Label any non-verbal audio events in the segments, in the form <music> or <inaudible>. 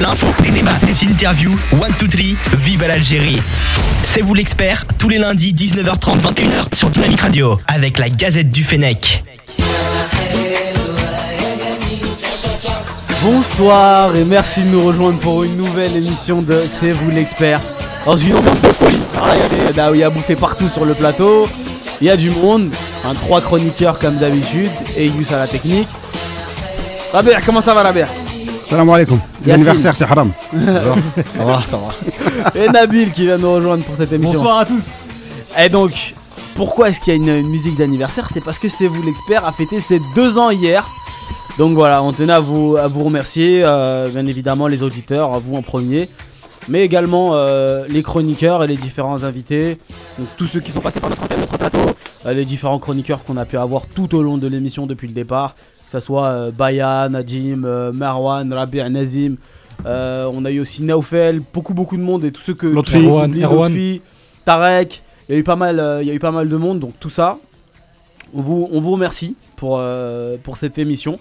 l'info, des débats, des interviews. One, two, three, vive l'Algérie. C'est vous l'expert, tous les lundis 19h30, 21h sur Dynamic Radio, avec la Gazette du Fennec. Bonsoir et merci de nous rejoindre pour une nouvelle émission de C'est vous l'expert. Dans une ambiance de folie. Ah, Il y a à bouffer partout sur le plateau. Il y a du monde. Un trois chroniqueurs comme d'habitude. Et Yous à la technique. Rabert, comment ça va Rabert Salam alaikum. L'anniversaire, c'est haram. <laughs> Ça va, ça va. Et Nabil qui vient nous rejoindre pour cette émission. Bonsoir à tous. Et donc, pourquoi est-ce qu'il y a une, une musique d'anniversaire? C'est parce que C'est vous l'expert a fêté ses deux ans hier. Donc voilà, on tenait à vous, à vous remercier, euh, bien évidemment les auditeurs, à vous en premier, mais également euh, les chroniqueurs et les différents invités, donc tous ceux qui sont passés par notre antenne, notre plateau, euh, les différents chroniqueurs qu'on a pu avoir tout au long de l'émission depuis le départ, que ce soit euh, Bayan, Najim, euh, Marwan, Rabi, Nazim, euh, on a eu aussi Naufel, beaucoup beaucoup de monde et tous ceux que Lotfi. que Erwan, j'oublie, Erwan. Lotfi, Tarek, il y a eu pas mal, euh, il y a eu pas mal de monde, donc tout ça, on vous, on vous remercie pour, euh, pour cette émission.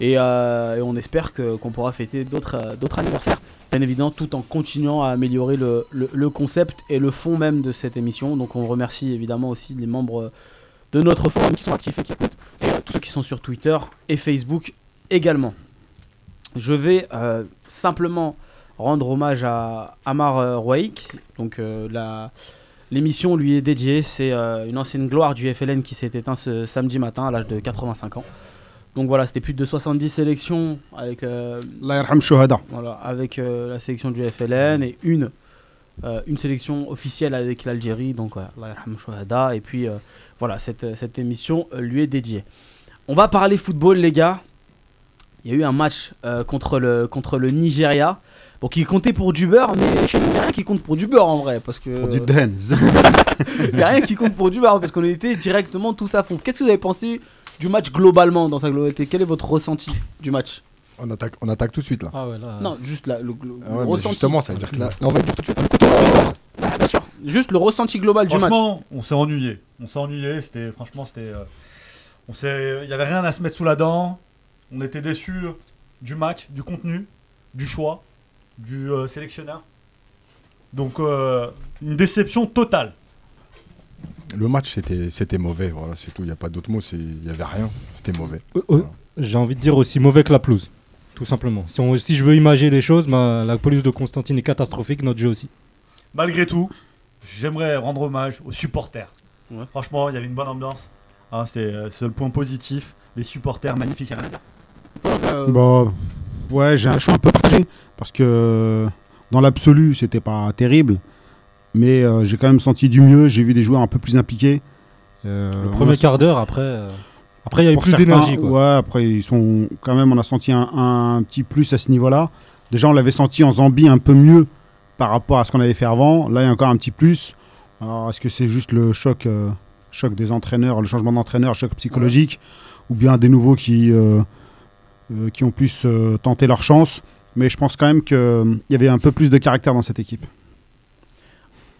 Et, euh, et on espère que- qu'on pourra fêter d'autres euh, d'autres anniversaires, bien évidemment, tout en continuant à améliorer le, le- le concept et le fond même de cette émission. Donc on remercie évidemment aussi les membres de notre forum qui sont actifs et qui écoutent, et euh, tous ceux qui sont sur Twitter et Facebook également. Je vais euh, simplement rendre hommage à Amar euh, Rouaik. Donc la- l'émission lui est dédiée. C'est une ancienne gloire du FLN qui s'est éteint ce samedi matin à l'âge de 85 ans. Donc voilà, c'était plus de 70 sélections avec, euh, voilà, avec euh, la sélection du FLN et une, euh, une sélection officielle avec l'Algérie. Donc Allah shuhada. Et puis voilà, cette, cette émission euh, lui est dédiée. On va parler football, les gars. Il y a eu un match euh, contre, le, contre le Nigeria. Bon, qui comptait pour du beurre, mais n'y a rien qui compte pour du beurre en vrai. Parce que Pour du den. <laughs> il n'y a rien qui compte pour du beurre parce qu'on était directement tous à fond. Qu'est-ce que vous avez pensé du match globalement dans sa globalité? Quel est votre ressenti du match? On attaque, on attaque tout de suite là. Ah ouais, là. Non, juste la- le, le- Ah ouais, ressenti. justement, ça veut dire que là, là, on va dire tout de suite. Juste le ressenti global du match. Franchement, on s'est ennuyé. On s'est ennuyé. C'était franchement, c'était. euh, on s'est. Il y avait rien à se mettre sous la dent. On était déçus du match, du contenu, du choix, du euh, sélectionneur. Donc euh, une déception totale. Le match, c'était, c'était mauvais. Voilà, c'est tout. Il n'y a pas d'autre mot. c'est- Il n'y avait rien. C'était mauvais. Euh, euh, J'ai envie de dire aussi mauvais que la pelouse. Tout simplement. Si, on- si je veux imager les choses, bah, la pelouse de Constantine est catastrophique, notre jeu aussi. Malgré tout, j'aimerais rendre hommage aux supporters. Ouais. Franchement, il y avait une bonne ambiance. Hein, c'est euh, c'est le point positif. Les supporters magnifiques. a dire. Euh, Bon, ouais, j'ai un choix un peu partagé. Parce que dans l'absolu, c'était pas terrible. Mais euh, j'ai quand même senti du mieux. J'ai vu des joueurs un peu plus impliqués. Euh, Le premier a- quart d'heure, après, euh, après il y avait pour plus d'énergie. Ouais, après, ils sont quand même, on a senti un, un petit plus à ce niveau-là. Déjà, on l'avait senti en Zambie un peu mieux par rapport à ce qu'on avait fait avant. Là, il y a encore un petit plus. Alors, est-ce que c'est juste le choc, euh, choc des entraîneurs, le changement d'entraîneur, le choc psychologique, ou bien des nouveaux qui, euh, euh, qui ont plus euh, tenté leur chance? Mais je pense quand même qu'il y avait un peu plus de caractère dans cette équipe.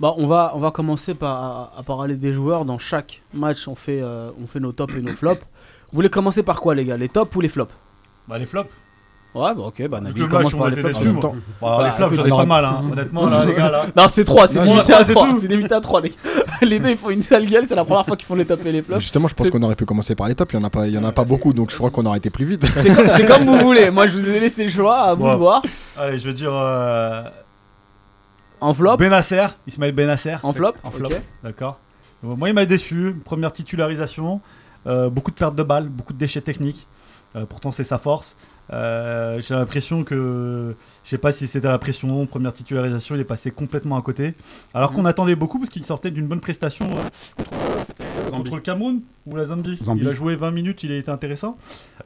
bah, on, va, on va commencer par, à, à parler des joueurs. Dans chaque match, on fait, euh, on fait nos tops et nos flops. Vous voulez commencer par quoi, les gars? Les tops ou les flops? Bah, les flops. Ouais, bah ok, bah Nabil que le commence match, par on les était flops. déçus, En temps, Bah, les flops, écoute, j'en ai pas mal, hein. honnêtement, <laughs> là, les gars, là. Non, c'est 3, c'est limité à c'est 3. tout. C'est limité à 3. Les, <laughs> les deux, ils font une sale gueule. C'est la première fois qu'ils font les tops et les flops. justement, je pense qu'on aurait pu commencer par les tops. Il n'y en, a pas- il y en a pas beaucoup. Donc, je crois qu'on aurait été plus vite. C'est comme, c'est comme vous <laughs> voulez. Moi, je vous ai laissé le choix. À vous de voir. Allez, je veux dire. euh, En flop Benasser, Ismaël Benasser. En flop En flop, d'accord. Euh, Moi, il m'a déçu. Première titularisation, euh, beaucoup de pertes de balles, beaucoup de déchets techniques. Pourtant, c'est sa force. Euh, J'ai l'impression que, je sais pas si c'était la pression, première titularisation, il est passé complètement à côté. Alors Mhm. qu'on attendait beaucoup parce qu'il sortait d'une bonne prestation euh, contre, euh, le Cameroun ou la Zambie. Zambie. Il a joué 20 minutes, il a été intéressant.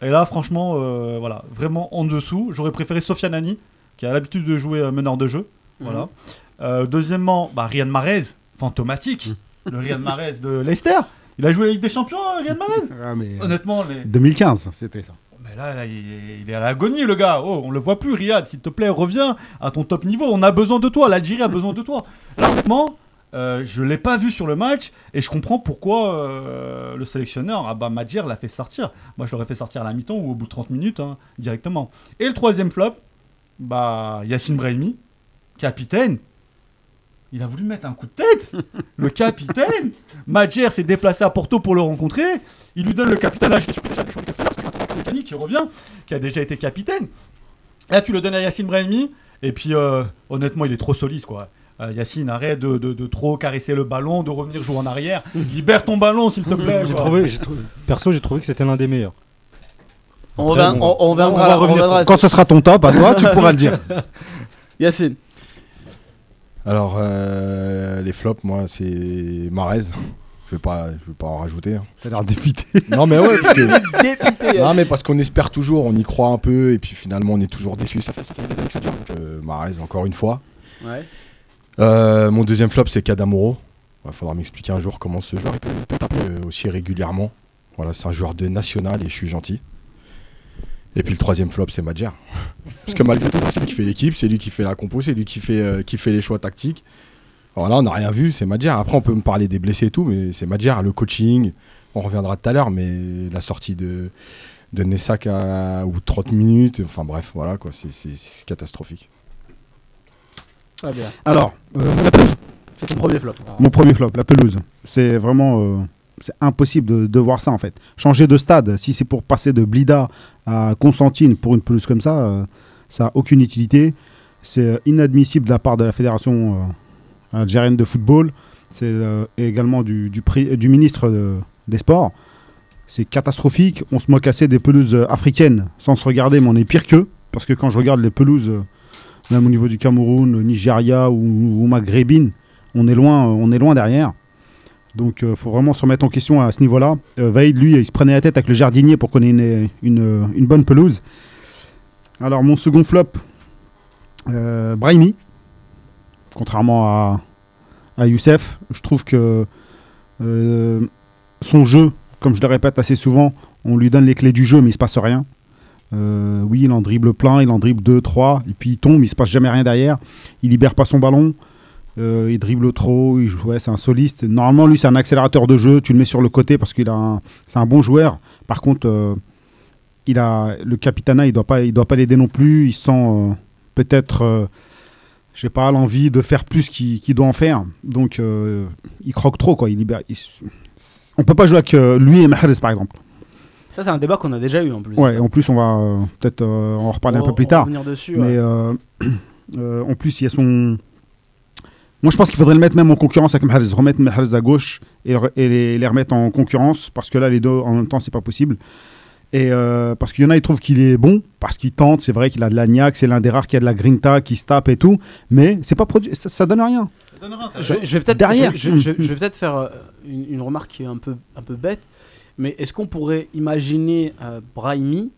Et là, franchement, euh, voilà, vraiment en dessous. J'aurais préféré Sofiane Ani, qui a l'habitude de jouer euh, meneur de jeu. Voilà. Mhm. Euh, deuxièmement, bah, Riyad Mahrez, fantomatique. le Riyad Mahrez de Leicester. Il a joué la Ligue des Champions, Riyad Mahrez. Ah, mais, Honnêtement, les- 2015, c'était ça. Là, il, est- à l'agonie, le gars. Oh, on le voit plus, Riyad. S'il te plaît, reviens à ton top niveau. On a besoin de toi. L'Algérie a besoin de toi. Là, honnêtement, euh, je l'ai pas vu sur le match et je comprends pourquoi euh, le sélectionneur, bah, Madjer, l'a fait sortir. Moi, je l'aurais fait sortir à la mi-temps ou au bout de 30 minutes, hein, directement. Et le troisième flop, bah, Yacine Brahimi, capitaine, il a voulu mettre un coup de tête. le capitaine Madjer s'est déplacé à Porto pour le rencontrer. Il lui donne le capitanage qui est déjà capitaine, parce que je suis un mécanique qui revient, qui a déjà été capitaine. Là, tu le donnes à Yacine Brahimi. Et puis, euh, honnêtement, il est trop solide, quoi. Euh, Yacine, arrête de, de- de trop caresser le ballon, de revenir jouer en arrière. Libère ton ballon, s'il te plaît. J'ai trouvé, j'ai trouvé- perso, j'ai trouvé que c'était l'un des meilleurs. On, Après, bon, on, on reviendra, on va on revenir reviendra- Quand ce sera ton top, à toi, tu pourras le dire. <laughs> Yacine. Alors, euh, les flops, moi, c'est Marez. Je vais pas, je vais pas en rajouter. hein. T'as l'air dépité. <laughs> Non, mais ouais, parce que- non, mais parce qu'on espère toujours, on y croit un peu, et puis finalement, on est toujours déçu. Ça fait, ça fait des années que ça dure. Donc, euh, Mahrez, encore une fois. Ouais. Euh, mon deuxième flop, c'est Kadamoro. Il faudra m'expliquer un jour comment ce joueur il peut taper euh, aussi régulièrement. Voilà, c'est un joueur de national et je suis gentil. Et puis le troisième flop, c'est Madjer. Parce que malgré tout, c'est lui qui fait l'équipe, c'est lui qui fait la compo, c'est lui qui fait, euh, qui fait les choix tactiques. Voilà, on n'a rien vu, c'est Madjer. Après, on peut me parler des blessés et tout, mais c'est Madjer, le coaching. On reviendra tout à l'heure, mais la sortie de, de Nessac à ou 30 minutes, enfin bref, voilà quoi, c'est- c'est c'est catastrophique. Très bien. Alors, euh, la pelouse. C'est ton premier flop. Mon premier flop, la pelouse. C'est vraiment. euh, c'est impossible de, voir ça en fait. Changer de stade, si c'est pour passer de Blida à Constantine pour une pelouse comme ça, euh, ça n'a aucune utilité. C'est euh, inadmissible de la part de la fédération euh, algérienne de football. C'est également du, ministre de- des Sports. C'est catastrophique. On se moque assez des pelouses africaines sans se regarder, mais on est pire qu'eux. Parce que quand je regarde les pelouses, même au niveau du Cameroun, Nigeria ou, ou maghrébine, on est loin, on est loin derrière. Donc il faut vraiment se remettre en question à ce niveau-là. Euh, Vaïd, lui, il se prenait la tête avec le jardinier pour qu'on ait une, bonne pelouse. Alors mon second flop, euh, Brahimi. Contrairement à, Youssef, je trouve que euh, son jeu, comme je le répète assez souvent, on lui donne les clés du jeu, mais il se passe rien. Euh, oui, il en dribble plein, il en dribble 2, 3, et puis il tombe, il se passe jamais rien derrière. Il libère pas son ballon. Euh, il dribble trop, il joue, ouais, c'est un soliste. Normalement, lui, c'est un accélérateur de jeu. Tu le mets sur le côté parce qu'il a, un- c'est un bon joueur. Par contre, euh, il a le capitana, il doit pas, il doit pas l'aider non plus. Il sent euh, peut-être, je sais pas, l'envie de faire plus qu'il qu'il doit en faire. Donc, il croque trop, quoi. Il libère. il on peut pas jouer avec lui et Mahrez, par exemple. Ça, c'est un débat qu'on a déjà eu en plus. Ouais. En plus, on va peut-être en reparler On un peu plus tard. revenir dessus. Mais ouais. <clears throat> en plus, il y a son. Moi, je pense qu'il faudrait le mettre même en concurrence avec Mahrez. Remettre Mahrez à gauche et, le- et les, les remettre en concurrence parce que là, les deux en même temps, c'est pas possible. Et euh, parce qu'il y en a, ils trouvent qu'il est bon parce qu'il tente. C'est vrai qu'il a de la niaque, c'est l'un des rares qui a de la grinta, qui se tape et tout. Mais c'est pas produit, ça, ça donne rien. Je, vais- je vais peut-être Derrière. Je, je- je- je vais peut-être faire euh, une, une remarque qui est un peu, un peu bête, mais est-ce qu'on pourrait imaginer euh, Brahimi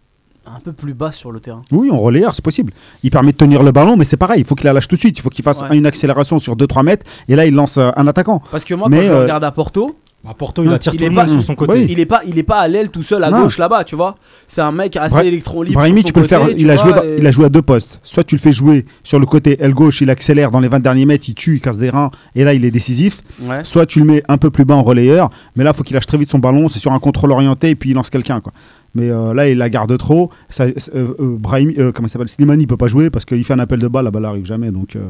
un peu plus bas sur le terrain Oui, en relayeur, c'est possible. Il permet de tenir le ballon, mais c'est pareil. Il faut qu'il la lâche tout de suite. Il faut qu'il fasse Ouais. une accélération sur 2-3 mètres et là, il lance euh, un attaquant. Parce que moi, Mais, quand je euh, regarde à Porto, À Porto, il Non, attire il tout pas- monde sur son côté. Oui. il est pas, il est pas à l'aile tout seul à Non. gauche là-bas, tu vois. C'est un mec assez électron libre. Brahimi, sur son tu peux le faire. Il a, joué vois, dans- et- il a joué à deux postes. Soit tu le fais jouer sur le côté aile gauche, il accélère dans les 20 derniers mètres, il tue, il casse des reins, et là il est décisif. Ouais. Soit tu le mets un peu plus bas en relayeur, mais là il faut qu'il lâche très vite son ballon, c'est sur un contrôle orienté et puis il lance quelqu'un. quoi. Mais euh, là il la garde trop. Ça, euh, euh, Brahimi, euh, comment il s'appelle? Slimani il peut pas jouer parce qu'il fait un appel de balle, la balle arrive jamais. Donc euh,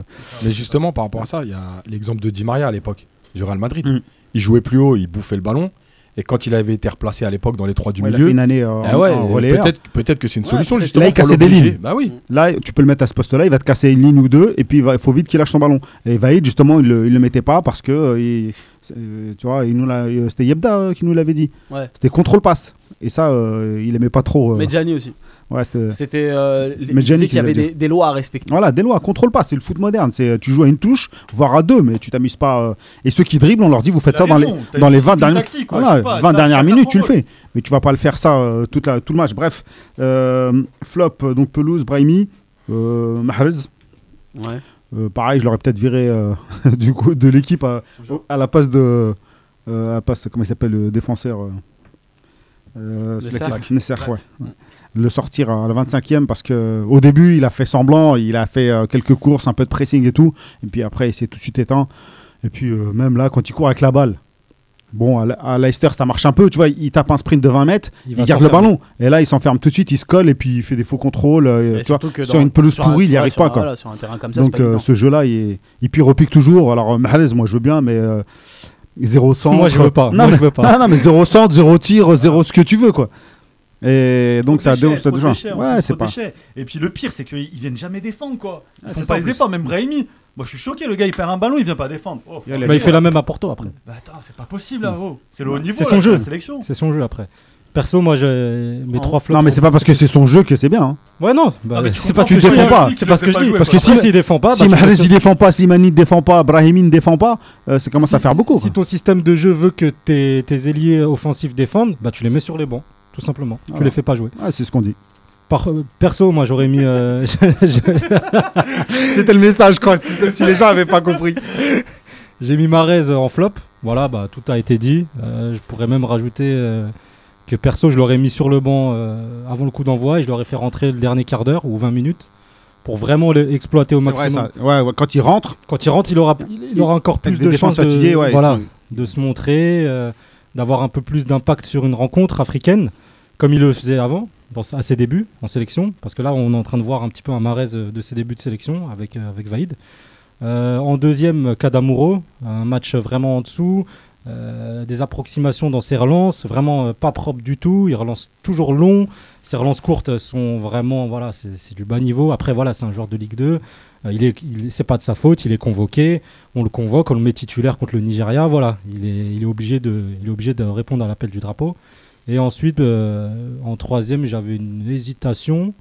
Mais justement, par rapport à ça, il y a l'exemple de Di Maria à l'époque, du Real Madrid. Mm. Il jouait plus haut, il bouffait le ballon. Et quand il avait été replacé à l'époque dans les trois du ouais, il a milieu, fait une année euh, ah ouais, en relayeur. peut-être peut-être que c'est une solution justement. Là, il cassait des lignes. Bah oui. Là, tu peux le mettre à ce poste-là, il va te casser une ligne ou deux, et puis il, va- il faut vite qu'il lâche son ballon. Et Vaïd, justement, il le, il le mettait pas parce que, euh, il- c'est- tu vois, il nous l'a- c'était Yebda euh, qui nous l'avait dit. Ouais. C'était contrôle-passe. Et ça, euh, il aimait pas trop. euh, Medjani aussi. Ouais, c'était-. Euh, Medjani disait qui qu'il y avait des, des lois à respecter. Voilà, des lois, contrôle pas, c'est le foot moderne. C'est tu joues à une touche, voire à deux, mais tu t'amuses pas. euh, Et ceux qui dribblent, on leur dit vous faites ça dans les, dans les 20 dernières, voilà, 20 dernières minutes, tu le fais. Mais tu vas pas le faire ça euh, toute la, tout le match. Bref, euh, flop, donc pelouse, Brahimi, euh, Mahrez. Ouais. Euh, pareil, je l'aurais peut-être viré euh, <laughs> du coup de l'équipe à, à la passe de. euh, à la passe, comment il s'appelle le défenseur euh, euh, Nesser. celui qui- Le sortir à la 25e parce que au début il a fait semblant, il a fait euh, quelques courses, un peu de pressing et tout, et puis après il s'est tout de suite éteint. Et puis euh, même là, quand il court avec la balle, Bon, à, à Leicester, ça marche un peu. Tu vois, il tape un sprint de 20 mètres, il, va garde le ballon. Et là, il s'enferme tout de suite, il se colle et puis il fait des faux contrôles. euh, tu vois. que sur une pelouse pourrie, il y ouais, arrive pas, un- quoi. voilà, sur un terrain comme ça, Donc euh, ce jeu-là, il est... et puis il repique toujours. Alors, Mahrez, moi je veux bien, mais euh, zéro centre. Moi, je veux pas. Non, Moi, mais, je veux pas. <laughs> Non, non, mais zéro centre, zéro tir, zéro ce que tu veux, quoi. Et donc ça Trop de dé- ça déchets, déchets, Ouais, c'est pas. déchets. Et puis le pire, c'est qu'ils ils viennent jamais défendre quoi. Ils Ah, font c'est ça, pas les plus. efforts, même Brahimi. Moi je suis choqué, le gars il perd un ballon, il vient pas défendre. Oh, Il Bah, il fait la même à Porto après. Bah attends, c'est pas possible là, oh. C'est le haut niveau, C'est là, son jeu. la sélection. C'est son jeu après. Perso, moi, j'ai mes En- trois flops. Non, mais c'est pas parce que c'est son jeu que c'est bien. hein. Ouais, non. bah, Ah, mais tu c'est pas tu défends pas. C'est pas ce que je dis. Parce que Si il défend pas, si bah, Mahrez il défend pas, si Mani ne défend pas, Brahimi ne défend pas, euh, ça commence à faire beaucoup. Si ton système de jeu veut que tes, tes ailiers offensifs défendent, bah tu les mets sur les bancs, tout simplement. Tu les fais pas jouer. Ah, c'est ce qu'on dit. Par, euh, perso, moi j'aurais mis. euh, <laughs> <laughs> C'était le message, quoi, si, si les gens avaient pas compris. J'ai mis Marez en flop. Voilà, bah tout a été dit. Euh, je pourrais même rajouter euh, que perso, je l'aurais mis sur le banc euh, avant le coup d'envoi et je l'aurais fait rentrer le dernier quart d'heure ou 20 minutes pour vraiment l'exploiter au vrai, maximum. Ouais, ouais, quand il rentre, Quand il rentre, il aura, il, il aura encore plus de chances de, ouais, voilà, sont- de se montrer, euh, d'avoir un peu plus d'impact sur une rencontre africaine, comme il le faisait avant, à ses débuts en sélection. Parce que là, on est en train de voir un petit peu un Marez euh, de ses débuts de sélection avec, euh, avec Vaïd. Euh, en deuxième, Kadamuro, un match vraiment en dessous. des approximations dans ses relances, vraiment pas propre du tout. Il relance toujours long. Ses relances courtes sont vraiment, voilà, c'est du bas niveau. Après, voilà, c'est un joueur de Ligue 2. Euh, il est, il- c'est pas de sa faute. Il est convoqué. On le convoque, on le met titulaire contre le Nigeria. Voilà, il est, il est obligé de, il est obligé de répondre à l'appel du drapeau. Et ensuite, euh, en troisième, j'avais une hésitation,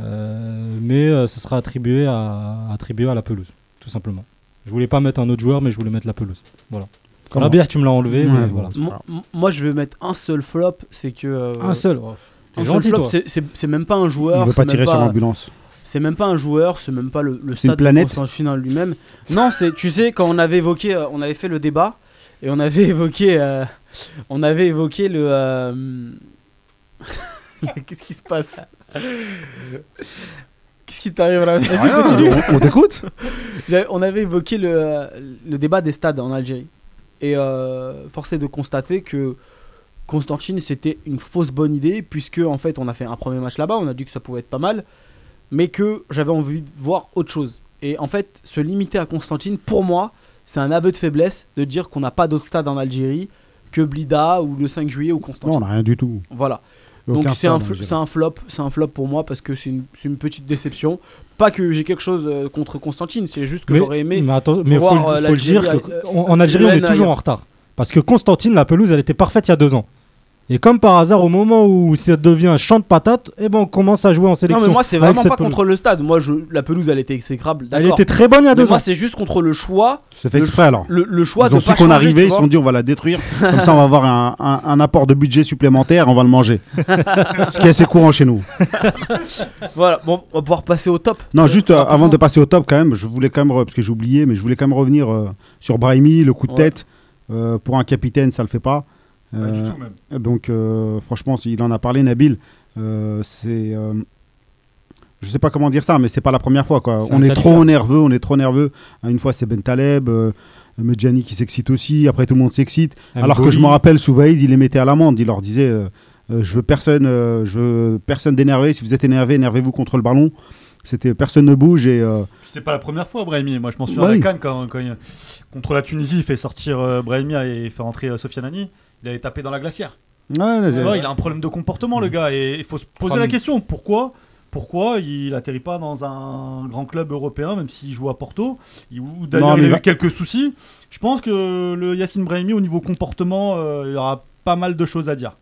euh, mais euh, ce sera attribué à, attribué à la pelouse, tout simplement. Je voulais pas mettre un autre joueur, mais je voulais mettre la pelouse. Voilà. Comment La bière, tu me l'as enlevé, Ouais, mais voilà. Moi, je vais mettre un seul flop, c'est que. euh, Un seul. oh, T'es un seul gentil, flop, toi. c'est- c'est c'est même pas un il joueur. veut c'est pas tirer sur l'ambulance. C'est même pas un joueur, c'est même pas le, le C'est une stade planète lui-même. Non, c'est tu sais quand on avait évoqué, euh, on avait fait le débat et on avait évoqué, euh, on avait évoqué le. euh, <laughs> Qu'est-ce qui se passe? Qu'est-ce qui t'arrive là? Vas-y, Rien, continue. on, on t'écoute J'avais- On avait évoqué le, le débat des stades en Algérie. Et euh, force est de constater que Constantine, c'était une fausse bonne idée, puisque en fait, on a fait un premier match là-bas, on a dit que ça pouvait être pas mal, mais que j'avais envie de voir autre chose. Et en fait, se limiter à Constantine, pour moi, c'est un aveu de faiblesse de dire qu'on n'a pas d'autres stades en Algérie que Blida ou le 5 juillet ou Non, Constantine. on n'a rien du tout. Voilà. Donc c'est un, flop, c'est un flop pour moi parce que c'est une, petite déception. Pas que j'ai quelque chose euh, contre Constantine, c'est juste que j'aurais aimé. mais attends, mais faut, voir, le- euh, faut le dire que- euh, en, Algérie, on est toujours en retard. Parce que Constantine, la pelouse, elle était parfaite il y a deux ans. Et comme par hasard, au moment où ça devient un champ de patates, eh ben, on commence à jouer en Non sélection. mais moi c'est vraiment pas pelouse. contre le stade. Moi je, la pelouse elle était exécrable. Elle était très bonne il y a Mais deux moi ans. c'est juste contre le choix, C'est fait Le exprès alors. le, le choix Ils de ont su pas qu'on arrivait, ils se sont dit on va la détruire. Comme ça, on va avoir un, un- un apport de budget supplémentaire, on va le manger. Ce qui est assez courant chez nous. <laughs> Voilà, bon, on va pouvoir passer au top. Non, Euh, juste euh, rapidement. avant de passer au top, quand même, je voulais quand même, parce que j'ai oublié, mais je voulais quand même revenir euh, sur Brahimi, le coup de Ouais. tête. Euh, pour un capitaine, ça le fait pas. Pas Euh, du tout même. donc, euh, franchement, il en a parlé, Nabil. euh, c'est. euh, je sais pas comment dire ça, mais c'est pas la première fois. Quoi. On est trop nerveux, on est trop nerveux. Une fois, c'est Ben Taleb, euh, Medjani qui s'excite aussi. Après, tout le monde s'excite. Alors que je me rappelle, sous Vaïd, il les mettait à l'amende. Il leur disait euh, euh, Je veux personne, euh, je veux personne d'énervé. Si vous êtes énervé, énervez-vous contre le ballon. C'était personne ne bouge et euh, C'est pas la première fois, Brahimi. Moi, je m'en souviens Ouais. à la Cannes quand, quand il- contre la Tunisie, il fait sortir euh, Brahimi et il fait rentrer euh, Sofiane Ani. Il avait tapé dans la glacière. ouais, il a un problème de comportement, le gars. Et il faut se poser la question pourquoi pourquoi il atterrit pas dans un grand club européen, même s'il joue à Porto, il- ou Non, d'ailleurs mais il a va- eu quelques soucis. Je pense que le Yacine Brahimi, au niveau comportement, euh, il y aura pas mal de choses à dire.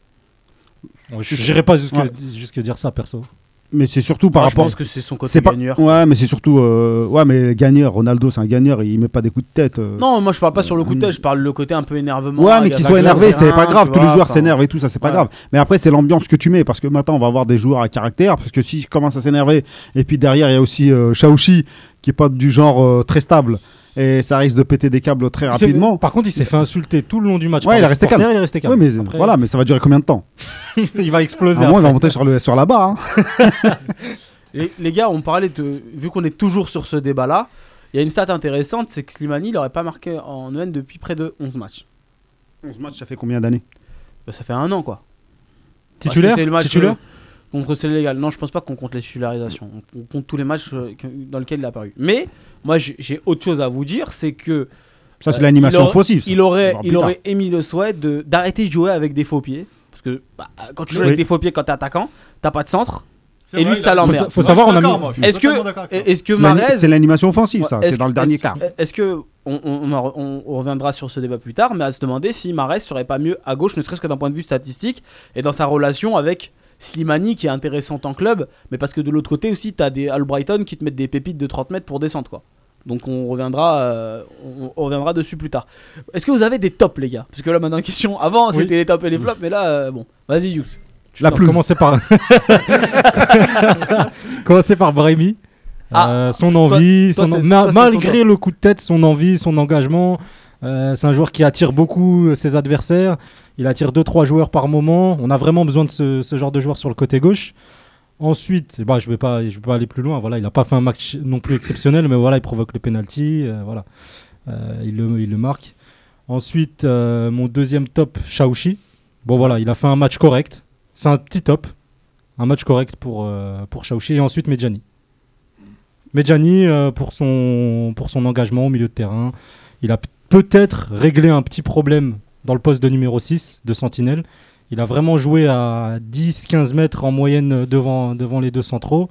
Je n'irai pas jusque, Ouais. jusque dire ça, perso. Mais c'est surtout par Moi, je rapport. pense que c'est son côté C'est pas. gagneur. Ouais, mais c'est surtout. euh, Ouais, mais gagneur. Ronaldo, c'est un gagneur. Il met pas des coups de tête. euh. Non, moi je parle pas sur le coup de tête, je parle le côté un peu énervement. Ouais, mais qu'il soit énervé, c'est pas grave. Tous les joueurs s'énervent et tout, ça, c'est pas ouais. grave. Mais après, c'est l'ambiance que tu mets parce que maintenant, on va avoir des joueurs à caractère. Parce que s'ils commencent à s'énerver, et puis derrière, il y a aussi euh, Shaoxi qui est pas du genre euh, très stable. Et ça risque de péter des câbles très rapidement. Par contre, il s'est fait insulter tout le long du match. Ouais, il est resté calme. Il est resté calme. Oui, mais Après, voilà, mais ça va durer combien de temps <laughs> il va À exploser. un moment, il va monter sur, le, sur la barre. hein. <laughs> Les, les gars, on parlait de. Vu qu'on est toujours sur ce débat-là, il y a une stat intéressante c'est que Slimani, il aurait pas marqué en EN depuis près de 11 matchs. 11 matchs, ça fait combien d'années? Bah, ça fait un an quoi. Titulaire Parce que c'est euh, contre Sénégal. Non, je pense pas qu'on compte les titularisations. On compte tous les matchs euh, dans lesquels il a apparu. Mais moi, j'ai autre chose à vous dire, c'est que Ça, c'est Euh, l'animation il aurait- offensive. ça. il aurait, il aurait émis le souhait de d'arrêter de jouer avec des faux pieds. Parce que bah, quand tu joues Oui. avec des faux pieds quand t'es attaquant, t'as pas de centre. Et vrai, lui, ça a- l'emmerde. Faut je savoir, on a mis- Est-ce que, est-ce que C'est l'ani- Marez, C'est l'animation offensive, ça. C'est dans le dernier quart. Est-ce que on, on- on- on- on reviendra sur ce débat plus tard, mais à se demander si Marès serait pas mieux à gauche, ne serait-ce que d'un point de vue statistique et dans sa relation avec Slimani qui est intéressante en club, mais parce que de l'autre côté aussi t'as des Albrighton qui te mettent des pépites de 30 mètres pour descendre quoi. Donc on reviendra, euh, on, reviendra dessus plus tard. Est-ce que vous avez des tops les gars? Parce que là maintenant question, avant Oui. c'était les tops et les flops, mais là euh, bon, vas-y Yous. La Alors, pelouse. Commencer par. <laughs> commencer par Brahimi. Ah, Euh, son envie, toi, son- toi, malgré le coup de tête, son envie, son engagement. c'est un joueur qui attire beaucoup ses adversaires. Il attire 2-3 joueurs par moment. On a vraiment besoin de ce, genre de joueur sur le côté gauche. Ensuite, bah, je ne vais, pas- vais aller plus loin. Voilà, il n'a pas fait un match non plus exceptionnel, mais voilà, il provoque le penalty. euh, voilà. Euh, il, le, marque. Ensuite, euh, mon deuxième top, Shaoshi. Bon voilà, il a fait un match correct. C'est un petit top. Un match correct pour, pour. Et ensuite, Medjani. Medjani, pour, son, engagement au milieu de terrain, il a peut-être réglé un petit problème dans le poste de numéro 6 de Sentinelle. Il a vraiment joué à 10-15 mètres en moyenne devant, devant les deux centraux.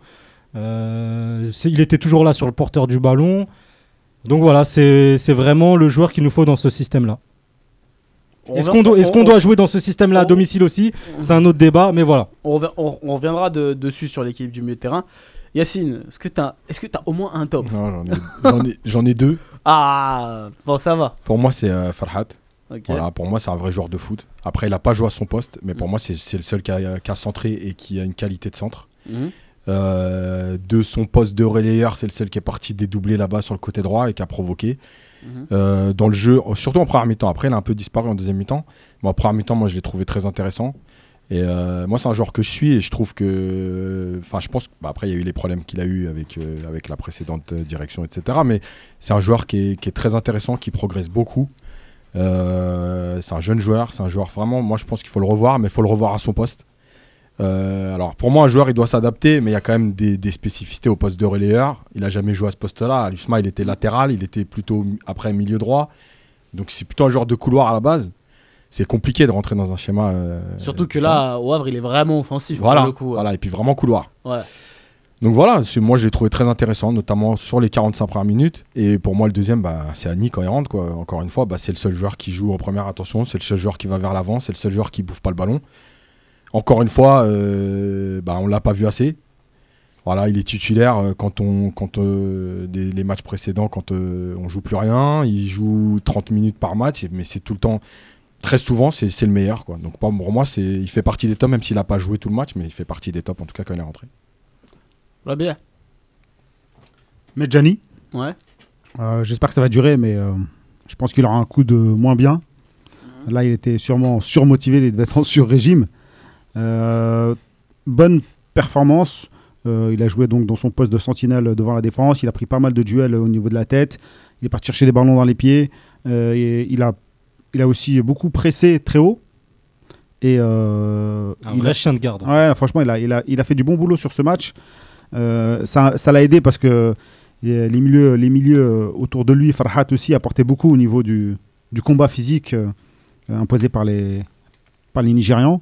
Euh, il était toujours là sur le porteur du ballon. Donc voilà, c'est c'est vraiment le joueur qu'il nous faut dans ce système-là. Est-ce qu'on doit, est-ce qu'on doit jouer dans ce système-là à domicile aussi? C'est un autre débat, mais voilà. on, revi- on- on reviendra de- dessus sur l'équipe du milieu de terrain. Yacine, est-ce que t'as est-ce que t'as au moins un top? Non, j'en ai- j'en ai, j'en ai deux. Ah bon ça va. Pour moi, c'est euh, Farhat. Voilà, pour moi, c'est un vrai joueur de foot. Après, il n'a pas joué à son poste, mais pour Mm. moi, c'est c'est le seul qui a, qui a centré et qui a une qualité de centre. Mhm. Euh, de son poste de relayeur, c'est le seul qui est parti dédoubler là-bas sur le côté droit et qui a provoqué. Mhm. Euh, dans le jeu, surtout en première mi-temps. Après, il a un peu disparu en deuxième mi-temps. Mais en première mi-temps, moi, je l'ai trouvé très intéressant. Et euh, moi, c'est un joueur que je suis et je trouve que. Enfin, je pense. bah, après, il y a eu les problèmes qu'il a eu avec, avec la précédente direction, etc. Mais c'est un joueur qui est, qui est très intéressant, qui progresse beaucoup. Euh, c'est un jeune joueur. C'est un joueur vraiment. Moi, je pense qu'il faut le revoir, mais il faut le revoir à son poste. Euh, alors, pour moi, un joueur, il doit s'adapter, mais il y a quand même des, des spécificités au poste de relayeur. Il a jamais joué à ce poste-là. À l'USMA, il était latéral. Il était plutôt après milieu droit. Donc, c'est plutôt un joueur de couloir à la base. C'est compliqué de rentrer dans un schéma. euh, Surtout que là au Havre il est vraiment offensif Voilà, pour le coup. voilà, et puis vraiment couloir. Ouais. Donc voilà, moi je l'ai trouvé très intéressant, notamment sur les 45 premières minutes. Et pour moi, le deuxième, bah, c'est Annie quand il rentre. Quoi. Encore une fois, bah, c'est le seul joueur qui joue en première attention, c'est le seul joueur qui va vers l'avant, c'est le seul joueur qui bouffe pas le ballon. Encore une fois, euh, bah, on l'a pas vu assez. Voilà, il est titulaire euh, quand on, quand euh, des- les matchs précédents, quand euh, on joue plus rien. Il joue 30 minutes par match, mais c'est tout le temps, très souvent, c'est le meilleur. Quoi. Donc pour moi, il fait partie des tops, même s'il n'a pas joué tout le match, mais il fait partie des tops en tout cas quand il est rentré. Va bien. Medjani, Ouais. euh, j'espère que ça va durer, mais euh, je pense qu'il aura un coup de moins bien. Là, il était sûrement surmotivé, il devait être en sur-régime. Euh, bonne performance. Euh, il a joué donc dans son poste de sentinelle devant la défense. Il a pris pas mal de duels au niveau de la tête. Il est parti chercher des ballons dans les pieds. Euh, et il, a, il a aussi beaucoup pressé très haut. Et euh, Un il vrai a- chien de garde. Ouais, franchement, il a, il, a, il a fait du bon boulot sur ce match. Euh, ça ça l'a aidé parce que euh, les milieux, les milieux euh, autour de lui, Farhat aussi, apportaient beaucoup au niveau du, du combat physique imposé par les, par les Nigérians.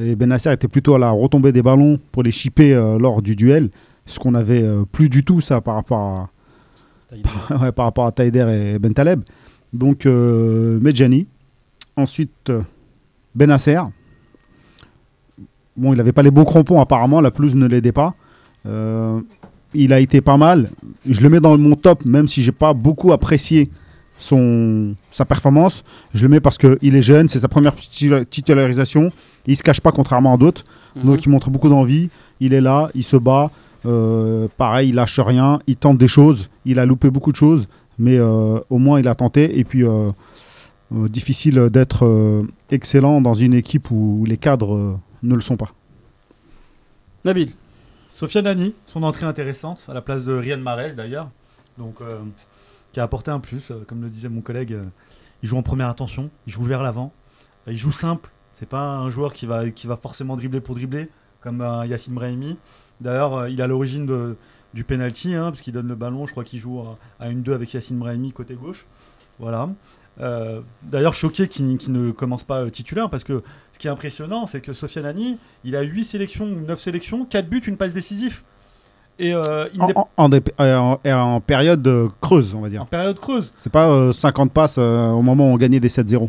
Et Benasser était plutôt à la retombée des ballons pour les chipper euh, lors du duel, ce qu'on avait euh, plus du tout ça par rapport à, <laughs> ouais, par rapport à Taider et Bentaleb. Donc euh, Medjani. Ensuite Benasser. Bon, il n'avait pas les beaux crampons apparemment, la pelouse ne l'aidait pas. Euh, il a été pas mal. Je le mets dans mon top, même si j'ai pas beaucoup apprécié son, sa performance. Je le mets parce qu'il est jeune, c'est sa première titu- titularisation. Il se cache pas contrairement à d'autres. Mhm. Donc il montre beaucoup d'envie. Il est là, il se bat. Euh, pareil, il lâche rien. Il tente des choses. Il a loupé beaucoup de choses, mais euh, au moins il a tenté. Et puis euh, difficile d'être excellent dans une équipe où les cadres ne le sont pas. Nabil. Sofiane Nani, son entrée intéressante, à la place de Ryan Mares d'ailleurs, donc euh, qui a apporté un plus, euh, comme le disait mon collègue. euh, il joue en première intention, il joue vers l'avant, il joue simple. C'est pas un joueur qui va, qui va forcément dribbler pour dribbler, comme Yacine Brahimi. D'ailleurs, il à l'origine du penalty, hein, parce donne le ballon. Je crois qu'il joue à, à une 2 avec Yacine Brahimi côté gauche. Voilà. D'ailleurs, choqué qu'il ne commence pas titulaire, parce que ce qui est impressionnant, c'est que Sofiane Ani, il a 8 sélections ou 9 sélections, 4 buts, une passe décisive. Et euh, il En, en- en euh, en- en période euh, creuse, on va en dire. période creuse. C'est pas euh, 50 passes euh, au moment où on gagnait des 7-0.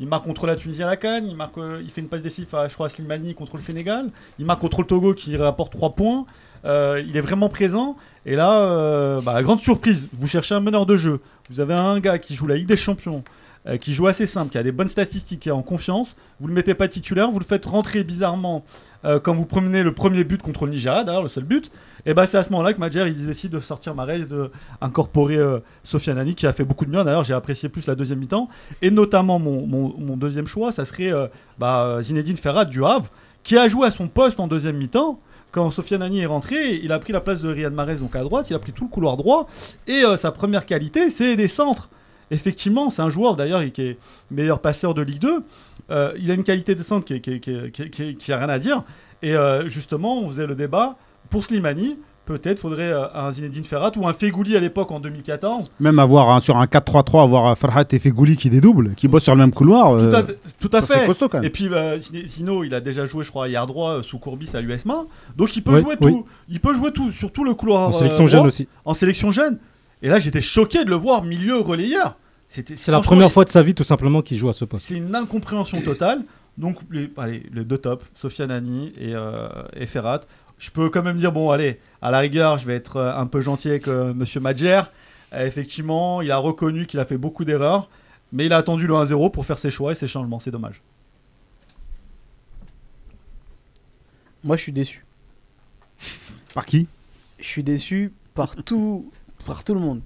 Il marque contre la Tunisie à la Cannes, il, marque, il fait une passe décisive à, je crois, à Slimani contre le Sénégal, il marque contre le Togo qui rapporte 3 points. Il est vraiment présent. Et là, bah, grande surprise, vous cherchez un meneur de jeu. Vous avez un gars qui joue la Ligue des Champions, euh, qui joue assez simple, qui a des bonnes statistiques, qui est en confiance. Vous le mettez pas titulaire, vous le faites rentrer bizarrement euh, quand vous promenez le premier but contre le Nigeria, d'ailleurs le seul but. Et bah, c'est à ce moment-là que Madjer il décide de sortir Marez, de incorporer euh, Sofiane qui a fait beaucoup de bien. D'ailleurs, j'ai apprécié plus la deuxième mi-temps. Et notamment, mon, mon- deuxième choix, ça serait euh, bah, Zinedine Ferrat du Havre, qui a joué à son poste en deuxième mi-temps. Quand Sofiane Ani est rentré, il a pris la place de Riyad Mahrez donc à droite, il a pris tout le couloir droit. Et sa première qualité, c'est les centres. Effectivement, c'est un joueur d'ailleurs qui est meilleur passeur de Ligue 2. Euh, il a une qualité de centre qui, qui a rien à dire. Et euh, justement, on faisait le débat pour Slimani. Peut-être faudrait euh, un Zinedine Ferrat ou un Fegouli à l'époque en 2014. Même avoir un- sur un 4-3-3, avoir Farhat et Fegouli qui dédoublent, qui bossent sur le même couloir. Tout à, fait- tout à ça, fait. costaud quand même. Et puis Sino, il a déjà joué, je crois, hier droit sous Courbis à l'USMA. Donc il peut Oui, jouer oui. tout. Il peut jouer tout, sur tout le couloir. En sélection droit, jeune aussi. En sélection jeune. Et là, j'étais choqué de le voir milieu relayeur. C'était C'est la première fois de sa vie tout simplement qu'il joue à ce poste. C'est une incompréhension totale. Donc, les, allez, les deux tops, Sofiane Ani et, euh, et Ferrat. Je peux quand même dire, bon, allez, à la rigueur, je vais être euh, un peu gentil avec euh, Monsieur Madjer. Euh, effectivement, il a reconnu qu'il a fait beaucoup d'erreurs, mais il a attendu le 1-0 pour faire ses choix et ses changements. C'est dommage. Moi, je suis déçu. Par qui? Je suis déçu par tout, par tout le monde.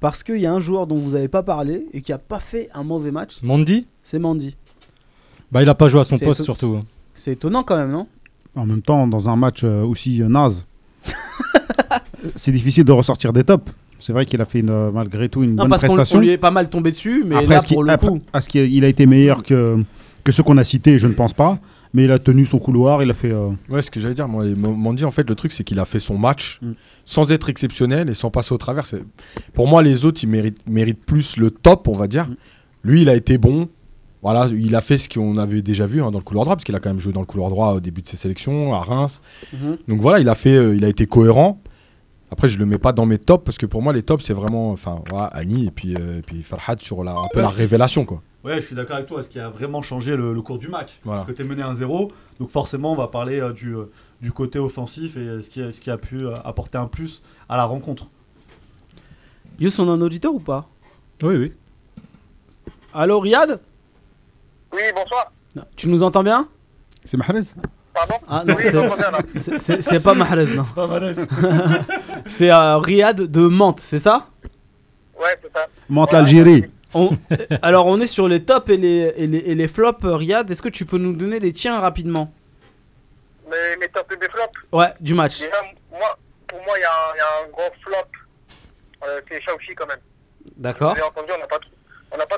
Parce qu'il y a un joueur dont vous n'avez pas parlé et qui a pas fait un mauvais match, Mandy c'est Mandy. Bah il a pas joué à son poste tout- surtout. hein. C'est étonnant quand même, non? En même temps, dans un match euh, aussi euh, naze, <laughs> c'est difficile de ressortir des tops. C'est vrai qu'il a fait une, euh, malgré tout une Non, bonne parce prestation. on lui est pas mal tombé dessus, mais Après, là, est-ce qu'il pour le après, coup, est-ce qu'il- il a été meilleur que, que ceux qu'on a cités Je ne pense pas. Mais il a tenu son couloir, il a fait. euh, Ouais, ce que j'allais dire, moi, Mandy, en fait, le truc, c'est qu'il a fait son match Mm. sans être exceptionnel et sans passer au travers. Pour moi, les autres, ils méritent, méritent plus le top, on va dire. Mm. Lui, il a été bon. Voilà, il a fait ce qu'on avait déjà vu hein, dans le couloir droit, parce qu'il a quand même joué dans le couloir droit au début de ses sélections, à Reims. Mhm. Donc voilà, il a, fait, euh, il a été cohérent. Après, je le mets pas dans mes tops, parce que pour moi, les tops, c'est vraiment enfin, voilà, Annie et puis, euh, et puis Farhad sur la, un peu Ouais, la révélation. Quoi. Ouais, je suis d'accord avec toi. Ce qui a vraiment changé le, le cours du match? Voilà. Que tu es mené 1-0. Donc, forcément, on va parler euh, du, euh, du côté offensif et ce qui, a- ce qui a pu euh, apporter un plus à la rencontre. Yous, on a un auditeur ou pas? Oui, oui. Allô, Riyad? Oui, bonsoir. Tu nous entends bien? C'est Mahrez Pardon Ah non, Oui, c'est- pas Mahrez, non. <laughs> C'est euh, Riyad de Mantes, c'est ça? Ouais, c'est ça. L'Algérie. On- euh, Alors, on est sur les tops et les, et les, et les flops, euh, Riyad. Est-ce que tu peux nous donner les tiens rapidement? Mais mes top et mes flops, Ouais, du match. déjà, moi, pour moi, il y, a un- il y a un gros flop. Euh, c'est Shaoxi quand même. D'accord. Vous avez entendu, on n'a pas,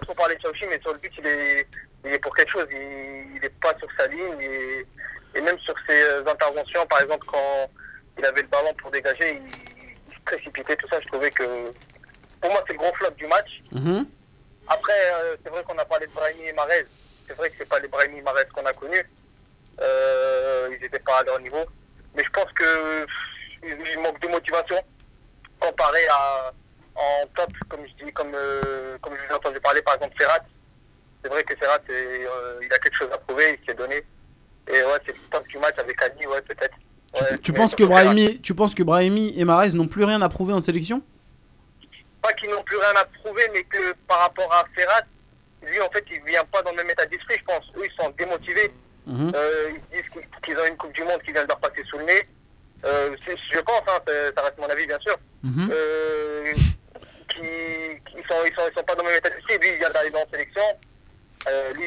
trop- pas parlé de Shaoxi, mais sur le but, il est, il est pour quelque chose. Il n'est pas sur sa ligne. Et, et même sur ses euh, interventions, par exemple, quand il avait le ballon pour dégager, il, se précipitait, tout ça. Je trouvais que. Pour moi, c'est le gros flop du match. Mhm. Après, euh, c'est vrai qu'on a parlé de Brahimi et Marez. C'est vrai que c'est pas les Brahimi et Marez qu'on a connus. Euh, ils n'étaient pas à leur niveau. Mais je pense que pff, il manque de motivation comparé à en top, comme je dis, comme euh, comme je vous ai entendu parler par exemple Ferrat. C'est vrai que euh, il a quelque chose à prouver, il s'est donné. Et ouais, c'est le top du match avec Adi, ouais peut-être. Tu, Ouais, tu penses que. Brahimi, tu penses que Brahimi et Mahrez n'ont plus rien à prouver en sélection? Pas qu'ils n'ont plus rien à prouver, mais que par rapport à Ferrat, lui, en fait, il vient pas dans le même état d'esprit, je pense. Eux, ils sont démotivés. Mhm. Euh, ils disent qu'ils- ont une Coupe du Monde qui vient de leur passer sous le nez. Euh, je pense, hein, ça, reste mon avis, bien sûr. Mhm. Euh, qui, qui sont, ils, sont, ils sont pas dans le même état d'esprit. Lui, il vient d'arriver en sélection. Euh, lui,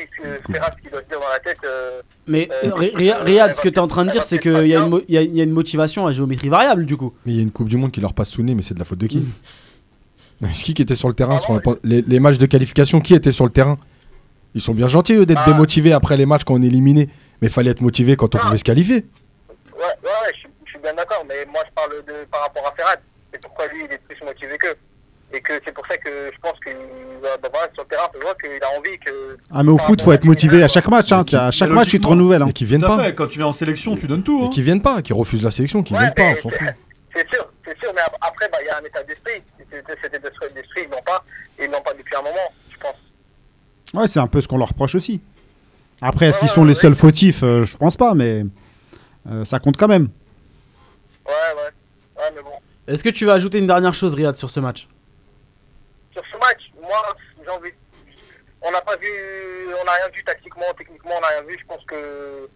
Ferrat, ce qu'il doit se dire dans la tête. euh, Mais Euh, euh, Ri- donc, Ri- Riyad, ce que tu es en train de dire, c'est qu'il y, a pas une mo- il y a- il y a une motivation à géométrie variable, du coup. Mais il y a une Coupe du Monde qui leur passe sous le nez, mais c'est de la faute de qui mais Qui qui était sur le terrain Ah sur ouais. la- les, les matchs de qualification Qui était sur le terrain? Ils sont bien gentils eux d'être Ah. démotivés après les matchs quand on est éliminé. Mais fallait être motivé quand on Ah. pouvait se qualifier. Ouais, ouais, ouais, je, suis- je suis bien d'accord, mais moi je parle de par rapport à Ferrat. C'est pourquoi lui il est plus motivé qu'eux. Et que c'est pour ça que je pense que bah, bah, voilà, sur le terrain, on peut voir qu'il a envie que. Ah, mais au foot, faut être motivé à chaque match. Hein. Qui- À chaque match, tu te renouvelles. Hein. Et qui viennent pas. fait, quand tu viens en sélection, tu donnes tout. Et hein. qui viennent pas, qui refusent la sélection, qui Ouais, viennent pas, on s'en fout. C'est sûr, c'est sûr, mais ap- après, bah, il y a un état d'esprit. C'était cet état d'esprit, ils l'ont pas, et ils l'ont pas depuis un moment, je pense. Ouais, c'est un peu ce qu'on leur reproche aussi. Après, est-ce Ouais, qu'ils ouais, sont les ouais. seuls fautifs? Euh, Je pense pas, mais euh, ça compte quand même. Ouais, ouais, ouais, mais bon. Est-ce que tu vas ajouter une dernière chose, Riyad, sur ce match? Sur ce match, moi, j'ai envie. On n'a pas vu, on n'a rien vu tactiquement, techniquement, on n'a rien vu. Je pense que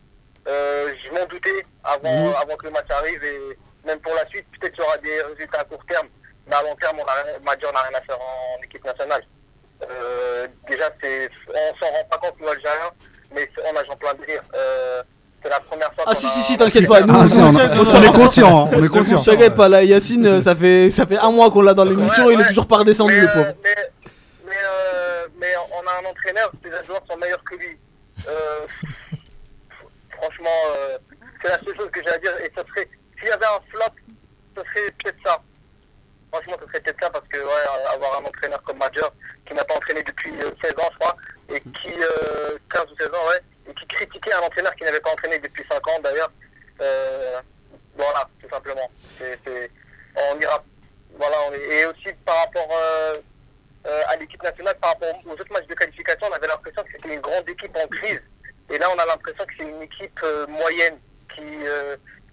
euh, je m'en doutais avant, Mhm. avant que le match arrive et même pour la suite, peut-être qu'il y aura des résultats à court terme, mais à long terme, on a, n'a rien à faire en équipe nationale. Euh, déjà, c'est, on s'en rend pas compte, nous Algériens, mais on a plein de délire. Euh, la première fois Ah si si si t'inquiète pas nous Ah, on, ok, on non, est conscient, hein, on est <laughs> conscient. T'inquiète pas là Yacine euh, <laughs> ça fait ça fait un mois qu'on l'a dans l'émission Ouais, il est toujours pas redescendu mais, le euh, pauvre. mais, mais, euh, mais on a un entraîneur, ses joueurs sont meilleurs que lui. Euh, <laughs> franchement, euh, c'est la seule chose que j'ai à dire. Et ça serait, s'il y avait un flop, ce serait peut-être ça. Franchement, ce serait peut-être ça parce que ouais, avoir un entraîneur comme Major qui n'a pas entraîné depuis euh, 16 ans, je crois, et qui, euh, 15 ou 16 ans, ouais, et qui critiquait un entraîneur qui n'avait pas entraîné depuis 5 ans d'ailleurs. Euh, voilà, tout simplement. On ira. Voilà, on est- et aussi par rapport euh, euh, à l'équipe nationale, par rapport aux autres matchs de qualification, on avait l'impression que c'était une grande équipe en crise. Et là, on a l'impression que c'est une équipe moyenne qui,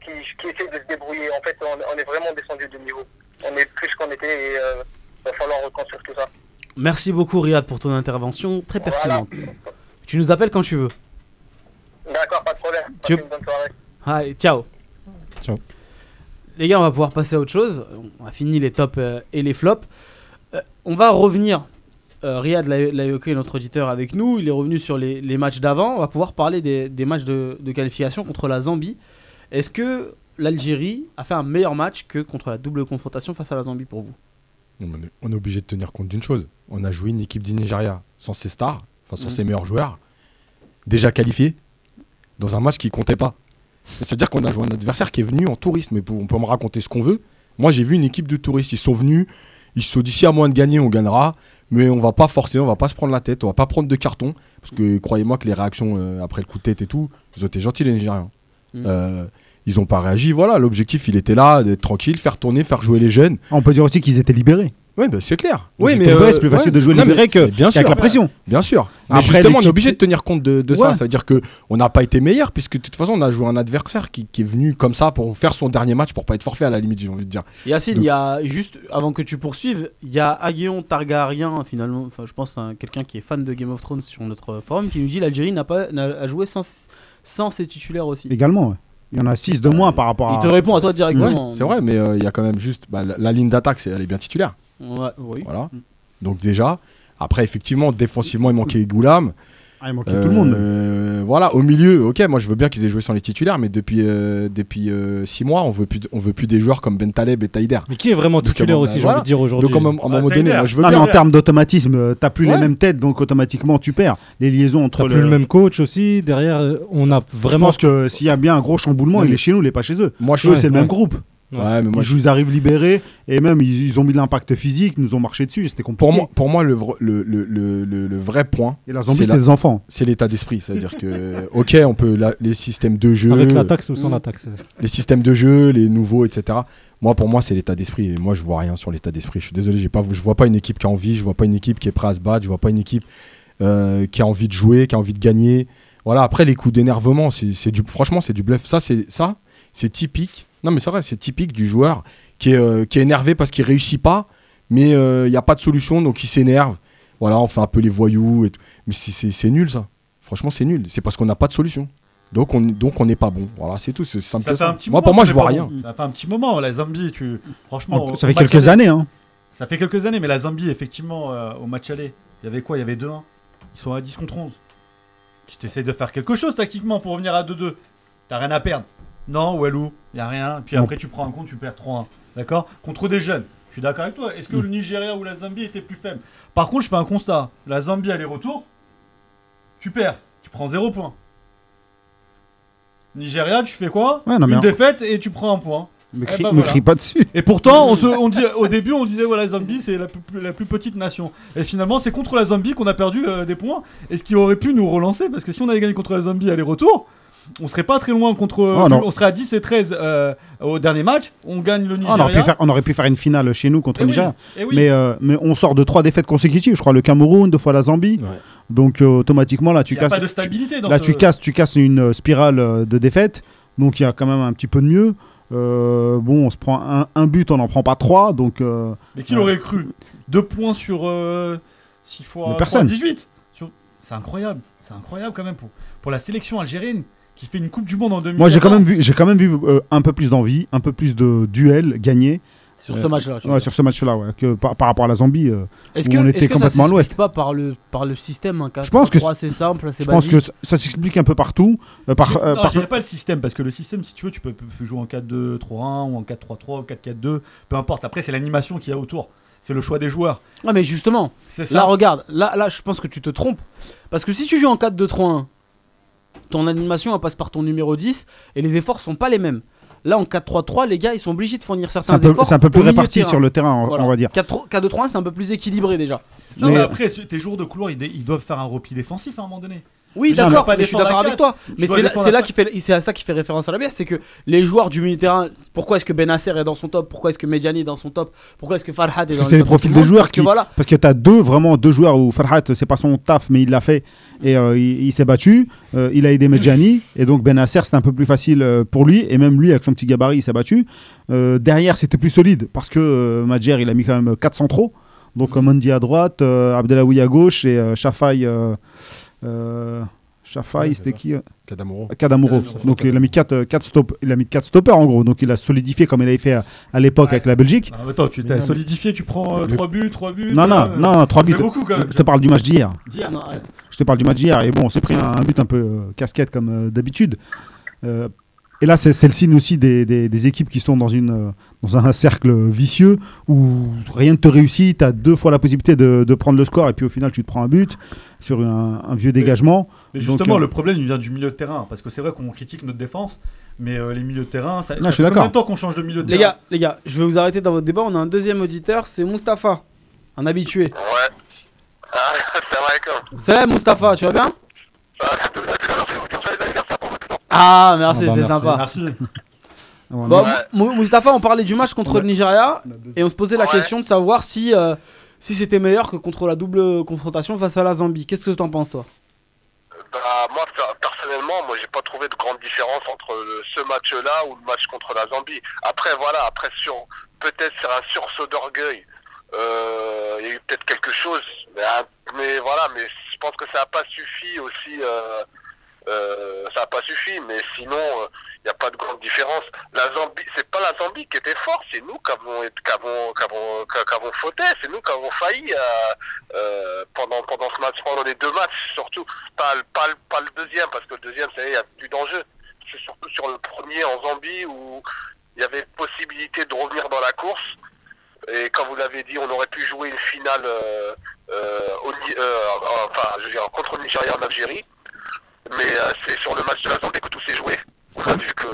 qui, qui essaie de se débrouiller. En fait, on, on est vraiment descendu de niveau. On est plus qu'on était et il va falloir reconstruire tout ça. Merci beaucoup Riyad pour ton intervention très Voilà. pertinente. Tu nous appelles quand tu veux. D'accord, pas de problème. Tu- Passez une bonne soirée. Allez, ciao. Ciao. Les gars, on va pouvoir passer à autre chose. On a fini les tops euh, et les flops. Euh, on va revenir. Euh, Riyad l'a évoqué, notre auditeur avec nous. Il est revenu sur les, les matchs d'avant. On va pouvoir parler des, des matchs de, de qualification contre la Zambie. Est-ce que l'Algérie a fait un meilleur match que contre la double confrontation face à la Zambie pour vous? On est, on est obligé de tenir compte d'une chose. On a joué une équipe du Nigeria sans ses stars, enfin sans Mhm. ses meilleurs joueurs, déjà qualifiés, dans un match qui comptait pas. C'est-à-dire qu'on a joué un adversaire qui est venu en touriste, mais on peut me raconter ce qu'on veut. Moi, j'ai vu une équipe de touristes. Ils sont venus, ils se sont dit si à moins de gagner, on gagnera. Mais on va pas forcer, on va pas se prendre la tête, on va pas prendre de carton. Parce que croyez-moi que les réactions euh, après le coup de tête et tout, ils ont été gentils les Nigériens. Mhm. Euh, ils ont pas réagi. Voilà, l'objectif il était là, d'être tranquille, faire tourner, faire jouer les jeunes. On peut dire aussi qu'ils étaient libérés. Oui, bah, c'est clair. Oui, mais euh, c'est plus facile ouais, de jouer mais- libéré que bien sûr, la pression. Bien sûr. Mais Après, justement, on est obligé de tenir compte de, de ça. Ouais. C'est-à-dire que on n'a pas été meilleur, puisque de toute façon, on a joué un adversaire qui, qui est venu comme ça pour faire son dernier match, pour pas être forfait à la limite, j'ai envie de dire. Yacine, Donc- il y a juste avant que tu poursuives, il y a Aguillon Targaryen finalement, enfin je pense un- quelqu'un qui est fan de Game of Thrones sur notre forum qui nous dit l'Algérie n'a pas a joué sans sans ses titulaires aussi. Également, ouais. Il y en a 6 de moins par rapport Il à. te répond à toi directement. Ouais, c'est vrai, mais euh, il y a quand même juste bah, la, la ligne d'attaque, c'est- elle est bien titulaire. Ouais, oui. Voilà. Donc déjà, après effectivement, défensivement, il manquait Goulam. Ah, il manquait tout le monde. Euh, voilà, au milieu, ok, moi je veux bien qu'ils aient joué sans les titulaires, mais depuis 6 depuis, euh, six mois, on veut plus, on veut plus des joueurs comme Ben Taleb et Taider. Mais qui est vraiment Donc, titulaire euh, aussi, j'ai voilà. envie de dire aujourd'hui. Donc à un moment Ah, moment donné, moi je veux Non, mais bien. en termes d'automatisme, euh, t'as plus Ouais. les mêmes têtes, donc automatiquement tu perds. Les liaisons entre T'as plus le même coach aussi. Derrière, euh, on a Je vraiment. pense que s'il y a bien un gros chamboulement, Non, il mais- est chez nous, il est pas chez eux. Moi je Eux, Ouais, c'est le même groupe. Ouais, mais moi, ils, je- ils arrivent libérés et même ils, ils ont mis de l'impact physique, nous ont marché dessus, c'était compliqué. pour moi, pour moi le, vr- le, le, le, le- le vrai point, Et la Zambie, c'est c'était des enfants. c'est l'état d'esprit. C'est-à-dire que, <laughs> ok, on peut la- les systèmes de jeu, Avec la taxe ou sans la taxe. les systèmes de jeu, les nouveaux, etc. Moi, pour moi, c'est l'état d'esprit. Et moi, je vois rien sur l'état d'esprit. Je suis désolé, j'ai pas, je vois pas une équipe qui a envie, je vois pas une équipe qui est prête à se battre, je vois pas une équipe euh, qui a envie de jouer, qui a envie de gagner. Voilà. Après, les coups d'énervement, c'est c'est du, franchement, c'est du bluff. Ça, c'est ça, c'est typique. Non, mais c'est vrai, c'est typique du joueur qui est, euh, qui est énervé parce qu'il réussit pas, mais il n'y a pas de solution, donc il s'énerve. Voilà, on fait un peu les voyous et tout. Mais c'est- c'est c'est nul, ça. Franchement, c'est nul. C'est parce qu'on n'a pas de solution. Donc on donc on n'est pas bon. Voilà, c'est tout. C'est simple Ça fait un petit Moi, moment pour moi, je vois rien. bon. Ça fait un petit moment, la Zambie, tu... franchement. Ça fait match quelques aller- années. Hein. Ça fait quelques années, mais la Zambie, effectivement, euh, au match aller, il y avait quoi? Il y avait 2-1. Ils sont à 10 contre 11. Tu t'essayes de faire quelque chose tactiquement pour revenir à 2-2. T'as rien à perdre. Non, Walou, il y a rien. Puis après, tu prends un compte, tu perds 3-1. D'accord? Contre des jeunes. suis d'accord avec toi. Est-ce que le Nigeria ou la Zambie étaient plus faibles Par contre, je fais un constat. La Zambie aller-retour, tu perds, tu prends 0 point. Nigeria, tu fais quoi? Ouais, non, mais Une en- défaite et tu prends un point. Me Eh crie, ben me voilà. crie pas dessus. Et pourtant, on se, on dit, <laughs> au début, on disait voilà, la Zambie, c'est la plus, la plus petite nation. Et finalement, c'est contre la Zambie qu'on a perdu euh, des points. Et ce qui aurait pu nous relancer, parce que si on avait gagné contre la Zambie aller-retour, on serait pas très loin contre. Oh, non. on serait à 10 et 13 euh, au dernier match. On gagne le Ah, Nigeria. on, aurait pu faire, on aurait pu faire une finale chez nous contre Eh le oui, Nigeria. eh oui. Mais, euh, mais on sort de trois défaites consécutives. Je crois le Cameroun, deux fois la Zambie. Ouais. Donc euh, automatiquement, là, tu Il y a casses. pas de stabilité dans Là, ce- tu casses, tu casses une euh, spirale euh, de défaites. Donc, il y a quand même un petit peu de mieux. Euh, bon, on se prend un, un but, on n'en prend pas trois. Donc, euh, Mais qui l'aurait cru? 2 points sur 6 fois Mais personne. 3, 18. Sur- C'est incroyable. C'est incroyable quand même pour, pour la sélection algérienne qui fait une Coupe du Monde en 2000. moi, j'ai quand même vu, j'ai quand même vu euh, un peu plus d'envie, un peu plus de duels gagnés Sur Euh, ce match-là. tu ouais, sur ce match-là, ouais, que par, par rapport à la Zambie. euh, Est-ce où que, on est-ce était que ça complètement à l'ouest. pas par le, par le système hein, Je pense que 4-3-3, c'est simple, c'est je pense que ça, ça s'explique un peu partout. euh, par, Je- euh, non, par- pas le système, parce que le système, si tu veux, tu peux, peux jouer en 4-2-3-1 ou en 4-3-3 ou 4-4-2, peu importe. Après, c'est l'animation qu'il y a autour. C'est le choix des joueurs. Ouais, mais justement, C'est ça. là, regarde, là, là, je pense que tu te trompes. Parce que si tu joues en 4-2-3-1, ton animation elle passe par ton numéro 10 et les efforts sont pas les mêmes. Là, en 4-3-3, les gars, ils sont obligés de fournir certains un peu, efforts. c'est un peu plus réparti sur le terrain, on- Voilà. on va dire. 4 4-2-3-1, c'est un peu plus équilibré déjà. Non, mais Mais- après, tes joueurs de couloir, ils, ils doivent faire un repli défensif à un moment donné. Oui, d'accord, je suis d'accord avec toi. Mais c'est là, qui fait, c'est à ça qui fait référence à la bière, c'est que les joueurs du milieu de terrain, pourquoi est-ce que Benasser est dans son top, pourquoi est-ce que Medjani est dans son top, pourquoi est-ce que Farhad est Parce dans que c'est les profils des joueurs Parce que qui. voilà, Parce que tu as deux, vraiment deux joueurs où Farhat, c'est pas son taf, mais il l'a fait et euh, il, il s'est battu. Euh, il a aidé Medjani <clears throat> et donc Benasser, c'était un peu plus facile euh, pour lui. Et même lui, avec son petit gabarit, il s'est battu. Euh, derrière, c'était plus solide parce que Madjer, il a mis quand même 4 centraux. Donc euh, Mondi à droite, Abdelawi à gauche et Shafai. Euh, euh, Ouais, c'était qui euh. Kadamuro. Kadamuro. Donc il a mis 4 quatre, stop, il a mis quatre stoppers en gros. Donc il a solidifié comme il avait fait à, à l'époque Ouais. avec la Belgique. Ah, attends, tu t'as non, mais- solidifié, tu prends Le- 3 buts, 3 buts. Non, non, euh, non, non, 3 ça fait buts. beaucoup quand même. Je te parle du match d'hier. Non, ouais. Je te parle du match d'hier. Et bon, on s'est pris un, un but un peu euh, casquette comme euh, d'habitude. Et là, c'est le signe aussi des, des- des équipes qui sont dans, une, dans un cercle vicieux où rien ne te réussit. Tu as deux fois la possibilité de, de prendre le score et puis au final, tu te prends un but sur un, un vieux dégagement. Mais justement, euh, le problème, il vient du milieu de terrain. Parce que c'est vrai qu'on critique notre défense, mais euh, les milieux de terrain, ça, Non, ça je suis fait combien d'accord. de temps qu'on change de milieu de Les terrain gars, les gars, je vais vous arrêter dans votre débat. On a un deuxième auditeur, c'est Mustapha, un habitué. Ouais. <laughs> Ah, salam Mustapha, tu vas bien? Ah, Ah, merci, Ah bah, c'est sympa. Merci. On Bon, est- Mou- Mustapha, on parlait du match contre le Nigeria et on se posait la Ouais. question de savoir si, euh, si c'était meilleur que contre la double confrontation face à la Zambie. Qu'est-ce que t'en penses, toi? Bah, moi, per- personnellement, moi, j'ai pas trouvé de grande différence entre le- ce match-là ou le match contre la Zambie. Après, voilà, après, sur, peut-être sur un sursaut d'orgueil, euh, il y a eu peut-être quelque chose, mais, voilà, mais je pense que ça n'a pas suffi aussi, euh, euh, ça n'a pas suffi, mais sinon, euh, il n'y a pas de grande différence. La Zambie, c'est pas la Zambie qui était forte, c'est nous qui avons, fauté, c'est nous qui avons failli euh, euh, pendant, pendant ce match, pendant les deux matchs surtout. Pas, le- deuxième, parce que le deuxième, ça y a plus d'enjeu. C'est surtout sur le premier en Zambie où il y avait possibilité de revenir dans la course. Et comme vous l'avez dit, on aurait pu jouer une finale euh, euh, au euh, contre le Nigeria en Algérie. Mais euh, c'est sur le match de la Zambie que tout s'est joué. On a vu que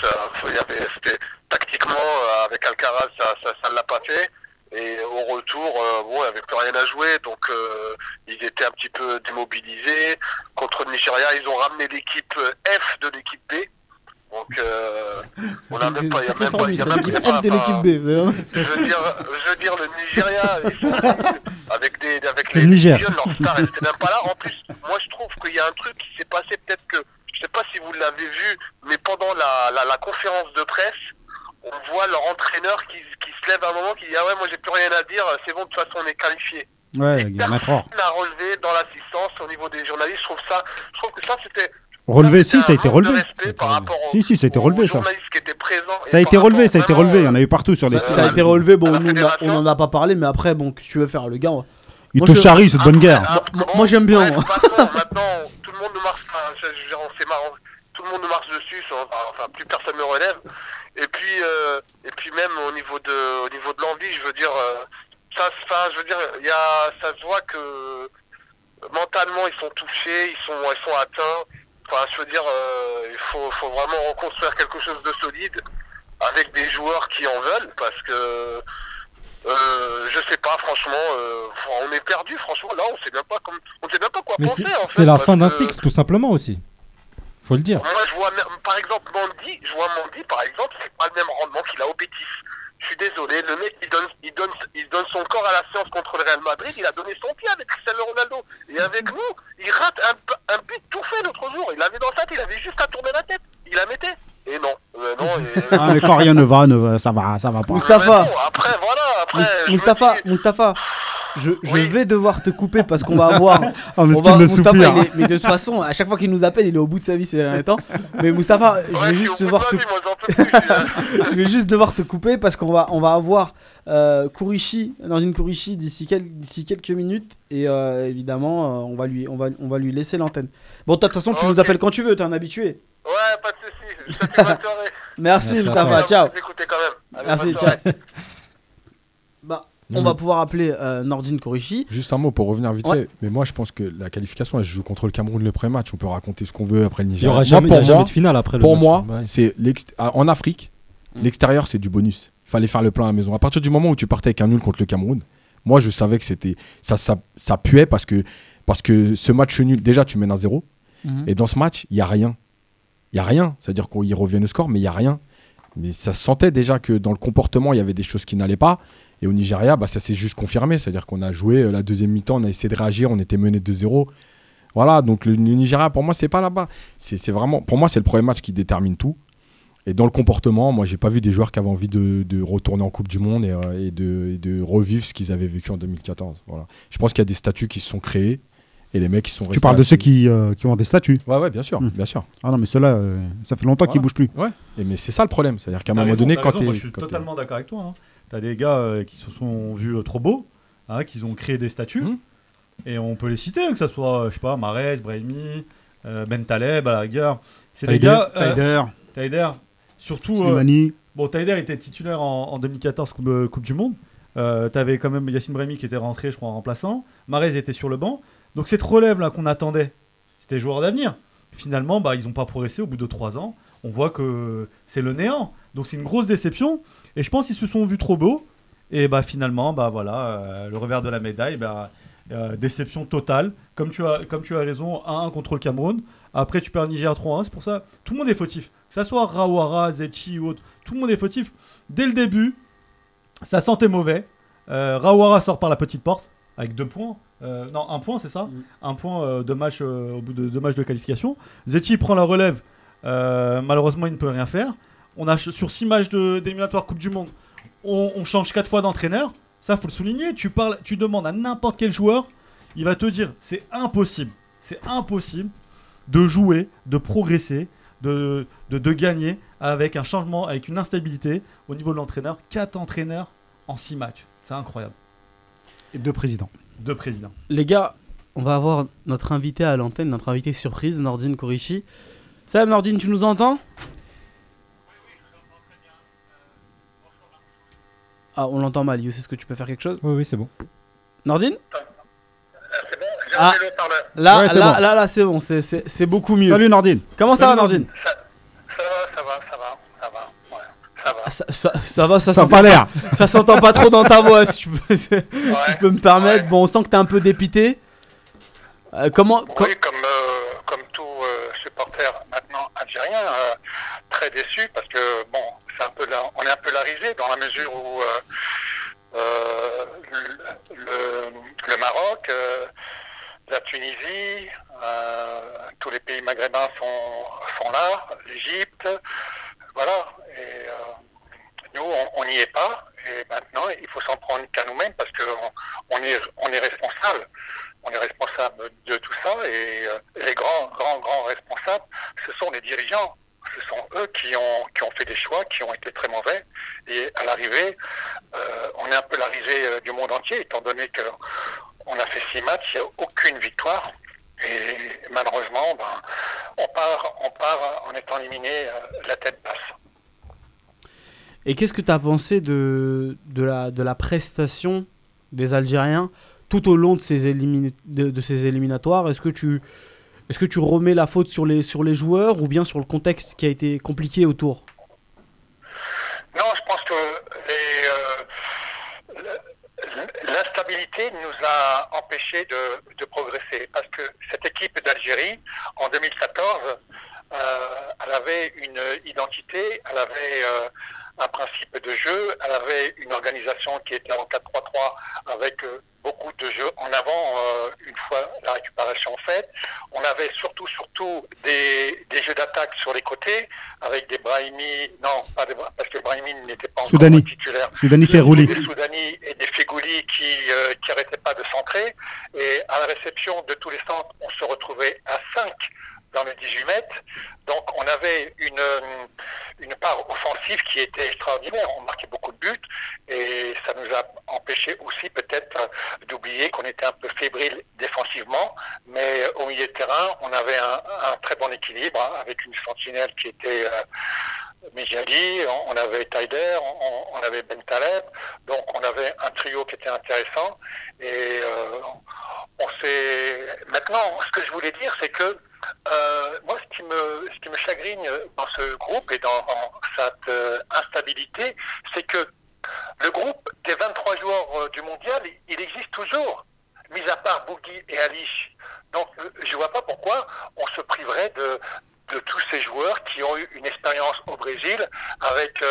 ça, il y avait, c'était tactiquement euh, avec Alcaraz, ça, ça, ça l'a pas fait. Et au retour, euh, bon, il n'y avait plus rien à jouer, donc euh, ils étaient un petit peu démobilisés. Contre le Nigeria, ils ont ramené l'équipe F de l'équipe B. Donc, euh, on a même <laughs> pas, il y a même pas, il y a même pas- de l'équipe B. hein. je veux dire, je veux dire le Nigeria, avec <laughs> des, avec le les, Niger. les jeunes, leurs stars, elles étaient même pas là. En plus, moi je trouve qu'il y a un truc qui s'est passé, peut-être que, je sais pas si vous l'avez vu, mais pendant la, la, la conférence de presse, on voit leur entraîneur qui, qui se lève à un moment, qui dit ah ouais moi j'ai plus rien à dire, c'est bon de toute façon on est qualifié. Ouais, il y a un erreur. On a relevé dans l'assistance au niveau des journalistes, je trouve ça, je trouve que ça c'était Relevé, si, ça a été relevé. Si, si, ça a été relevé, ça. Ça a été relevé, ça a été relevé. Il y en a eu partout sur les Ça, a été relevé, bon, nous, on a- fédération. on en a pas parlé, mais après, bon, que tu veux faire, le gars. Il te charrie, cette bonne guerre. Moi- j'aime bien. <laughs> Maintenant, tout le monde nous marche, enfin, je, je veux dire, on s'est marrant, tout le monde nous marche dessus, enfin, plus personne ne relève. Et puis, euh, et puis même au niveau de, au niveau de l'envie, je veux dire, euh, ça, je veux dire, il y a, ça se voit que mentalement ils sont touchés, ils sont, ils sont atteints. Enfin, je veux dire, euh, il faut, faut vraiment reconstruire quelque chose de solide avec des joueurs qui en veulent, parce que euh, je sais pas, franchement, euh, on est perdu. Franchement, là, on sait même pas, comme, on sait même pas quoi Mais penser. c'est en c'est fait, la fin d'un cycle, tout simplement aussi. Faut le dire. moi, je vois, même- par exemple, Mandy, je vois Mandy, par exemple, c'est pas le même rendement qu'il a au Bétis. Je suis désolé, le mec, il donne, il, donne, il donne son corps à la séance contre le Real Madrid, il a donné son pied avec Cristiano Ronaldo. Et avec nous, il rate un, un but tout fait l'autre jour. Il avait dans sa tête, il avait juste à tourner la tête. Il la mettait. Et non, euh, non. Et... <laughs> Ah, mais quand rien ne va, ne va- ça va, ça va pas. Bon, après, voilà, après. Je dis- Moustapha, je, je Oui. vais devoir te couper parce qu'on va avoir. <laughs> Ah, mais on va- Moustapha, soupire. il est- mais de toute façon, à chaque fois qu'il nous appelle, il est au bout de sa vie ces derniers temps. Mais Moustapha, je Ouais, vais je juste devoir te, vie, moi, j'en peux plus, je suis, euh, <laughs> je vais juste devoir te couper parce qu'on va, on va avoir euh, Kurishi dans une Kurishi d'ici quel- d'ici quelques minutes et euh, évidemment, euh, on va lui, on va, on va lui laisser l'antenne. Bon, de toute façon, tu nous appelles quand tu veux, t'es un habitué. Ouais, pas de soucis. Je te bonne soirée. <laughs> Merci, Merci à Moustapha, toi. ciao. Vous écoutez quand même. Allez, Merci, ciao. <laughs> Bah, on va pouvoir appeler euh, Nordine Kurishi. Juste un mot pour revenir vite Ouais. fait. Mais moi, je pense que la qualification, elle joue contre le Cameroun le premier match. On peut raconter ce qu'on veut après le Il y Nigeria. aura Moi, jamais, il y a pour jamais moi, de finale après le pour match. moi, Ouais. c'est ah, en Afrique, Mm. l'extérieur, c'est du bonus. Fallait faire le plein à la maison. À partir du moment où tu partais avec un nul contre le Cameroun, moi, je savais que c'était ça, ça, ça puait parce que parce que ce match nul, déjà, tu mènes à zéro. Mhm. Et dans ce match, il y a rien. Il y a rien. C'est-à-dire qu'ils reviennent au score, mais il y a rien. Mais ça se sentait déjà que dans le comportement, il y avait des choses qui n'allaient pas. Et au Nigeria, bah, ça s'est juste confirmé. C'est-à-dire qu'on a joué euh, la deuxième mi-temps, on a essayé de réagir, on était mené 2-0. Voilà, donc le, Nigeria, pour moi, c'est pas là-bas. C'est vraiment, pour moi, c'est le premier match qui détermine tout. Et dans le comportement, moi, j'ai pas vu des joueurs qui avaient envie de, retourner en Coupe du Monde et, euh, et de revivre ce qu'ils avaient vécu en 2014. Voilà. Je pense qu'il y a des statuts qui se sont créés et les mecs qui sont restés. Tu parles de ceux qui, euh, qui ont des statuts. Ouais, ouais, bien sûr, Hmm. bien sûr. Ah non, mais ceux-là, euh, ça fait longtemps qu'ils Voilà. bougent plus. Ouais, et mais c'est ça le problème. C'est-à-dire qu'à un moment raison, donné, quand moi, je suis totalement d'accord avec toi. Hein. T'as des gars euh, qui se sont vus euh, trop beaux, hein, qui ont créé des statuts, Mhm. et on peut les citer, que ce soit, euh, je sais pas, Marez, Brahimi, euh, Ben Taleb, à la rigueur. C'est des Taider, gars. euh, Taider, Taider, surtout. euh, Slimani. bon, Taider était titulaire en, en 2014 coupe, Coupe du Monde. Euh, T'avais quand même Yacine Brahimi qui était rentré, je crois, en remplaçant. Marez était sur le banc. Donc cette relève là qu'on attendait, c'était joueur d'avenir. Finalement, bah, ils n'ont pas progressé au bout de trois ans. On voit que c'est le néant. Donc c'est une grosse déception. Et je pense qu'ils se sont vus trop beaux. Et bah finalement, bah voilà, euh, le revers de la médaille, bah, euh, déception totale. Comme tu as, comme tu as raison, 1-1 contre le Cameroun. Après, tu perds Niger 3-1. C'est pour ça, tout le monde est fautif. Que ça soit Rawara, Zetchi ou autre, tout le monde est fautif. Dès le début, ça sentait mauvais. Euh, Rawara sort par la petite porte avec deux points. Euh, non, un point, c'est ça Mm. Un point euh, de match euh, au bout de deux matchs de qualification. Zetchi prend la relève. Euh, malheureusement, il ne peut rien faire. On a sur six matchs de- d'éliminatoire Coupe du Monde, on, on change quatre fois d'entraîneur. Ça, faut le souligner. Tu parles, tu demandes à n'importe quel joueur, il va te dire, c'est impossible, c'est impossible de jouer, de progresser, de, de, de gagner avec un changement, avec une instabilité au niveau de l'entraîneur. Quatre entraîneurs en six matchs, c'est incroyable. Et deux présidents. Deux présidents. Les gars, on va avoir notre invité à l'antenne, notre invité surprise, Nordine Korishi. Salam Nordine, tu nous entends? Ah, on l'entend mal, Youssef, est-ce que tu peux faire quelque chose? Oui, oui, c'est bon. Nordine? C'est bon, j'ai Ah. parleur. Là, Ouais, c'est là, bon. là, là, c'est bon, c'est- beaucoup mieux. Salut Nordine. Comment ça va, Nordine Ça va, ça va, ça va, ça va. Ouais, ça va. ça, ça- ça va, ça Ça s'entend pas l'air. ça s'entend pas trop dans ta voix, si tu peux, si tu peux me permettre. Ouais. Bon, on sent que t'es un peu dépité. Euh, comment, co- Oui, comme, euh, comme tout euh, supporter maintenant algérien, euh, très déçu parce que bon, c'est un peu la, on est un peu la risée dans la mesure où euh, euh, le, le- le Maroc, euh, la Tunisie, euh, tous les pays maghrébins sont, sont là, l'Égypte, voilà. Et euh, nous, on n'y est pas. Et maintenant, il faut s'en prendre qu'à nous-mêmes parce qu'on on est, on est responsable on est responsable de tout ça et euh, les grands, grands, grands responsables, ce sont les dirigeants. Ce sont eux qui ont, qui ont fait des choix qui ont été très mauvais. Et à l'arrivée, euh, on est un peu la risée euh, du monde entier, étant donné qu'on a fait six matchs, il n'y a aucune victoire. Et malheureusement, ben, on, part, on part en étant éliminé la tête basse. Et qu'est-ce que tu as pensé de, de, la, de la prestation des Algériens tout au long de ces, de, ces éliminatoires? Est-ce que tu est-ce que tu remets la faute sur les, sur les joueurs ou bien sur le contexte qui a été compliqué autour? Non, je pense que euh, l'instabilité nous a empêchés de, de progresser. Parce que cette équipe d'Algérie, en 2014, euh, elle avait une identité, elle avait euh, un principe de jeu, elle avait une organisation qui était en 4-3-3 avec euh, beaucoup de jeux en avant euh, une fois la récupération faite. On avait surtout, surtout des, des jeux d'attaque sur les côtés avec des Brahimi, non, pas des, parce que Brahimi n'était pas encore Soudani. titulaire. Soudani fait rouler. Des Soudani et des Fégouli qui euh, qui arrêtaient pas de centrer. Et à la réception de tous les centres, on se retrouvait à 5 dans les 18 mètres. Donc on avait une, euh, une part offensive qui était extraordinaire. On marquait beaucoup de buts et ça nous a empêché aussi peut-être euh, d'oublier qu'on était un peu fébrile défensivement. Mais au milieu de terrain, on avait un, très bon équilibre hein, avec une sentinelle qui était euh, Mijali, on, avait Taider, on, avait Ben Taleb. Donc on avait un trio qui était intéressant. Et euh, on s'est. Maintenant, ce que je voulais dire, c'est que euh, moi, ce qui, me, ce qui me chagrine dans ce groupe et dans, cette euh, instabilité, c'est que le groupe des 23 joueurs euh, du mondial, il, existe toujours, mis à part Bougui et Alish. Donc, je ne vois pas pourquoi on se priverait de, de tous ces joueurs qui ont eu une expérience au Brésil avec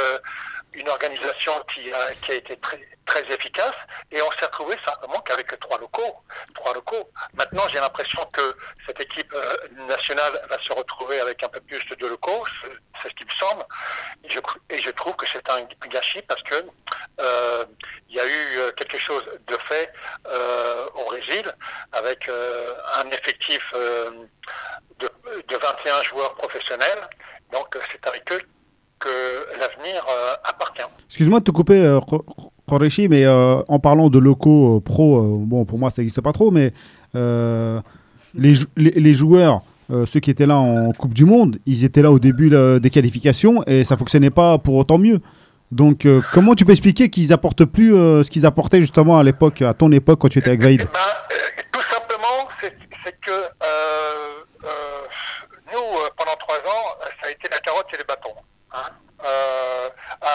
une organisation qui a, qui a été très, très efficace et on s'est retrouvé simplement qu'avec trois locaux. Trois locaux. Maintenant, j'ai l'impression que cette équipe euh, nationale va se retrouver avec un peu plus de locaux, c'est- ce qui me semble. Et je, trouve que c'est un gâchis parce que euh, y a eu euh, quelque chose de fait euh, au Brésil avec euh, un effectif euh, de, de 21 joueurs professionnels. Donc euh, c'est avec eux que l'avenir euh, appartient. Excuse-moi de te couper, euh, Khoreshi, mais euh, en parlant de locaux pro, bon, pour moi, ça n'existe pas trop, mais les, jou- les, les joueurs, euh, ceux qui étaient là en Coupe du Monde, ils étaient là au début là, des qualifications et ça fonctionnait pas pour autant mieux. Donc, euh, comment tu peux expliquer qu'ils apportent plus euh, ce qu'ils apportaient justement à l'époque, à ton époque, quand tu étais avec Eh Vaïd ben, euh, tout simplement, c'est que nous, pendant trois ans, ça a été la carotte et le bâton.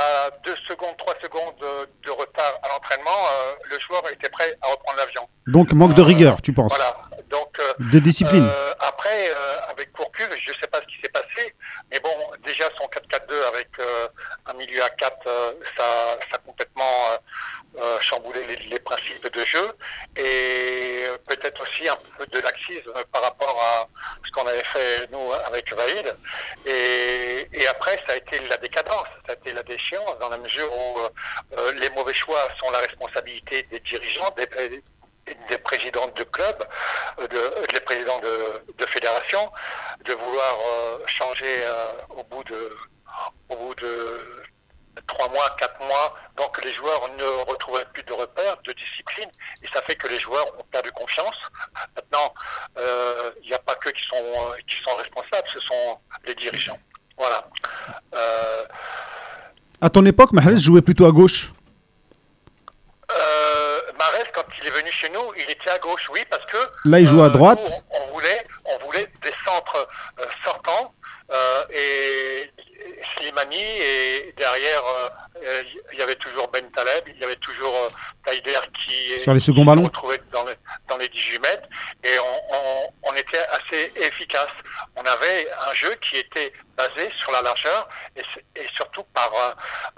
Hein. Euh, à deux secondes, trois secondes de, de retard à l'entraînement, euh, le joueur était prêt à reprendre l'avion. Donc, manque de rigueur, tu penses Voilà. Donc, euh, De discipline euh, après, euh, avec Courcul, je ne sais pas ce qui s'est passé, mais bon, déjà son 4-4-2 avec euh, un milieu à 4, euh, ça, ça a complètement euh, chamboulé les, principes de jeu et peut-être aussi un peu de laxisme par rapport à ce qu'on avait fait nous avec Vaïd. Et, et après, ça a été la décadence, ça a été la déchéance dans la mesure où euh, euh, les mauvais choix sont la responsabilité des dirigeants, des, présidents de clubs, euh, de, des présidents de, fédérations, de vouloir changer au bout de au bout de trois mois, quatre mois, donc les joueurs ne retrouvaient plus de repères, de discipline, et ça fait que les joueurs ont perdu confiance. Maintenant, euh, il n'y a pas que qui sont euh, qui sont responsables, ce sont les dirigeants. Voilà. Euh, À ton époque, Mahrez jouait plutôt à gauche. Euh, Marès, quand il est venu chez nous, il était à gauche, oui, parce que Là, il joue à droite. nous, on voulait, on voulait des centres sortants et Slimani et derrière euh, euh, il y avait toujours Ben Taleb, il y avait toujours euh, Taider qui Sur les seconds se ballons. retrouvait dans les, dans les 18 mètres et on, on- on était assez efficace. On avait un jeu qui était basé sur la largeur et, surtout par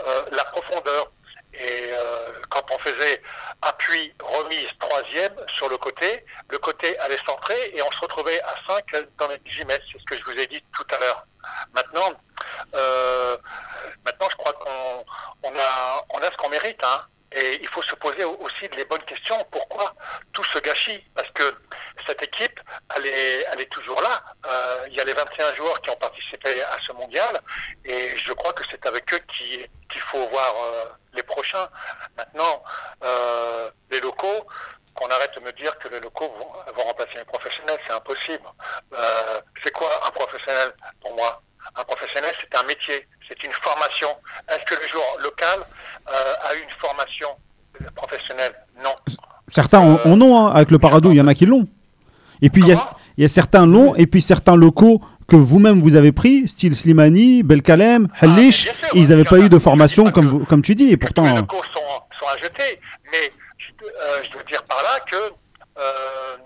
euh, la profondeur. Et euh, quand on faisait appui, remise, troisième sur le côté, le côté allait centrer et on se retrouvait à 5 dans les 18 mètres. C'est ce que je vous ai dit tout à l'heure. Maintenant, maintenant, je crois qu'on on a, ce qu'on mérite. Hein. Et il faut se poser au- aussi les bonnes questions. Pourquoi tout ce gâchis Parce que cette équipe, elle est, elle est toujours là. Euh, il y a les 21 joueurs qui ont participé à ce mondial. Et je crois que c'est avec eux qui- qu'il faut voir euh, les prochains. Maintenant, euh, les locaux, qu'on arrête de me dire que les locaux vont, remplacer les professionnels, c'est impossible. Euh, c'est quoi un professionnel pour moi? Un professionnel, c'est un métier. c'est une formation. Est-ce que le joueur local euh, a eu une formation professionnelle? Non. Certains en- en ont, hein, avec le Paradou, il y en a qui l'ont. Et puis il y a, Comment? il y a certains longs, et puis certains locaux que vous-même vous avez pris, style Slimani, Belkalem, Halish, Ah, ils n'avaient pas eu de formation comme, vous- comme tu dis, et pourtant... les locaux sont, sont à jeter. Mais je, euh, je veux dire par là que euh,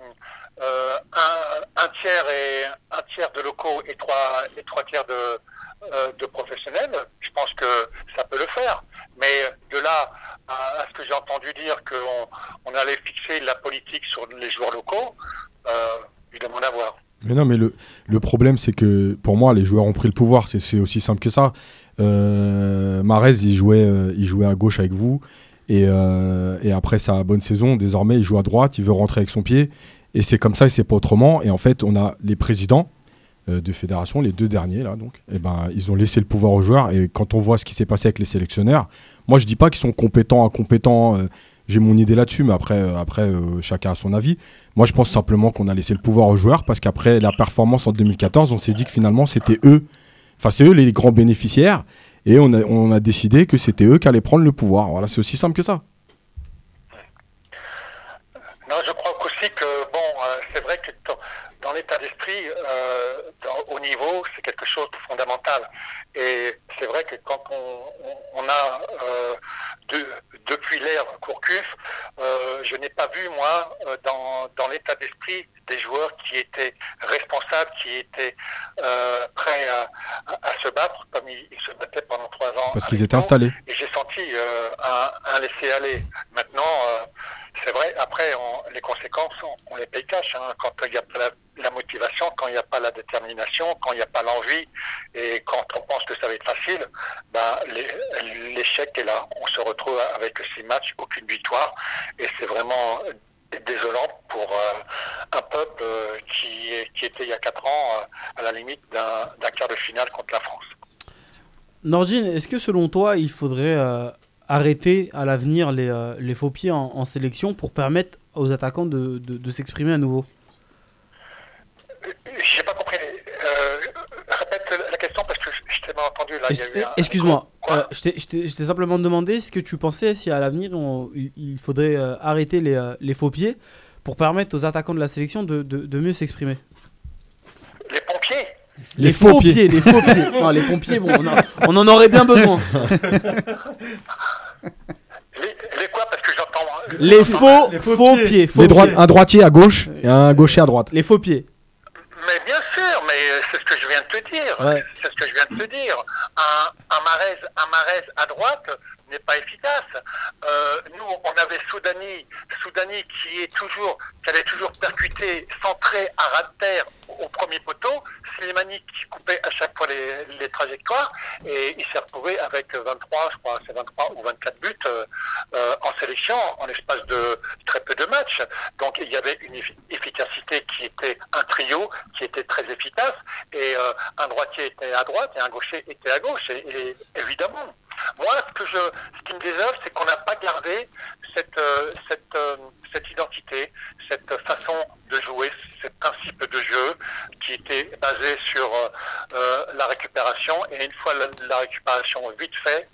euh, un, tiers et un tiers de locaux et trois et trois tiers de, euh, de professionnels, je pense que ça peut le faire. Mais de là à, ce que j'ai entendu dire qu'on on allait fixer la politique sur les joueurs locaux, euh, je demande à voir. Mais non, mais le, le problème, c'est que pour moi, les joueurs ont pris le pouvoir. C'est- aussi simple que ça. Euh, Marez, il jouait, euh, il jouait à gauche avec vous. Et, et après sa bonne saison, désormais, il joue à droite. Il veut rentrer avec son pied. Et c'est comme ça et c'est pas autrement. Et en fait, on a les présidents euh, de fédération, les deux derniers, là, donc, et ben, ils ont laissé le pouvoir aux joueurs. Et quand on voit ce qui s'est passé avec les sélectionneurs, moi, je dis pas qu'ils sont compétents, incompétents. euh, j'ai mon idée là-dessus, mais après, euh, après chacun a son avis. Moi, je pense simplement qu'on a laissé le pouvoir aux joueurs parce qu'après la performance en 2014, on s'est dit que finalement, c'était eux, enfin, c'est eux les grands bénéficiaires. Et on a, décidé que c'était eux qui allaient prendre le pouvoir. Voilà, c'est aussi simple que ça. Non, je crois aussi que, c'est vrai que dans, dans l'état d'esprit, euh, au niveau, c'est quelque chose de fondamental. Et c'est vrai que quand on, on- on a, euh, de- depuis l'ère Courcuf, euh, je n'ai pas vu, moi, euh, dans, dans l'état d'esprit des joueurs qui étaient responsables, qui étaient prêts à, à- à se battre, comme ils, ils se battaient pendant trois ans. Parce qu'ils étaient installés. Et j'ai senti un, un laisser-aller. Maintenant, c'est vrai, après, on- les conséquences, on, les paye cash. hein. quand il n'y a pas la, motivation, quand il n'y a pas la détermination, quand il n'y a pas l'envie, et quand on pense que ça va être facile, bah, l'échec est là. On se retrouve avec six matchs, aucune victoire. Et c'est vraiment désolant pour euh, un peuple euh, qui, était il y a quatre ans euh, à la limite d'un quart de finale contre la France. Nordine, est-ce que selon toi, il faudrait arrêter à l'avenir les, euh, les faux pieds en, en sélection pour permettre aux attaquants de, de- de s'exprimer à nouveau J'ai pas compris. Euh, répète la question parce que je, je t'ai mal entendu. Un- Excuse-moi, euh, je t'ai- simplement demandé ce que tu pensais si à l'avenir on- il, faudrait euh, arrêter les, euh, les faux pieds pour permettre aux attaquants de la sélection de, de- de mieux s'exprimer. Les pompiers Les, faux pieds. les faux pieds. <laughs> Non, les pompiers, bon, on en aurait bien besoin. <laughs> les, les quoi Parce que j'entends. Les faux, Les faux, faux pieds. pieds. faux Les droits- pieds. un droitier à gauche et un gaucher à droite. Les faux pieds. Mais bien sûr, mais euh, c'est ce que je viens de te dire. Ouais. C'est ce que je viens de te dire. Un, un Marez, un Marez à droite n'est pas efficace. Euh, nous, on avait Soudani, Soudani qui est toujours, qui allait toujours percuter, centré à ras de terre au premier poteau. Slimani qui coupait à chaque fois les, trajectoires et il s'est retrouvé avec 23, je crois, c'est 23 ou 24 buts euh, euh, en sélection en l'espace de très peu de matchs. Donc il y avait une effi- efficacité qui était un trio qui était très efficace et un droitier était à droite et un gaucher était à gauche. Et évidemment, moi ce que je, ce qui me désœuvre, c'est qu'on n'a pas gardé cette euh, cette euh, cette identité, cette façon de jouer, ce principe de jeu qui était basé sur euh, la récupération et une fois la, récupération vite fait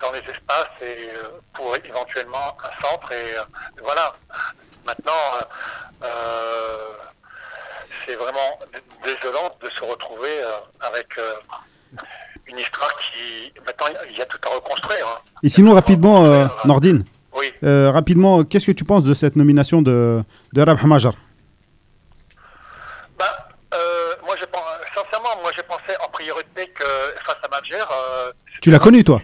dans les espaces et pour éventuellement un centre et voilà. Maintenant, c'est vraiment désolant de se retrouver avec une histoire qui maintenant il y a tout à reconstruire. hein. Et sinon, rapidement, euh, Nordine, Oui. euh, rapidement, qu'est-ce que tu penses de cette nomination de, de Rabh Majar Bah, euh, moi, je pense, sincèrement, moi, j'ai pensé en priorité que face à Madjer, Tu l'as connu, toi?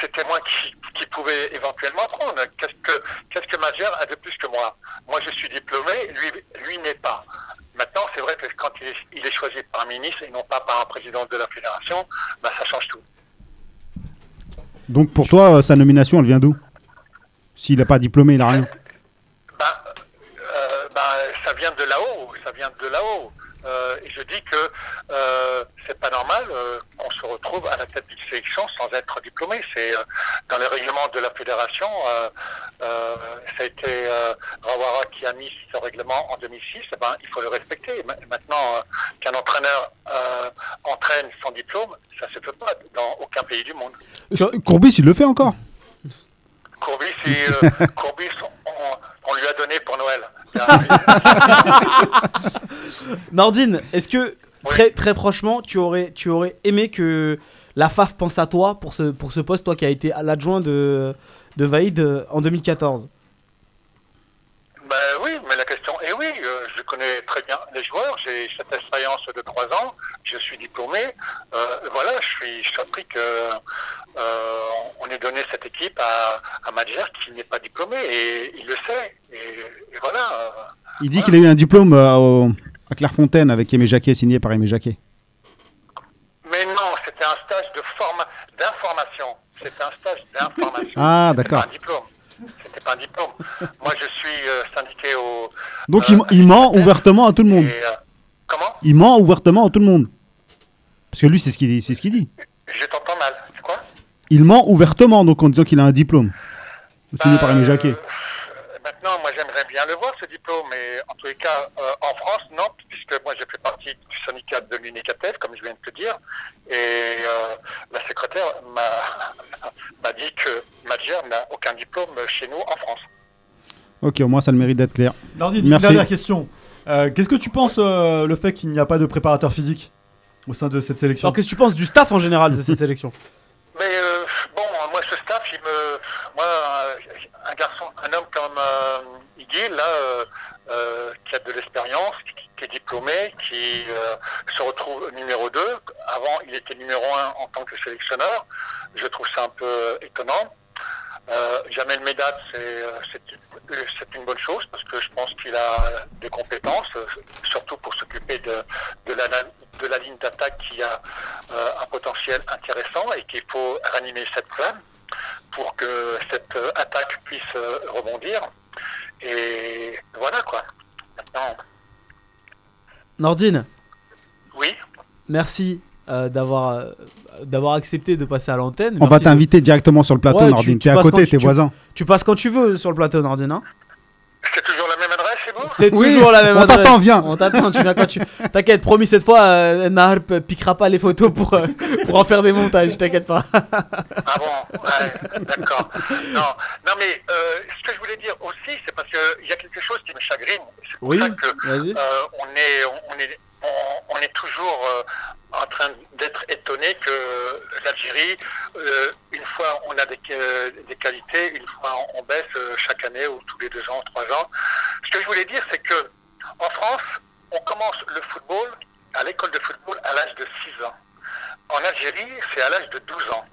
C'était moi qui, qui pouvais éventuellement prendre. Qu'est-ce que, qu'est-ce que Madjer a de plus que moi? Moi, je suis diplômé, lui, lui n'est pas. Maintenant, c'est vrai que quand il est, il est choisi par un ministre et non pas par un président de la fédération, bah, ça change tout. Donc pour toi, euh, sa nomination, elle vient d'où? S'il n'a pas diplômé, il n'a rien. Bah, euh, bah, ça vient de là-haut, ça vient de là-haut. Euh, et je dis que euh, c'est pas normal euh, qu'on se retrouve à la tête d'une sélection sans être diplômé. C'est euh, dans les règlements de la fédération, ça a été Rawara qui a mis ce règlement en 2006. Eh ben, il faut le respecter. Ma- Maintenant, qu'un entraîneur entraîne sans diplôme, ça se fait pas dans aucun pays du monde. Courbis, il le fait encore? Courbis, <laughs> c'est, euh, Courbis on, on lui a donné pour Noël. <laughs> Nordine, est-ce que très très franchement, tu aurais tu aurais aimé que la FAF pense à toi pour ce pour ce poste, toi qui as été l'adjoint de de Vaïd euh, en 2014 Ben oui, mais la question est oui. euh, je connais très bien les joueurs. J'ai cette expérience de trois ans. Je suis diplômé. Euh, voilà, je suis surpris que euh, on ait donné cette équipe à, à Madjer qui n'est pas diplômé et il le sait. Et, et voilà. Il dit qu'il a eu un diplôme euh, à Clairefontaine avec Aimé Jacquet, signé par Aimé Jacquet. Mais non, c'était un stage de forma d'information. C'était un stage d'information. <laughs> Ah, C'était d'accord. pas un diplôme. C'était pas un diplôme. Moi, je suis euh, syndiqué au. Donc il, il ment ouvertement à tout le monde. et, comment? Il ment ouvertement à tout le monde. Parce que lui, c'est ce qu'il c'est ce qu'il dit. Je t'entends mal. Il ment ouvertement, donc en disant qu'il a un diplôme. Signé par Aimé Jacquet. Euh, Maintenant, moi, j'aimerais bien le voir, ce diplôme, mais en tous les cas, euh, en France, non, puisque moi, j'ai fait partie du syndicat de l'UNICATEF, comme je viens de te dire, et euh, la secrétaire m'a <laughs> m'a dit que Madjer n'a aucun diplôme chez nous en France. Ok, au moins ça le mérite d'être clair. Merci. dernière question. Euh, Qu'est-ce que tu penses euh, le fait qu'il n'y a pas de préparateur physique au sein de cette sélection? Alors qu'est-ce que tu penses du staff en général de cette <laughs> sélection? Mais euh, bon, moi, ce staff, il me. Moi, un garçon, un homme comme euh, Iggy, là, euh, euh, qui a de l'expérience, qui, qui est diplômé, qui euh, se retrouve numéro 2. Avant, il était numéro 1 en tant que sélectionneur. Je trouve ça un peu étonnant. Euh, Jamel Medad, c'est euh, une- euh, c'est une bonne chose parce que je pense qu'il a des compétences, euh, surtout pour s'occuper de, de, la, de la ligne d'attaque qui a euh, un potentiel intéressant et qu'il faut ranimer cette flamme pour que cette attaque puisse rebondir. Et voilà quoi. Maintenant, Nordine, oui, merci euh, d'avoir euh, d'avoir accepté de passer à l'antenne. On va de- t'inviter directement sur le plateau, Ouais, tu- Nordine. tu T'es à côté, t'es voisin. Tu passes quand tu veux sur le plateau Nordine, hein c'est toujours la même adresse chez vous? C'est Oui, toujours la même on adresse. t'attend, viens. On t'attend, tu viens quand tu. T'inquiète, promis cette fois, euh, Nahar piquera pas les photos pour, euh, pour en faire des montages, t'inquiète pas. Ah bon, ouais, d'accord. Non, non mais euh, ce que je voulais dire aussi, c'est parce qu'il y a quelque chose qui me chagrine. C'est pour Oui, ça que euh, on on est, on, est toujours euh, en train d'être étonné que l'Algérie, euh, une fois on a des, euh, des qualités, une fois on baisse chaque année ou tous les deux ans, trois ans. Ce que je voulais dire, c'est que en France, on commence le football à l'école de football à l'âge de 6 ans. En Algérie, c'est à l'âge de 12 ans.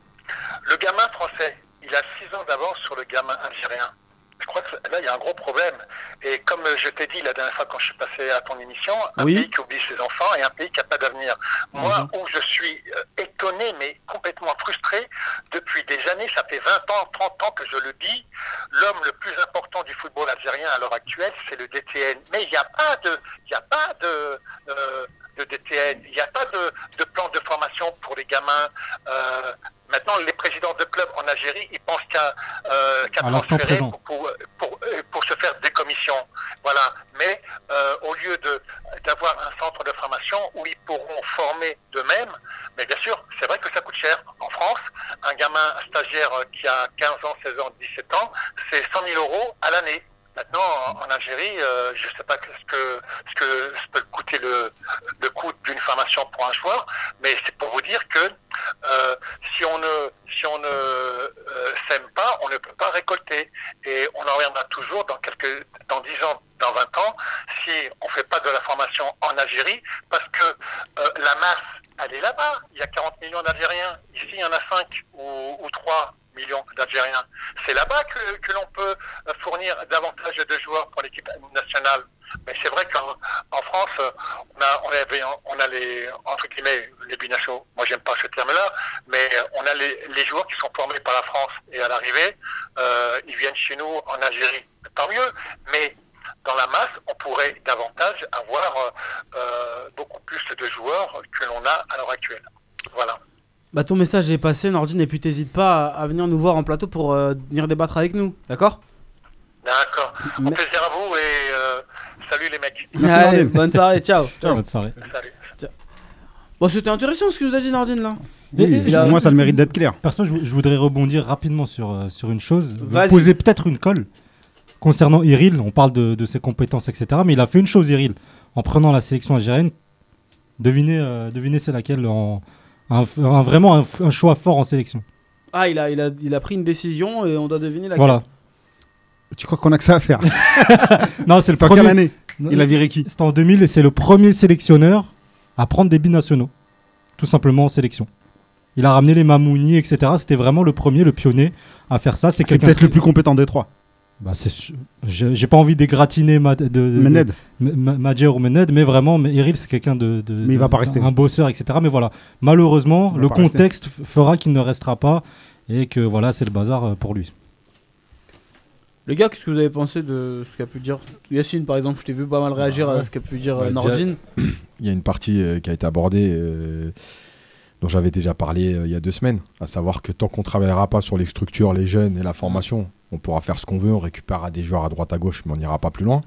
Le gamin français, il a 6 ans d'avance sur le gamin algérien. Je crois que là, il y a un gros problème. Et comme je t'ai dit la dernière fois quand je suis passé à ton émission, un Oui. pays qui oublie ses enfants et un pays qui n'a pas d'avenir. Moi, où je suis euh, étonné, mais complètement frustré, depuis des années, ça fait 20 ans, 30 ans que je le dis, l'homme le plus important du football algérien à l'heure actuelle, c'est le DTN. Mais il n'y a pas de, n'y a pas de, euh, de DTN, il n'y a pas de, de plan de formation pour les gamins. Euh, maintenant, les présidents de clubs en Algérie, ils pensent qu'à euh, transférer pour, pour, pour, euh, pour se faire des commissions. Voilà. Mais euh, au lieu d'avoir un centre de formation où ils pourront former d'eux-mêmes, mais bien sûr, c'est vrai que ça coûte cher. En France, un gamin un stagiaire qui a 15 ans, 16 ans, 17 ans, c'est 100 000 euros à l'année. Maintenant, en, Algérie, euh, je ne sais pas ce que, ce que peut coûter le, le coût d'une formation pour un joueur, mais c'est pour vous dire que euh, si on ne, si on ne euh, sème pas, on ne peut pas récolter. Et on en reviendra toujours dans, quelques, dans 10 ans, dans 20 ans, si on ne fait pas de la formation en Algérie, parce que la masse, elle est là-bas. Il y a 40 millions d'Algériens. Ici, il y en a 5 ou, ou 3 millions d'Algériens. C'est là-bas que, l'on peut fournir davantage de joueurs pour l'équipe nationale. Mais c'est vrai qu'en en France, on a, on, a les, entre guillemets, les binationaux. Moi, j'aime pas ce terme-là, mais on a les, joueurs qui sont formés par la France et à l'arrivée, euh, ils viennent chez nous en Algérie. Tant mieux, mais dans la masse, on pourrait davantage avoir euh, beaucoup plus de joueurs que l'on a à l'heure actuelle. Voilà. Bah ton message est passé, Nordine, et puis t'hésites pas à, venir nous voir en plateau pour euh, venir débattre avec nous, d'accord? D'accord. Au Mais- plaisir à vous et euh, salut les mecs. Merci, Allez, bonne soirée, ciao. Bonne soirée. Salut. Bon, c'était intéressant ce que vous a dit Nordine là. Et- Oui, moi, ça a le mérite d'être clair. Perso, je, je voudrais rebondir rapidement sur, euh, sur une chose. Vous posez peut-être une colle concernant Iril. On parle de, de ses compétences, etc. Mais il a fait une chose, Iril, en prenant la sélection algérienne. Devinez, euh, devinez c'est laquelle en, un, un- Vraiment un, un choix fort en sélection. Ah, il a, il, a, il a pris une décision et on doit deviner laquelle. Voilà. Tu crois qu'on a que ça à faire? <laughs> Non, c'est le premier. année? Il a viré qui? C'était en 2000 et c'est le premier sélectionneur à prendre des binationaux. Tout simplement en sélection. Il a ramené les Mamouni, etc. C'était vraiment le premier, le pionnier à faire ça. C'est peut-être qui- le plus compétent des trois. Bah, c'est J'ai pas envie d'égratiner ma, de, Mened. Ma- ou Mened, mais vraiment, mais Eril, c'est quelqu'un de, de- Mais il va pas rester. Un bosseur, etc. Mais voilà, malheureusement, le rester. contexte fera qu'il ne restera pas et que voilà, c'est le bazar euh, pour lui. Les gars, qu'est-ce que vous avez pensé de ce qu'a pu dire Yacine par exemple? Je t'ai vu pas mal réagir Bah ouais. à ce qu'a pu dire Bah, euh, Nordine. <clears throat> Il y a une partie euh, qui a été abordée, euh, dont j'avais déjà parlé euh, il y a deux semaines, à savoir que tant qu'on travaillera pas sur les structures, les jeunes et la formation, on pourra faire ce qu'on veut, on récupérera des joueurs à droite à gauche, mais on n'ira pas plus loin.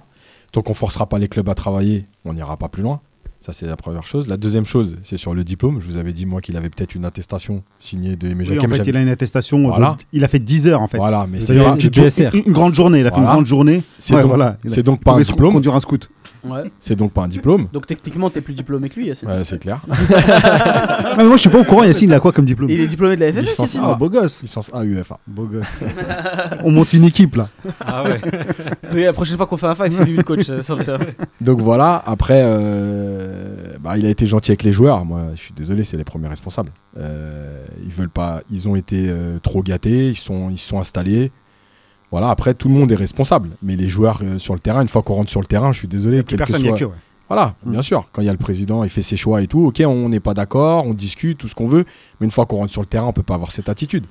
Tant qu'on forcera pas les clubs à travailler, on n'ira pas plus loin. Ça, c'est la première chose. La deuxième chose, c'est sur le diplôme. Je vous avais dit, moi, qu'il avait peut-être une attestation signée de Aimé Oui, Jacquet, en mais fait, il a une attestation. il a fait 10 heures en fait. Voilà, mais c'est une, une grande journée, il a fait une grande journée. c'est Ouais, donc, voilà. Pas un diplôme. conduire un scout. Ouais. C'est donc pas un diplôme. Donc techniquement, t'es plus diplômé que lui, Yacine. Ouais, c'est clair. <laughs> Ah, mais moi, je suis pas au courant. Yacine, il a quoi comme diplôme Il est diplômé de la FFF, Licence Yacine Ah, beau gosse. Licence A UFA. Beau gosse. On monte une équipe là. Ah ouais. <laughs> Oui, la prochaine fois qu'on fait un five, c'est lui le coach euh, sur le terrain. Donc voilà, après, euh, bah, il a été gentil avec les joueurs. Moi, je suis désolé, c'est les premiers responsables. Euh, ils veulent pas, ils ont été euh, trop gâtés, ils sont, ils se sont installés. Voilà, après, tout le monde est responsable. Mais les joueurs euh, sur le terrain, une fois qu'on rentre sur le terrain, je suis désolé. Quel personne, soit- que. ouais. Voilà, Mm. bien sûr. Quand il y a le président, il fait ses choix et tout. Ok, on n'est pas d'accord, on discute, tout ce qu'on veut. Mais une fois qu'on rentre sur le terrain, on peut pas avoir cette attitude.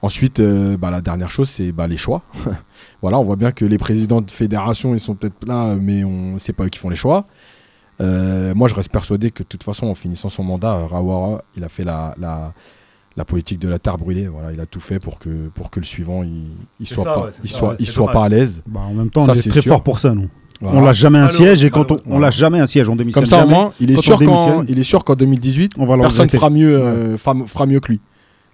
Ensuite, euh, bah, la dernière chose, c'est bah, les choix. <laughs> voilà, on voit bien que les présidents de fédération, ils sont peut-être là, mais on c'est pas eux qui font les choix. Euh, moi, je reste persuadé que de toute façon, en finissant son mandat, Rawara, il a fait la, la, la politique de la terre brûlée. Voilà, il a tout fait pour que, pour que le suivant, il, soit ça, pas, ouais, il ça, soit, ouais, il soit dommage. pas à l'aise. Bah, en même temps, Ça, on est, très sûr. fort pour ça, nous. Voilà. On lâche jamais un siège et quand on, on lâche jamais un siège, on démissionne Comme ça, au moins, il est sûr on qu'en démissionne, il est sûr qu'en 2018, on va le personne regretter. fera mieux, euh, fera, fera mieux que lui.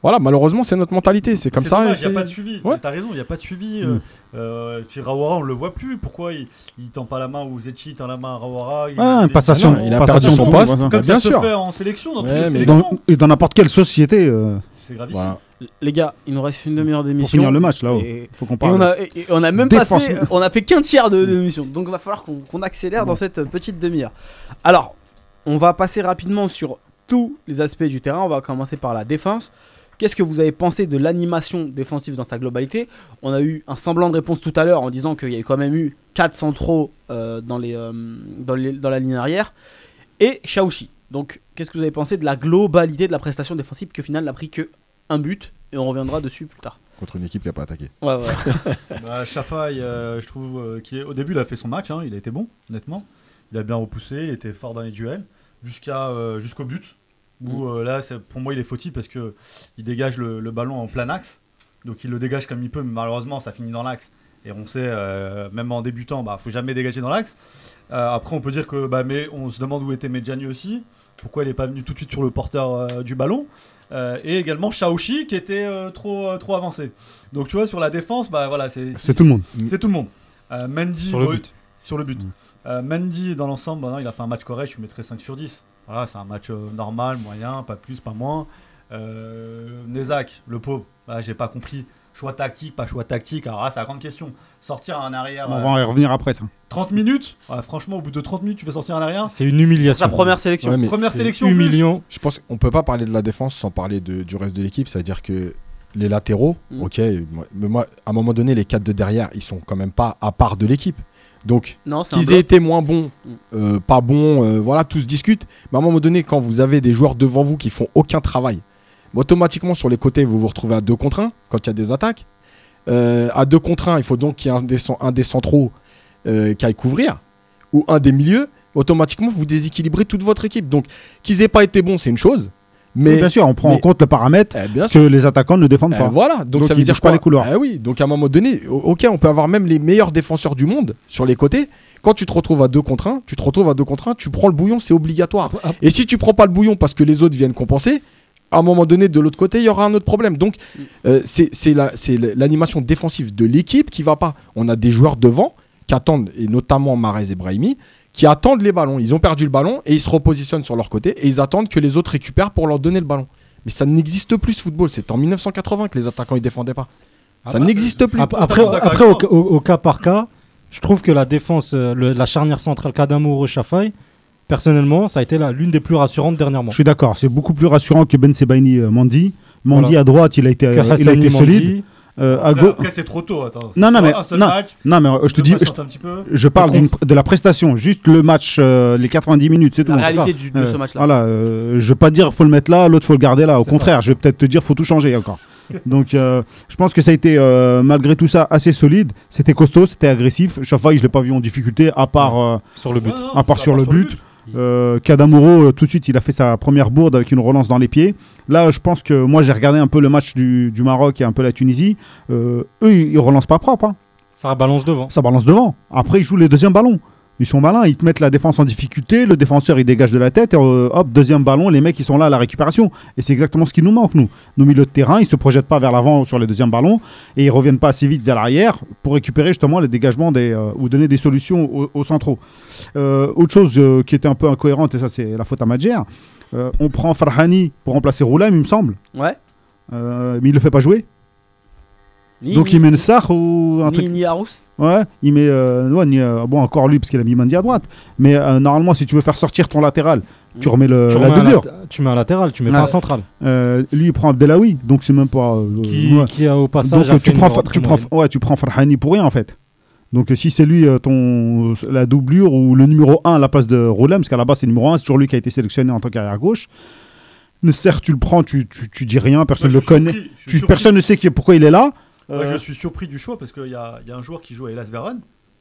Voilà, malheureusement, c'est notre mentalité. C'est comme ça. Il n'y a pas de suivi. Ouais. T'as raison, il n'y a pas de suivi. Mm. Euh, euh, puis Rawara, on le voit plus. Pourquoi il, il tend pas la main ou Zetchi tend la main à Rawara il- Ah, une passation, Ah non, il a passation perdu son de poste. voilà. Comme bien ça se sûr. fait en sélection, dans Ouais, toutes les mais sélections. Dans- et dans n'importe quelle société, euh, C'est gravissime. Voilà. Les gars, il nous reste une demi-heure d'émission. pour finir le match là-haut. Et- Faut qu'on Et parle. on a, et- on a même pas Défense. fait, on a fait qu'un tiers de, de l'émission, donc il va falloir qu'on qu'on accélère dans cette petite demi-heure. Alors, on va passer rapidement sur tous les aspects du terrain. On va commencer par la défense. Qu'est-ce que vous avez pensé de l'animation défensive dans sa globalité? On a eu un semblant de réponse tout à l'heure en disant qu'il y a quand même eu 4 centraux euh, dans, les, euh, dans, les- dans la ligne arrière et Shaoshi. Donc, qu'est-ce que vous avez pensé de la globalité de la prestation défensive qui au final n'a pris que un but et on reviendra dessus plus tard? Contre une équipe qui n'a pas attaqué. Ouais, ouais. <laughs> Bah, euh, je trouve euh, qu'il est- au début il a fait son match, hein, il a été bon, honnêtement. Il a bien repoussé, il était fort dans les duels, jusqu'à euh, jusqu'au but. Où euh, là, pour moi, il est fautif parce que il dégage le, le ballon en plein axe. Donc il le dégage comme il peut, mais malheureusement, ça finit dans l'axe. Et on sait, euh, même en débutant, bah, faut jamais dégager dans l'axe. Euh, après, on peut dire que, bah, mais on se demande où était Medjani aussi. Pourquoi il n'est pas venu tout de suite sur le porteur euh, du ballon Euh, Et également Shaoshi qui était euh, trop, euh, trop avancé. Donc tu vois, sur la défense, bah voilà, c'est C'est tout le monde. c'est tout le monde. Euh, Mendy Sur le but. Sur le but. Mm. Euh, Mendy, dans l'ensemble, bah il a fait un match correct, je lui mettrais 5 sur 10. Voilà, c'est un match euh, normal, moyen, pas plus, pas moins. Euh, Nezak, le pauvre, bah, j'ai pas compris. Choix tactique, pas choix tactique. Alors là, c'est la grande question. Sortir un arrière On euh, va y revenir après ça. 30 minutes? Ouais, Franchement, au bout de 30 minutes, tu fais sortir un arrière? C'est une humiliation. Sa première sélection. Ouais, Première sélection. humiliant. je pense qu'on peut pas parler de la défense sans parler de- du reste de l'équipe. C'est-à-dire que les latéraux, Mm. ok, mais moi, à un moment donné, les quatre de derrière, ils sont quand même pas à part de l'équipe. Donc, qu'ils aient été moins bons, euh, pas bons, euh, voilà, tout se discute. Mais à un moment donné, quand vous avez des joueurs devant vous qui font aucun travail, automatiquement sur les côtés, vous vous retrouvez à 2 contre 1 quand il y a des attaques. Euh, à 2 contre 1, il faut donc qu'il y ait un des, cen- un des centraux qui aille couvrir, ou un des milieux, automatiquement vous déséquilibrez toute votre équipe. Donc qu'ils aient pas été bons, c'est une chose. Mais Oui, bien sûr, on prend en compte le paramètre Eh, bien que les attaquants ne défendent euh, pas. voilà, donc, Donc, ça veut dire bougent pas quoi les couloirs. Ah oui, donc à un moment donné, ok, on peut avoir même les meilleurs défenseurs du monde sur les côtés. Quand tu te retrouves à deux contre un, tu te retrouves à deux contre un, tu prends le bouillon, c'est obligatoire. Après- après- Et si tu prends pas le bouillon parce que les autres viennent compenser, à un moment donné, de l'autre côté, il y aura un autre problème. Donc, euh, c'est c'est la- c'est l'animation défensive de l'équipe qui va pas. On a des joueurs devant qui attendent, et notamment Marez et Brahimi, qui attendent les ballons. Ils ont perdu le ballon et ils se repositionnent sur leur côté et ils attendent que les autres récupèrent pour leur donner le ballon. Mais ça n'existe plus ce football. C'est en 1980 que les attaquants ils défendaient pas. Ah ça bah, n'existe plus. Ap- Après, après, au, au- au cas par cas, je trouve que la défense, euh, le- la charnière centrale Kadamouro Chafaï, personnellement, ça a été l'une des plus rassurantes dernièrement. Je suis d'accord, c'est beaucoup plus rassurant que Ben Sebaini euh, Mandi. Mandi Voilà. à droite, il a été, Que il a été Mandi, solide. Euh, à Après, c'est trop tôt. Attends. Non, non, mais- un seul non. match, Non, mais euh, je te dis, je, parle de la prestation, juste le match, euh, les 90 minutes, c'est tout. La réalité du- de Euh, ce match-là. Voilà, euh, je vais pas dire faut le mettre là, l'autre faut le garder là. Au contraire, je vais peut-être te dire faut tout changer encore. Donc, euh, je pense que ça a été euh, malgré tout ça assez solide. C'était costaud, c'était agressif. Chaque fois, je l'ai pas vu en difficulté, à part euh, sur le but. Non, à part sur part le but. Euh, Kadamuro, euh, tout de suite, il a fait sa première bourde avec une relance dans les pieds. Là, je pense que moi, j'ai regardé un peu le match du, du Maroc et un peu la Tunisie. Euh, eux, ils, ils relancent pas propre. hein. Ça balance devant. Ça balance devant. Après, ils jouent les deuxièmes ballons. Ils sont malins, ils te mettent la défense en difficulté, le défenseur il dégage de la tête, et euh, hop, deuxième ballon, les mecs ils sont là à la récupération. Et c'est exactement ce qui nous manque, nous. Nos milieux de terrain, ils se projettent pas vers l'avant sur les deuxièmes ballons, et ils reviennent pas assez vite vers l'arrière pour récupérer justement les dégagements des, euh, ou donner des solutions aux, aux centraux. Euh, autre chose qui était un peu incohérente, et ça c'est la faute à Madjer, on prend Farhani pour remplacer Roulem, il me semble, Ouais. Mais il le fait pas jouer. Ni, Donc ni, il met le Sarr ou un ni, truc. ni Arous. Ouais, il met. euh, ouais, ni, euh, bon, encore lui, parce qu'il a mis Mandi à droite. Mais euh, normalement, si tu veux faire sortir ton latéral, tu remets le, tu, la remets doublure. tu mets un latéral, tu mets pas un central. Euh, lui, il prend Abdelawi, donc c'est même pas. euh, Qui, ouais. qui a au passage Donc a tu fait prends, une tu prends, ouais, tu prends Farhani pour rien en fait. Donc si c'est lui euh, ton la doublure ou le numéro 1 à la place de Roulem, parce qu'à la base c'est le numéro 1, c'est toujours lui qui a été sélectionné en tant qu'arrière gauche. Certes, tu le prends, tu, tu, tu dis rien, personne ne le connaît. Tu, personne ne sait qui- pourquoi il est là. Moi, Euh, je suis surpris du choix parce qu'il y a, il y a un joueur qui joue à Elas Veron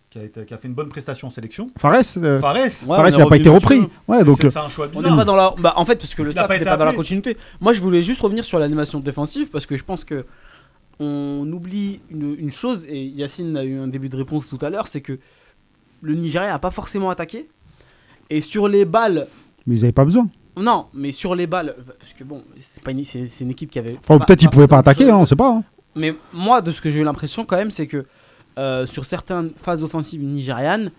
qui a, été- qui a fait une bonne prestation en sélection. Fares, euh, Fares. Ouais, Fares, on il n'a pas été repris. Ouais, donc c'est euh, c'est un choix On bizarre. n'est pas dans la. Bah, en fait, parce que le staff pas n'est pas dans la continuité. Moi, je voulais juste revenir sur l'animation défensive parce que je pense que on oublie une, une chose et Yacine a eu un début de réponse tout à l'heure, c'est que le Nigeria a pas forcément attaqué et sur les balles. mais ils n'avaient pas besoin. Non, mais sur les balles, parce que bon, c'est pas une, c'est, c'est une équipe qui avait. Enfin, peut-être ils pouvaient pas attaquer, hein, on sait pas. hein. Mais moi, de ce que j'ai eu l'impression quand même, c'est que euh, sur certaines phases offensives nigérianes,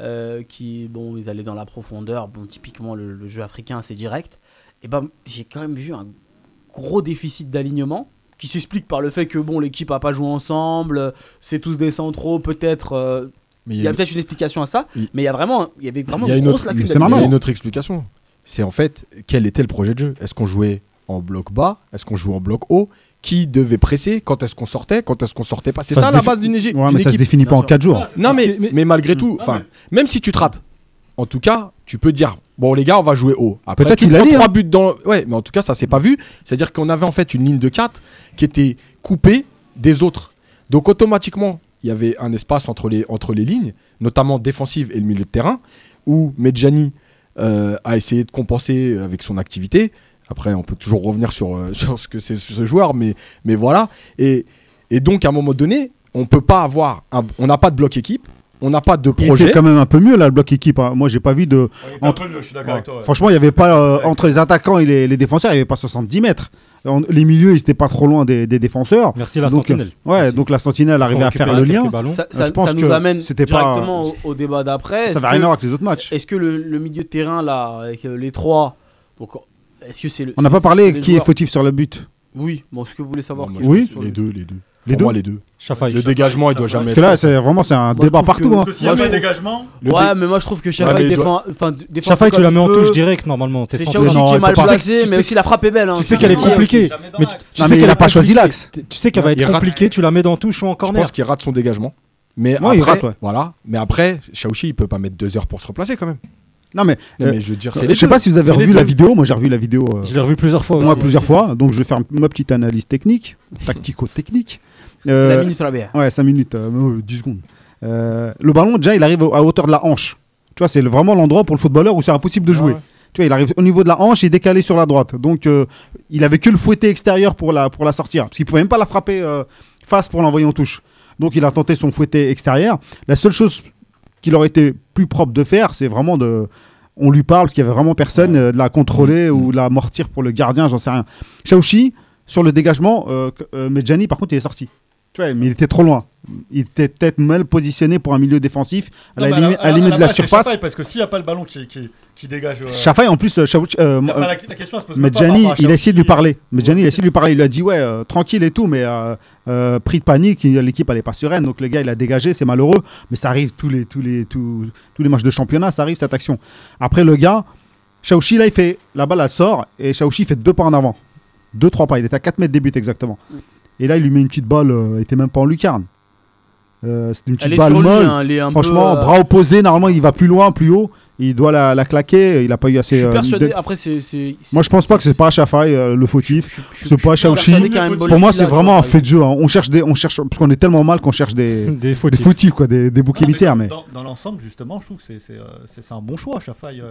euh, qui, bon, ils allaient dans la profondeur, bon, typiquement le, le jeu africain c'est direct, et ben j'ai quand même vu un gros déficit d'alignement qui s'explique par le fait que bon l'équipe a pas joué ensemble, c'est tous des centraux, peut-être. euh, Il y a peut-être une explication à ça, mais il y a vraiment, il y avait vraiment Il y a une grosse autre- c'est Il y a une autre explication. C'est en fait quel était le projet de jeu? Est-ce qu'on jouait en bloc bas? Est-ce qu'on jouait en bloc haut? Qui devait presser Quand est-ce qu'on sortait Quand est-ce qu'on sortait pas C'est Ça la défi- base d'une Ouais, d'une mais ça se équipe. définit pas en sûr. 4 jours. Ah, Non mais, malgré tout, Non, enfin, même si tu te rates, en tout cas, tu peux dire bon les gars, on va jouer haut. Après, Peut-être tu il dit, trois hein. buts dans. Ouais, mais en tout cas, ça s'est pas vu. C'est-à-dire qu'on avait en fait une ligne de 4 qui était coupée des autres. Donc automatiquement, il y avait un espace entre les entre les lignes, notamment défensive et le milieu de terrain, où Medjani euh, a essayé de compenser avec son activité. Après, on peut toujours revenir sur, euh, <laughs> sur ce que c'est ce joueur, mais, mais voilà. Et, et donc, à un moment donné, on peut pas avoir. un- on n'a pas de bloc équipe, on n'a pas de Il projet. était quand même un peu mieux là, le bloc équipe. hein. Moi, j'ai pas vu de. Ouais, Entre- peu mieux, je suis d'accord avec toi. ouais. Franchement, il y avait pas euh, Ouais. entre les attaquants et les, les défenseurs, il y avait pas 70 mètres. On- les milieux, ils étaient pas trop loin des, des défenseurs. Merci la Donc, sentinelle. Ouais, Merci. donc la sentinelle arrivait à faire le lien. Ça, Je pense ça que nous amène c'était pas- directement au, au débat d'après. Ça va rien à voir avec les autres matchs. Est-ce que le, le milieu de terrain là, avec euh, les trois, donc est-ce que c'est le On n'a pas parlé qui est fautif sur le but. Oui, bon, ce que vous voulez savoir. Non, qui Oui. je- sur les le- deux, les deux. Les deux moi, les deux. Chafaï. Le dégagement, il doit jamais Parce que là, c'est vraiment c'est un Moi, je débat partout. que- hein. Parce que s'il y a Moi, pas je de dégagement, Le Ouais, mais moi je trouve que Chafaï défend. Enfin, défend Chafaï, tu la mets en touche direct normalement. C'est Non, qui est mal placé, mais sais- aussi la frappe est belle. hein. Tu sais qu'elle est compliquée. Mais tu sais qu'elle a pas choisi l'axe. Tu sais qu'elle va être compliquée, tu la mets dans touche ou en Je corner. pense qu'il rate son dégagement. Mais après, rate, ouais. voilà. Mais après, Shaoxi, il peut pas mettre deux heures pour se replacer quand même. Non, mais Non, euh, mais je veux dire, c'est je sais deux. pas si vous avez C'est revu la vidéo. Moi, j'ai revu la vidéo. euh, Je l'ai revu plusieurs fois. Moi, aussi. plusieurs fois. Donc, je vais faire ma petite analyse technique, tactico-technique. C'est Euh, la minute Rabia. Ouais, 5 minutes, euh, euh, 10 secondes. euh, le ballon, déjà, il arrive à hauteur de la hanche. Tu vois, c'est vraiment l'endroit pour le footballeur où c'est impossible de jouer. ouais. Tu vois, il arrive au niveau de la hanche, il est décalé sur la droite. Donc, euh, il avait que le fouetté extérieur pour la, pour la sortir. Parce qu'il pouvait même pas la frapper euh, face pour l'envoyer en touche. Donc, il a tenté son fouetté extérieur. La seule chose qu'il aurait été plus propre de faire, c'est vraiment de. On lui parle parce qu'il y avait vraiment personne euh, de la contrôler ou de la mortir pour le gardien, j'en sais rien. Chaouchi, sur le dégagement, euh, euh, Medjani, par contre, il est sorti. Tu vois, mais il était trop loin. Il était peut-être mal positionné pour un milieu défensif, à la Non, mais limite, à la la limite de la surface. Chafaï, parce que s'il n'y a pas le ballon qui, qui, qui dégage. euh, en plus, euh, Chaouchi- euh, euh, la, question, se pose à il a essayé de lui parler. Medjani, il a essayé de lui parler. Il lui a dit, ouais, euh, tranquille et tout, mais euh, euh, pris de panique, l'équipe elle est pas sereine. Donc le gars, il a dégagé, c'est malheureux, mais ça arrive tous les, tous les, tous, tous les matchs de championnat, ça arrive cette action. Après, le gars, Chaouchi, là, il fait, la balle, elle sort, et Chaouchi fait deux pas en avant. Deux, trois pas. Il était à 4 mètres des buts exactement. Et là, il lui met une petite balle, euh, il était même pas en lucarne. Euh, C'était une petite Elle est balle sur lui, molle. hein, elle Franchement, peu, euh, bras opposés, normalement, il va plus loin, plus haut. Il doit la, la claquer. Il a pas eu assez. Je suis euh, persuadé. de- Après, c'est. c'est- Moi, je pense pas que c'est pas Chafaï euh, le fautif. C'est pas Chaouchi. Pour moi, c'est vraiment un fait de jeu. hein. On cherche des, on cherche parce qu'on est tellement mal qu'on cherche des, <laughs> Des des fautifs. fautifs, quoi, des, des boucs émissaires. dans- Mais Dans, dans l'ensemble, justement, je trouve que c'est- c'est euh, c'est- c'est un bon choix, Chafaï,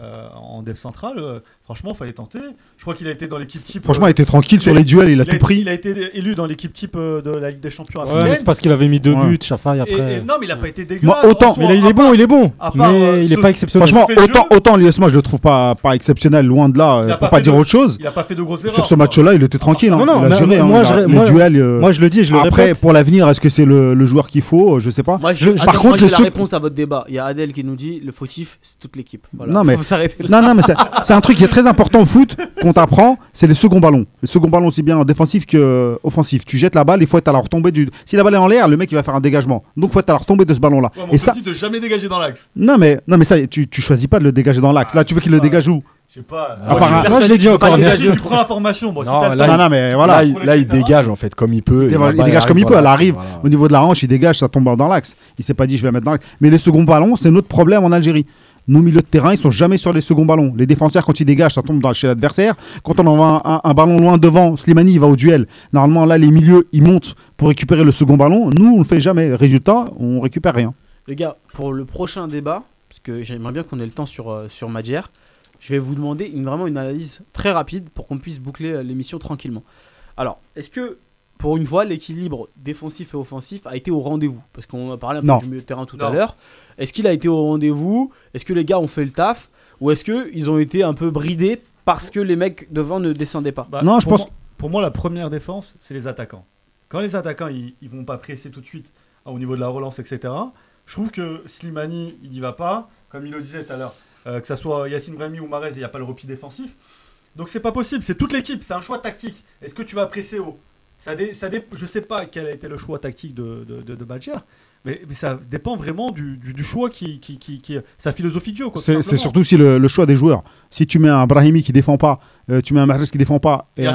euh, en dev central. euh, franchement, il fallait tenter. Je crois qu'il a été dans l'équipe type. franchement, euh, il était tranquille sur a- les duels. Il a il, tout a, pris. il a été élu dans l'équipe type euh, de la Ligue des Champions Ouais, africaine. mais c'est parce qu'il avait mis deux Ouais. buts, Chafaï après. et non, mais il n'a pas été Moi, dégueulasse. autant- en soi, Mais là, il est bon, part- il est bon. part, Mais euh, il est pas exceptionnel. Franchement, autant, autant l'US, moi, je le trouve pas, pas exceptionnel, loin de là, euh, Il a pour pas dire de- autre chose. Il n'a pas fait de grosses erreurs. Sur ce match-là, il était tranquille. hein. Non, non, il a mais- géré. moi, a- je- les moi- duels. Moi, je le dis, je le Après, répète. pour l'avenir, est-ce que c'est le, joueur qu'il faut? Je sais pas. Moi, je, Par contre, moi, la réponse à votre débat. Il y a Adèle qui nous dit le fautif, c'est toute l'équipe. Non, mais- s'arrêter là. Non, non, mais c'est un truc qui est très important au foot qu'on t'apprend, c'est les seconds ballons. Les seconds ballons, aussi bien défensifs que offensifs. Tu jettes la balle, il faut être à la retombée du. Si la balle est en l'air, le mec il va faire un dégagement. Donc il faut être à la retombée de ce ballon-là. Ouais, mon Et ça, de jamais dégager dans l'axe. non mais non mais ça, tu, tu choisis pas de le dégager dans l'axe. Là, tu veux qu'il le dégage où? Je sais pas. À part un- Moi, je l'ai dit encore. Tu prends l'information. Bon, si Non, là, Non, non, mais voilà. Là, il, là, il dégage en fait comme il peut. Il, dégage- là-bas, il dégage comme il peut. Elle arrive voilà. au niveau de la hanche, il dégage, ça tombe dans l'axe. Il s'est pas dit je vais mettre dans l'axe. Mais les seconds ballons, c'est notre problème en Algérie. Nos milieux de terrain, ils sont jamais sur les seconds ballons. Les défenseurs, quand ils dégagent, ça tombe dans, chez l'adversaire. Quand on envoie un, un- ballon loin devant, Slimani, il va au duel. Normalement, là, les milieux, ils montent pour récupérer le second ballon. Nous, on le fait jamais. Résultat, on récupère rien. Les gars, pour le prochain débat, parce que j'aimerais bien qu'on ait le temps sur, euh, sur je vais vous demander une, vraiment une analyse très rapide pour qu'on puisse boucler euh, l'émission tranquillement. Alors, est-ce que pour une fois, l'équilibre défensif et offensif a été au rendez-vous Parce qu'on a parlé un peu Non. du milieu de terrain tout Non. à l'heure. Est-ce qu'il a été au rendez-vous? Est-ce que les gars ont fait le taf? Ou est-ce qu'ils ont été un peu bridés parce que les mecs devant ne descendaient pas? Bah, Non, je pense- moi- pour moi, la première défense, c'est les attaquants. Quand les attaquants, ils, ils vont pas presser tout de suite hein, au niveau de la relance, etc. Je trouve que Slimani, il n'y va pas. Comme il le disait tout à l'heure, euh, que ça soit Yacine Brahimi ou Marez, il n'y a pas le repli défensif. Donc c'est pas possible. C'est toute l'équipe. C'est un choix tactique. Est-ce que tu vas presser haut ça dé, ça dé- Je sais pas quel a été le choix tactique de, de, de, de Badger, mais, mais ça dépend vraiment du, du, du choix qui, qui, qui, qui- sa philosophie de jeu. C'est surtout si le, le choix des joueurs. Si tu mets un Brahimi qui défend pas, euh, tu mets un Mahrez qui défend pas, et, Et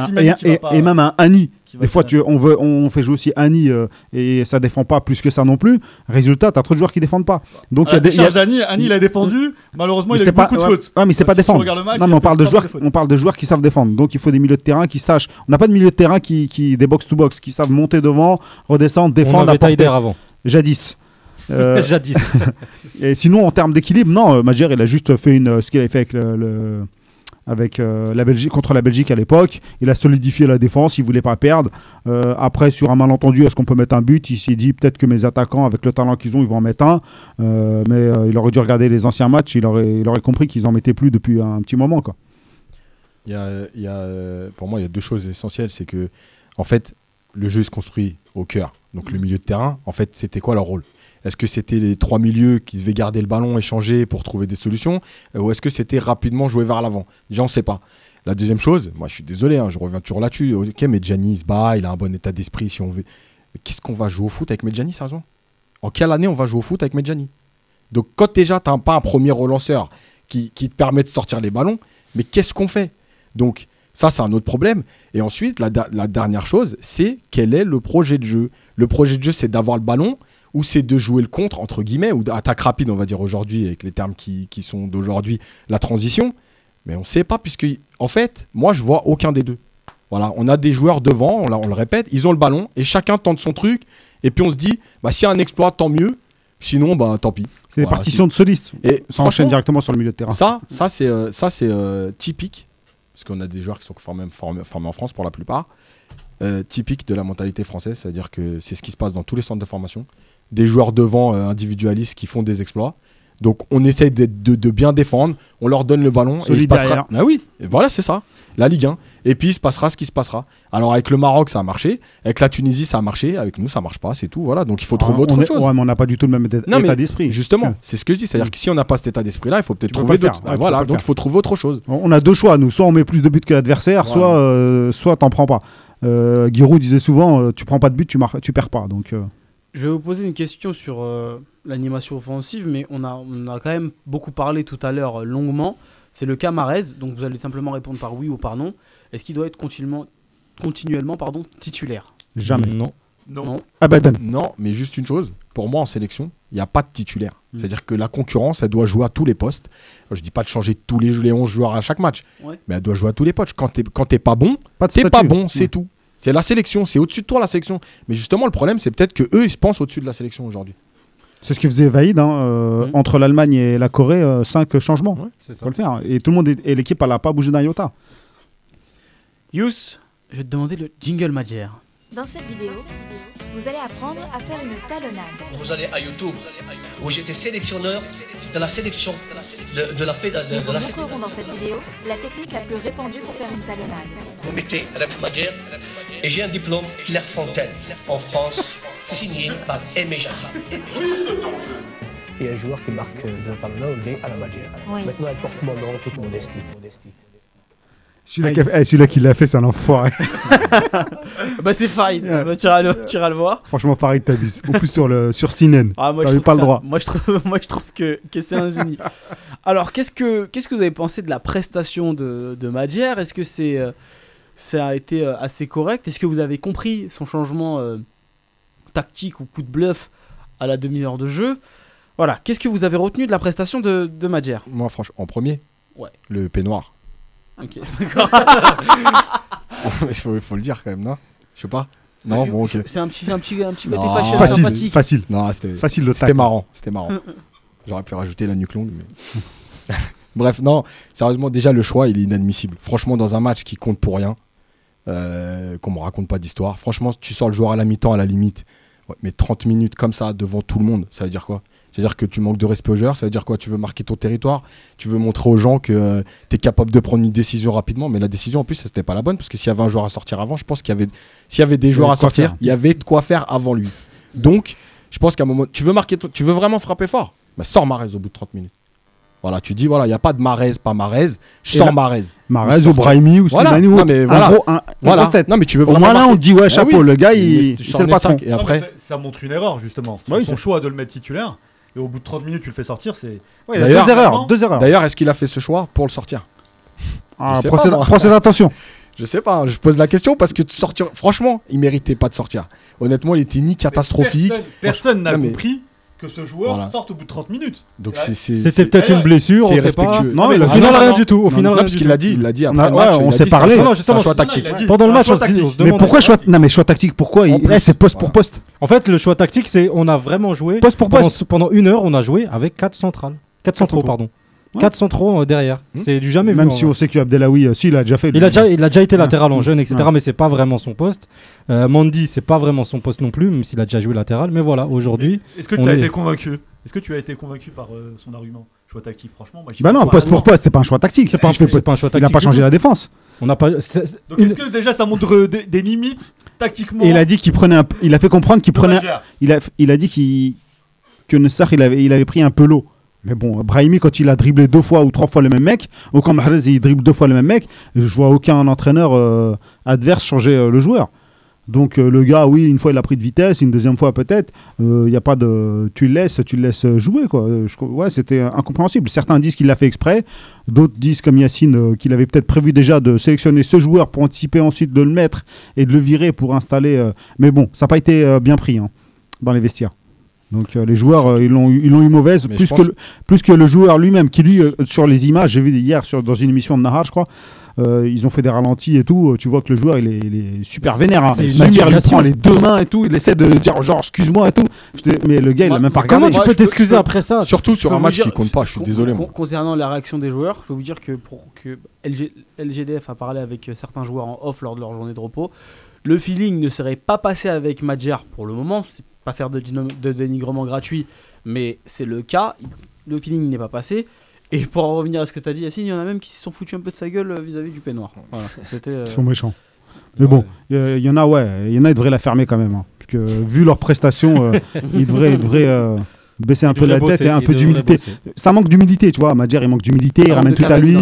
un pas- même un Ani. Qui va Des fois, tu, on, veut, on fait jouer aussi Ani euh, et ça défend pas plus que ça non plus. Résultat, tu as trop de joueurs qui défendent pas. Donc il y a des. il y a- décharge d'Annie, Annie, il a défendu. Malheureusement, mais il a eu pas, beaucoup de ouais, fautes. ouais, mais c'est Euh, pas si défendre. match, non, mais on parle de joueurs, on parle de joueurs qui savent défendre. Donc il faut des milieux de terrain qui sachent. On n'a pas de milieu de terrain qui, qui des box to box, qui savent monter devant, redescendre, On défendre, avait apporter. Taider avant. Jadis. <laughs> Euh, Jadis. <laughs> et sinon, en termes d'équilibre, non, Madjer, il a juste fait une, ce qu'il avait fait avec, le, le- avec euh, la Belgique, contre la Belgique à l'époque. Il a solidifié la défense, il voulait pas perdre. Euh, après, sur un malentendu, est-ce qu'on peut mettre un but? Il s'est dit peut-être que mes attaquants, avec le talent qu'ils ont, ils vont en mettre un. Euh, mais il aurait dû regarder les anciens matchs, il aurait, il aurait compris qu'ils en mettaient plus depuis un, petit moment. Quoi. Il y a, pour moi, il y a deux choses essentielles. C'est que, en fait, le jeu se construit au cœur. Donc, le milieu de terrain, en fait, c'était quoi leur rôle? Est-ce que c'était les trois milieux qui devaient garder le ballon, échanger pour trouver des solutions Euh, Ou est-ce que c'était rapidement jouer vers l'avant? Déjà, on ne pas. La deuxième chose, moi je suis désolé, hein, je reviens toujours là-dessus. Ok, Medjani il se bat, il a un bon état d'esprit si on veut. Qu'est-ce qu'on va jouer au foot avec Medjani, sérieusement En quelle année on va jouer au foot avec Medjani? Donc, quand déjà, tu n'as pas un premier relanceur qui, te permet de sortir les ballons, mais qu'est-ce qu'on fait? Donc, ça, c'est un autre problème. Et ensuite, la dernière chose, c'est quel est le projet de jeu? Le projet de jeu, c'est d'avoir le ballon ou c'est de jouer le contre, entre guillemets, ou d'attaque rapide, on va dire aujourd'hui, avec les termes qui, qui sont d'aujourd'hui, la transition. Mais on ne sait pas, puisque, en fait, moi, je vois aucun des deux. Voilà, on a des joueurs devant, on, le répète, ils ont le ballon et chacun tente son truc. Et puis on se dit, bah, s'il y a un exploit, tant mieux. Sinon, bah tant pis. C'est des partitions de solistes. Et Ça enchaîne directement sur le milieu de terrain. Ça, ça c'est euh, ça c'est euh, typique parce qu'on a des joueurs qui sont formés, formés, formés en France pour la plupart. Euh, typique de la mentalité française, c'est-à-dire que c'est ce qui se passe dans tous les centres de formation. Des joueurs devant euh, individualistes qui font des exploits. Donc on essaye de, de- de bien défendre, on leur donne le ballon et il se passera. Ah oui, et voilà c'est ça, la Ligue 1. Et puis il se passera ce qui se passera. Alors avec le Maroc ça a marché, avec la Tunisie ça a marché, avec nous ça marche pas, c'est tout. Voilà, donc il faut trouver Ah, autre on est- chose. Ouais, mais on n'a pas du tout le même état Non, mais état d'esprit. Justement, c'est ce que je dis. C'est-à-dire que si on n'a pas cet état d'esprit-là, il faut peut-être trouver d'autres. Ouais, voilà, donc il faut trouver autre chose. On a deux choix, nous. Soit on met plus de buts que l'adversaire, Voilà. soit, euh, soit t'en prends pas. Euh, Giroud disait souvent euh, tu prends pas de but, tu, tu perds pas. Donc, euh, Je vais vous poser une question sur euh, l'animation offensive, mais on a, on a quand même beaucoup parlé tout à l'heure euh, longuement. C'est le cas Marez, donc vous allez simplement répondre par oui ou par non. Est-ce qu'il doit être continuellement, continuellement pardon, titulaire? Jamais. Non. Non. Abadan. Non, mais juste une chose. Pour moi, en sélection, il n'y a pas de titulaire. Mm. C'est-à-dire que la concurrence, elle doit jouer à tous les postes. Alors, je dis pas de changer tous les, les 11 joueurs à chaque match, Ouais. mais elle doit jouer à tous les postes. Quand t'es quand t'es pas bon, Pas de t'es statut. pas bon, c'est tout. C'est la sélection, c'est au-dessus de toi la sélection. Mais justement, le problème, c'est peut-être que eux, ils se pensent au-dessus de la sélection aujourd'hui. C'est ce que faisait Vaïd. hein, euh, Mm. Entre l'Allemagne et la Corée, 5 changements. Ouais, C'est faut le faire. Et tout le monde est- et l'équipe, elle n'a pas bougé d'un iota. Yous, je vais te demander le jingle Madjer. Dans cette vidéo, vous allez apprendre à faire une talonnade. Vous allez à YouTube, où j'étais sélectionneur de la sélection de, de la fédé- de, Nous vous la montrerons dans cette vidéo la technique la plus répandue pour faire une talonnade. Vous mettez Rep Madjer, et j'ai un diplôme Clairefontaine, en France, <laughs> signé par Aimé Jacquat. Il y a un joueur qui marque de talonnade au dé à la Madjer. Oui. Maintenant, elle porte mon nom, toute modestie. modestie. Celui-là qui a- eh, celui-là qui l'a fait, c'est un enfoiré. <laughs> Bah c'est Farid, Ouais. bah, tu iras le, tu iras le voir. Franchement, Farid, t'abuses. En plus, sur, le, sur CNN. Ah, moi, je pas le droit. Moi je trouve, <laughs> moi, je trouve que, que c'est un génie. Alors, qu'est-ce que, qu'est-ce que vous avez pensé de la prestation de, de Madjer Est-ce que c'est, euh, ça a été euh, assez correct? Est-ce que vous avez compris son changement euh, tactique ou coup de bluff à la demi-heure de jeu? Voilà, qu'est-ce que vous avez retenu de la prestation de, de Madjer Moi, franchement, en premier, Ouais. le peignoir. Ok. <laughs> <laughs> Il faut, faut le dire quand même, non? Je sais pas. Non, bon, ok. C'est un petit, un petit, un petit côté Non. Facile, sympathique. facile. Non, c'était Facile le c'était marrant. C'était marrant. J'aurais pu rajouter la nuque longue, mais. <laughs> Bref, non, sérieusement, déjà le choix, il est inadmissible. Franchement, dans un match qui compte pour rien, euh, qu'on me raconte pas d'histoire, franchement, tu sors le joueur à la mi-temps, à la limite, ouais, mais 30 minutes comme ça devant tout le monde, ça veut dire quoi? C'est-à-dire que tu manques de respect aux joueurs, ça veut dire quoi? Tu veux marquer ton territoire, tu veux montrer aux gens que tu es capable de prendre une décision rapidement, mais la décision en plus, c'était pas la bonne, parce que s'il y avait un joueur à sortir avant, je pense qu'il y avait, s'il y avait des joueurs à de quoi sortir, faire. il y avait de quoi faire avant lui. Donc, je pense qu'à un moment, tu veux marquer, ton- tu veux vraiment frapper fort, bah, sors Marez au bout de 30 minutes. Voilà, tu dis, voilà, il n'y a pas de Marez, pas Marez, je sors Marez. Marez ou. Brahimi ou Voilà. Slimani ou Non, autre. mais voilà. gros- un- Voilà. tête. Non, mais tu veux Au moins là, on te dit, ouais, Ah chapeau, oui. le gars, il, c'est sors le patron. Et après, ça montre une erreur justement. Bah oui, son choix de le mettre titulaire. Et au bout de 30 minutes, tu le fais sortir, c'est. Ouais, il y a D'ailleurs- deux erreurs. Deux erreurs. d'ailleurs, est-ce qu'il a fait ce choix pour le sortir? Ah, je sais procède, pas, moi. attention. <laughs> Je sais pas, hein, je pose la question parce que de sortir, franchement, il méritait pas de sortir. Honnêtement, il était ni catastrophique. Personne- n'a Non, mais- compris que ce joueur Voilà. sorte au bout de 30 minutes. Donc C'est C'était c'est- peut-être Eh une blessure, c'est on sait pas. irrespectueux. Non, mais il le- a Au Ah, final, non, rien non, du tout. Au non, final, Non, rien parce du qu'il tout. l'a dit, il l'a dit On après le ouais, match. on il a s'est dit, c'est un parlé. choix- Non, C'est un justement, choix c'est- tactique. il a dit- Pendant le un match, choix on se dit- tactique. on se Mais demande- pourquoi choix Non, mais choix tactique, pourquoi il- En plus. Eh, C'est poste pour poste? En fait, le choix tactique, c'est on a vraiment joué. Poste pour Pendant, poste. pendant une heure, on a joué avec 4 centrales. 4 centraux, centraux. pardon. Ouais. 4 centraux euh, derrière. Hmm. C'est du jamais vu. Même si on sait que Abdelawi, euh, si, il a déjà fait. Il a déjà, il a déjà été Ouais. latéral en jeune, etc. Ouais. Mais c'est pas vraiment son poste. Euh, Mandy, c'est pas vraiment son poste non plus, même s'il a déjà joué latéral. Mais voilà, aujourd'hui, Est-ce que tu as est- été convaincu? Est-ce que tu as été convaincu par euh, son argument? Choix tactique, franchement, moi Bah non, poste pour poste, c'est pas un choix tactique. c'est pas, un- pas choix Il a tactique. pas changé la défense. On n'a pas. c'est- Donc est-ce que déjà ça montre euh, des, des limites tactiquement? Et il a dit qu'il prenait un... Il a fait comprendre qu'il prenait... Il a, il a dit qu'il... que Nessar, il avait, il avait pris un peu l'eau. Mais bon, Brahimi, quand il a dribblé deux fois ou trois fois le même mec, ou quand Mahrez, il dribble deux fois le même mec, je vois aucun entraîneur euh, adverse changer euh, le joueur. Donc euh, le gars, oui, une fois il a pris de vitesse, une deuxième fois peut-être, il n'y a pas de... Tu le laisses, tu le laisses jouer, quoi. Ouais, c'était incompréhensible. Certains disent qu'il l'a fait exprès, d'autres disent, comme Yacine, qu'il avait peut-être prévu déjà de sélectionner ce joueur pour anticiper ensuite de le mettre et de le virer pour installer... Mais bon, ça n'a pas été bien pris hein, dans les vestiaires. Donc euh, les joueurs, euh, ils l'ont eu, ils l'ont eu mauvaise, Mais plus que, pense- le, plus que le joueur lui-même, qui lui, euh, sur les images, j'ai vu hier sur, dans une émission de Nahar, je crois, euh, ils ont fait des ralentis et tout. Tu vois que le joueur, il est, il est super vénère. hein. il prend les deux mains et tout. Il essaie de dire genre excuse-moi et tout. Mais le gars, il a même pas Comment regardé. tu Moi, peux je peux- t'excuser peux- après ça Surtout sur un match qui compte pas, je suis désolé. con- moi. Concernant la réaction des joueurs, je peux vous dire que pour que LG LGDF a parlé avec certains joueurs en off lors de leur journée de repos, le feeling ne serait pas passé avec Madjer pour le moment. C'est pas faire de, dénigrement gratuit, mais c'est le cas. Le feeling n'est pas passé. Et pour en revenir à ce que tu as dit, Yacine, il y en a même qui se sont foutus un peu de sa gueule vis-à-vis du peignoir. Voilà. C'était. euh, Ils sont méchants. Mais bon, euh, il y en a, ouais, il y en a, ils devraient la fermer quand même. hein. parce que vu leurs prestations, euh, <laughs> ils devraient, ils devraient euh, baisser un Il peu la tête et un peu d'humilité. Ça manque d'humilité, tu vois. Madjer, il manque d'humilité, il ramène tout à lui.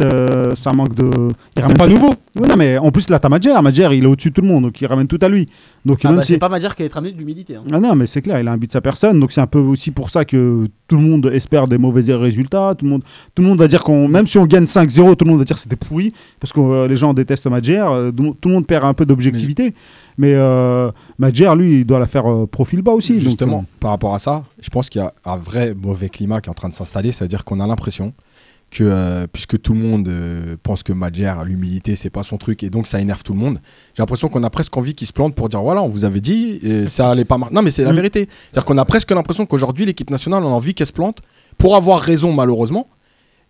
Euh, ça manque de. il C'est ramène pas tout- nouveau. Ouais, non, mais en plus, là, t'as Madjer. Madjer, il est au-dessus de tout le monde, donc il ramène tout à lui. Donc, Ah même bah, si. c'est pas Madjer qui allait être amené de l'humilité. hein. Ah non, mais c'est clair, il a un but de sa personne, donc c'est un peu aussi pour ça que tout le monde espère des mauvais résultats. Tout le monde, tout le monde va dire qu'on, même si on gagne 5-0, tout le monde va dire que c'était pourri, parce que euh, les gens détestent Madjer. euh, tout le monde perd un peu d'objectivité. Mais euh, Madjer, lui, il doit la faire euh, profil bas aussi. donc, Justement, euh, par rapport à ça, je pense qu'il y a un vrai mauvais climat qui est en train de s'installer. Ça veut dire qu'on a l'impression que, euh, puisque tout le monde euh, pense que Madjer, l'humilité, c'est pas son truc, et donc ça énerve tout le monde, j'ai l'impression qu'on a presque envie qu'il se plante pour dire voilà, on vous avait dit, et <laughs> ça allait pas marcher. Non, mais c'est la Mm. vérité. C'est-à-dire qu'on a presque l'impression qu'aujourd'hui, l'équipe nationale, on a envie qu'elle se plante pour avoir raison, malheureusement.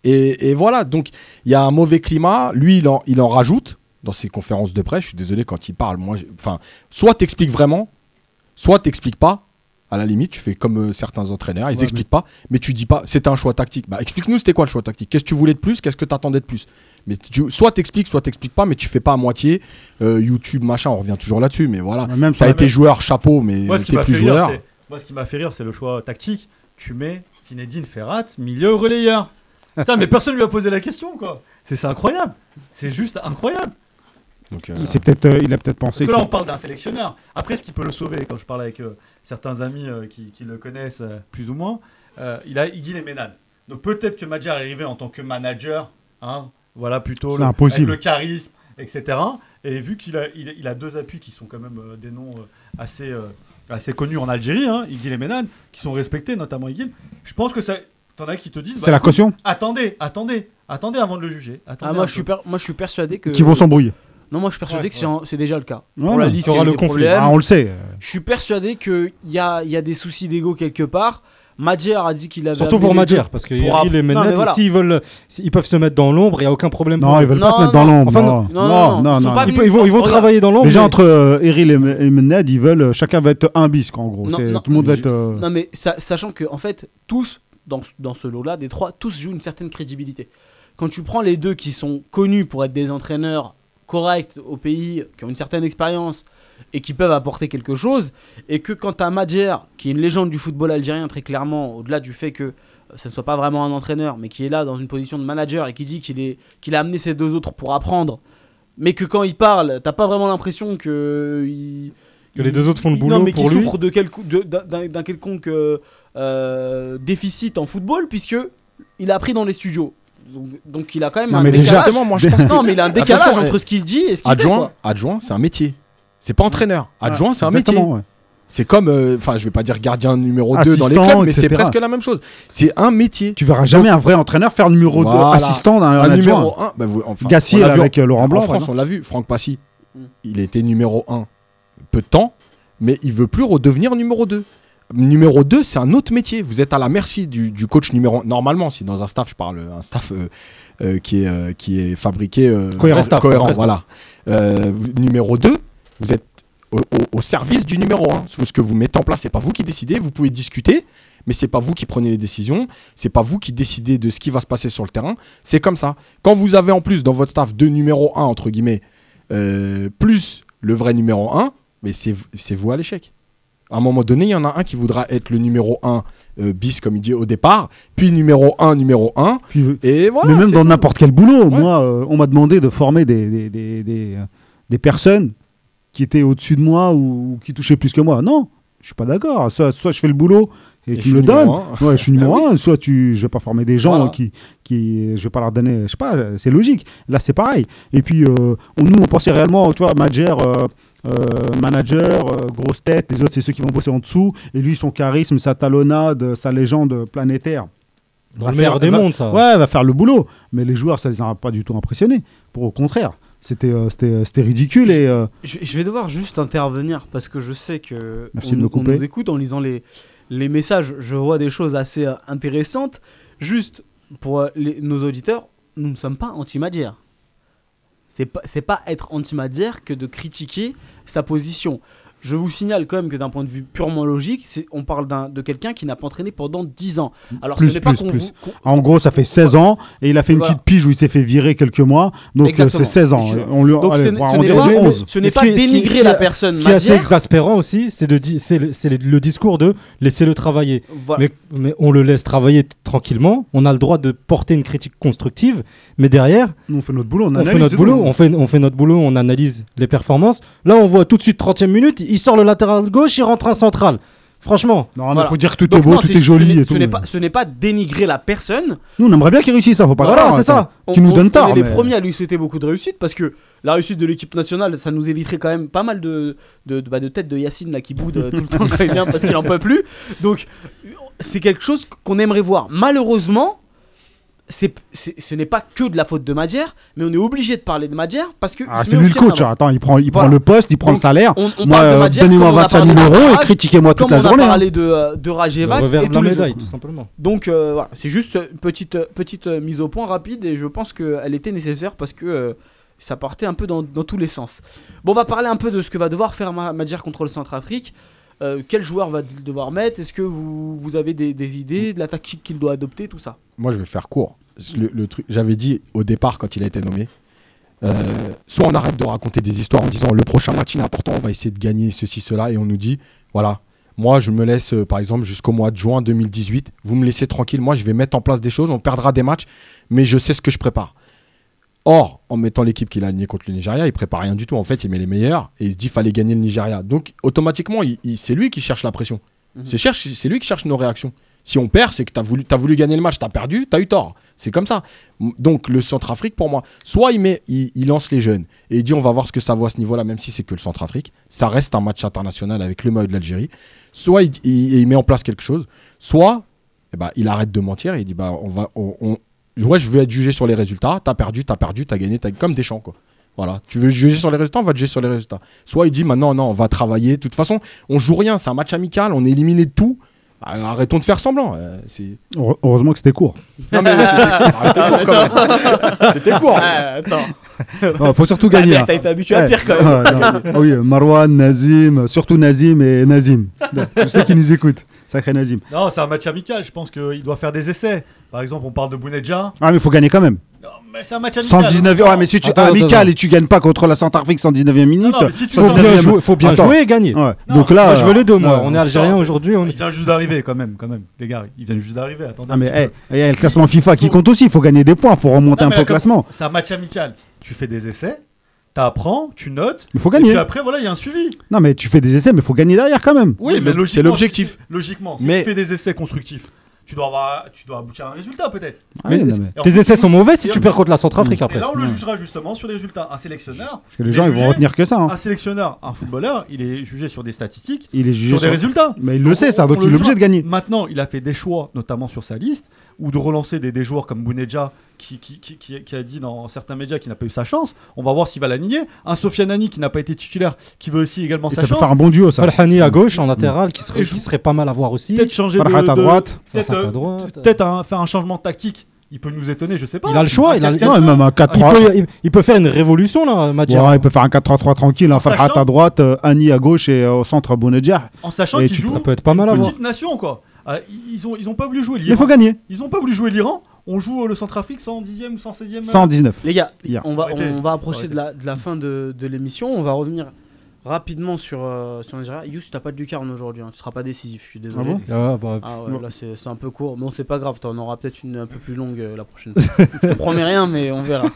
Et, et voilà, donc il y a un mauvais climat. Lui, il en, il en rajoute dans ses conférences de presse. Je suis désolé quand il parle. Moi, enfin, soit t'expliques vraiment, soit t'expliques pas. À la limite, tu fais comme euh, certains entraîneurs, ils Ouais, expliquent pas, mais tu dis pas, c'était un choix tactique. Bah, explique-nous, c'était quoi le choix tactique? Qu'est-ce que tu voulais de plus? Qu'est-ce que tu attendais de plus? Mais tu, soit t'expliques, soit t'expliques pas, mais tu fais pas à moitié. Euh, YouTube, machin, on revient toujours là-dessus, mais voilà. même T'as été joueur, chapeau, mais Moi, ce qui t'es m'a plus fait rire, joueur. c'est- moi, ce qui m'a fait rire, c'est le choix tactique. Tu mets Zinedine Ferrat, milieu relayeur. Putain, mais personne lui a posé la question, quoi. C'est c'est incroyable. C'est juste incroyable. Donc, euh, il, s'est peut-être, euh, il a peut-être Parce pensé. que là, on parle d'un sélectionneur. Après, ce qui peut le sauver, quand je parle avec euh, certains amis euh, qui, qui le connaissent euh, plus ou moins, euh, il a Iggy les Ménades. Donc peut-être que Madjer est arrivé en tant que manager, hein, voilà, plutôt le, impossible. avec le charisme, etc. Et vu qu'il a, il, il a deux appuis qui sont quand même euh, des noms euh, assez, euh, assez connus en Algérie, hein, Iggy les Ménades, qui sont respectés, notamment Iggy, je pense que ça. T'en as qui te disent. C'est bah, la caution Attendez, attendez, attendez avant de le juger. Attendez Ah, moi, je suis per- moi, je suis persuadé que. qui vont s'embrouiller. Non, moi, je suis persuadé Ouais, que c'est déjà le cas. Ouais, Pour la liste, il y a le des conflit. problèmes. Ah, on le sait. Je suis persuadé qu'il y a, il y a des soucis d'ego quelque part. Madjer a dit qu'il avait. Surtout pour Madjer, parce que pour il voilà. s'ils veulent, ils peuvent se mettre dans l'ombre, il n'y a aucun problème. Non, ils veulent pas Non, se mettre dans l'ombre. Enfin, non, non, non, non, ils Ils, vont, ils vont travailler dans l'ombre. Déjà mais- entre euh, Eril et, et Mened, ils veulent euh, chacun va être un bisque en gros. Non, C'est- non, tout le monde va être. euh, Non, mais sa- sachant que, en fait, tous, dans, ce- dans ce lot-là, des trois, tous jouent une certaine crédibilité. Quand tu prends les deux qui sont connus pour être des entraîneurs corrects au pays, qui ont une certaine expérience et qui peuvent apporter quelque chose, et que quand t'as Madjer, qui est une légende du football algérien très clairement, au-delà du fait que euh, ce ne soit pas vraiment un entraîneur, mais qui est là dans une position de manager et qui dit qu'il est qu'il a amené ces deux autres pour apprendre, mais que quand il parle, t'as pas vraiment l'impression que il- Que les deux autres font le boulot non, mais pour lui. souffre de d'un quelconque euh, euh, déficit en football puisque il a appris dans les studios. Donc, donc il a quand même Non, un mais décalage. Justement, <laughs> moi je pense que Non, mais il a un décalage Attention, entre ce qu'il dit et ce qu'il fait. adjoint, quoi. adjoint, c'est un métier. C'est pas entraîneur. Adjoint, c'est un métier. ouais. C'est comme, euh, enfin, je vais pas dire gardien numéro 2 dans les clubs, mais c'est presque la même chose. C'est un métier. Tu verras jamais un vrai entraîneur faire numéro 2 Voilà. assistant d'un Un adjoint. numéro 1, bah, vous- enfin, Gassier on l'a là, vu avec en- euh, Laurent en Blanc. France, par on l'a vu, Franck Passy, Mm. il était numéro 1 peu de temps, mais il veut plus redevenir numéro 2. Numéro 2, c'est un autre métier. Vous êtes à la merci du, du coach numéro 1. Normalement, si dans un staff, je parle, un staff euh, euh, qui, est, euh, qui est fabriqué Cohérent. staff, cohérent, voilà. Numéro 2, vous êtes au, au- au service du numéro 1. Ce que vous mettez en place, c'est pas vous qui décidez. Vous pouvez discuter, mais c'est pas vous qui prenez les décisions. C'est pas vous qui décidez de ce qui va se passer sur le terrain. C'est comme ça. Quand vous avez en plus dans votre staff deux numéros 1, entre guillemets, plus le vrai numéro 1, mais c'est vous à l'échec. À un moment donné, il y en a un qui voudra être le numéro 1 euh, bis, comme il dit au départ, puis numéro 1, numéro 1, Puis, euh, et voilà. mais même dans n'importe quel boulot, moi, euh, on m'a demandé de former des, des, des, des, euh, des personnes qui étaient au-dessus de moi ou, ou qui touchaient plus que moi. Non, je suis pas d'accord. Soit, soit je fais le boulot et, Et tu me le donnes. Ouais, je suis numéro <laughs> Ah oui. un. Soit tu, je vais pas former des gens Voilà. qui, qui, je vais pas leur donner. Je sais pas. C'est logique. Là, c'est pareil. Et puis, euh, on- nous, on pensait réellement, tu vois, euh, manager, euh, grosse tête, les autres c'est ceux qui vont bosser en dessous, et lui son charisme, sa talonnade, sa légende planétaire. Dans va le meilleur des va- mondes, ça. Ouais, va faire le boulot. Mais les joueurs, ça les a pas du tout impressionnés. Pour au contraire, c'était euh, c'était euh, c'était ridicule et euh, Je, je vais devoir juste intervenir parce que je sais que Merci on, de me on couper. nous écoute en lisant les, les messages. Je vois des choses assez euh, intéressantes. Juste pour euh, les- nos auditeurs, nous ne sommes pas anti-Madjer. C'est pas, pas être anti-Madjer que de critiquer sa position. Je vous signale quand même que d'un point de vue purement logique, on parle de quelqu'un qui n'a pas entraîné pendant 10 ans. Alors plus, ce n'est pas plus, plus. vous- En gros, ça fait 16 ans et il a fait une Voilà. petite pige où il s'est fait virer quelques mois. Donc euh, c'est 16 ans. On lui, Donc allez, ce on ce n'est dirait pas, 11. ce n'est Ce pas ce dénigrer la personne Ce qui est assez exaspérant aussi, c'est le, c'est le- le discours de laissez-le travailler. Voilà. Mais, mais on le laisse travailler tranquillement. On a le droit de porter une critique constructive, mais derrière, on fait notre boulot. On, fait notre boulot. On fait, on fait notre boulot. On analyse les performances. Là, on voit tout de suite 30e minute, il sort le latéral gauche, il rentre un central. Franchement, Non, il Voilà. faut dire que tout Donc est beau, non, tout est joli ce n'est- et ce tout. n'est pas, ce n'est pas dénigrer la personne. Nous, on aimerait bien qu'il réussisse, ça. Faut pas Voilà, c'est ça. On- Qui nous on- donne On tort. est les premiers à lui souhaiter beaucoup de réussite parce que la réussite de l'équipe nationale, ça nous éviterait quand même pas mal de, de, de, bah, de têtes de Yacine là, qui boude tout le temps quand il vient parce qu'il en peut plus. Donc c'est quelque chose qu'on aimerait voir. Malheureusement, c'est, ce n'est pas que de la faute de Madjer, mais on est obligé de parler de Madjer parce que. Ah, c'est lui le coach. Attends, il prend, il prend le poste, il prend Donc, le salaire. On, on Moi, parle de Madjer. donnez-moi comme on a 25 parlé 000 de euros et critiquez-moi toute la on a journée. hein. parlé de, euh, de Rajevac et de tous les médaille, autres. tout simplement. Donc euh, voilà, c'est juste une petite, euh, petite mise au point rapide et je pense qu'elle était nécessaire parce que euh, ça partait un peu dans, dans tous les sens. Bon, on va parler un peu de ce que va devoir faire Ma- Madjer contre le Centrafrique. Euh, quel joueur va-t-il devoir mettre? Est-ce que vous, avez des, idées de la tactique qu'il doit adopter, tout ça? Moi, je vais faire court. J'avais dit au départ quand il a été nommé, euh, soit on arrête de raconter des histoires en disant le prochain match est important, on va essayer de gagner ceci, cela, et on nous dit voilà, moi je me laisse euh, par exemple jusqu'au mois de juin 2018, vous me laissez tranquille, moi je vais mettre en place des choses, on perdra des matchs, mais je sais ce que je prépare. Or, en mettant l'équipe qu'il a alignée contre le Nigeria, il prépare rien du tout. En fait, il met les meilleurs et il se dit fallait gagner le Nigeria. Donc, automatiquement, il- il- c'est lui qui cherche la pression. Mhm. C'est lui qui cherche nos réactions. Si on perd, c'est que tu as voulu, t'as voulu gagner le match, tu as perdu, tu as eu tort. C'est comme ça. Donc, le Centrafrique, pour moi, soit il, met, il, il lance les jeunes et il dit on va voir ce que ça vaut à ce niveau-là, même si c'est que le Centrafrique. Ça reste un match international avec le maillot de l'Algérie. Soit il, il- il met en place quelque chose, soit eh ben, il arrête de mentir et il dit bah, on va, on, on- ouais, je veux être jugé sur les résultats. T'as perdu, t'as perdu, t'as gagné, t'as comme des champs quoi. Voilà, tu veux juger sur les résultats, on va te juger sur les résultats. Soit il dit maintenant non, on va travailler. De toute façon, on joue rien, c'est un match amical, on est éliminé de tout. Bah, arrêtons de faire semblant. euh, c'est- Heure- Heureusement que c'était court. non mais c'était arrêtez court quand même. <laughs> C'était court. Ah, faut surtout gagner. hein. t'as été habitué à pire quand même. ça, non. Ah oui, Marwan, Nazim, surtout Nazim et Nazim. Je sais qu'ils nous écoutent. Sacré Nazim. Non, c'est un match amical. Je pense qu'il doit faire des essais. Par exemple, on parle de Bounedja. Ah, mais il faut gagner quand même. Non, mais c'est un match amical. 119 Ouais, mais si tu Attends, amical attends, et tu gagnes pas contre la Centrafrique 119e minute. Mais si tu Faut faut bien Attends. jouer et gagner. Ouais. Non, Donc là, Moi, je veux les deux, moi. On est algérien aujourd'hui. On... Il vient juste d'arriver quand même, quand même. Les gars, il vient juste d'arriver. Attendez. Ah, mais hey, il y a le classement FIFA qui compte aussi. Il faut gagner des points. Il faut remonter Non, un peu comme- classement. C'est un match amical. Tu fais des essais, t'apprends, tu notes. Il faut Et gagner. puis après, voilà, il y a un suivi. Non, mais tu fais des essais, mais il faut gagner derrière quand même. Oui, mais logiquement, c'est l'objectif. Logiquement, si Mais- tu fais des essais constructifs, tu dois, avoir, tu dois aboutir à un résultat peut-être. Ah oui, Mais- non, mais- Et en Tes essais sont mauvais si et tu perds contre la Centrafrique Et après. là, on le Ouais. jugera justement sur les résultats. Un sélectionneur, Parce que les gens, ils vont retenir que ça. hein. un sélectionneur, un footballeur, il est jugé sur des statistiques, Il est jugé sur des résultats. Mais il Donc, le sait, ça. on- Donc on il est le obligé de gagner. Maintenant, il a fait des choix, notamment sur sa liste, ou de relancer des, des joueurs comme Bounedja, qui, qui, qui, qui- qui a dit dans certains médias qu'il n'a pas eu sa chance. On va voir s'il va l'aligner. Un Sofiane Ani qui n'a pas été titulaire, qui veut aussi également Et sa ça peut chance. faire un bon duo, ça. Falhani à gauche, en latéral, qui serait, qui serait pas mal à voir aussi. Peut-être changer de, Farhat à de- droite. Peut-être à euh, droite. peut-être un- faire un changement tactique. Il peut nous étonner, je sais pas. Il a le choix, il a Non, même un Il 4-3. peut, il, il peut faire une révolution là, Madjer. Ouais, il peut faire un 4-3-3 tranquille. Hein. Farhat à droite, euh, Annie à gauche et euh, au centre Bounedjah. En sachant tu- jouent Ça peut être pas mal à une voir. petite nation, quoi. Ah, ils ont, ils ont pas voulu jouer Mais il l'Iran. faut gagner. Ils ont pas voulu jouer l'Iran. On joue euh, le Centrafrique 110e ou 116e. 119. Les gars, Hier. on va, Arrêtez. on va approcher de la, de la fin de, de l'émission. On va revenir rapidement sur, euh, sur Nigeria. Yous, t'as pas de lucarne aujourd'hui. Hein. Tu seras pas décisif. Je suis désolé. Ah bon? Ah, bah, Ah ouais, là c'est c'est un peu court. Bon, c'est pas grave, t'en auras peut-être une un peu plus longue euh, la prochaine fois. <laughs> Je te promets rien, mais on verra.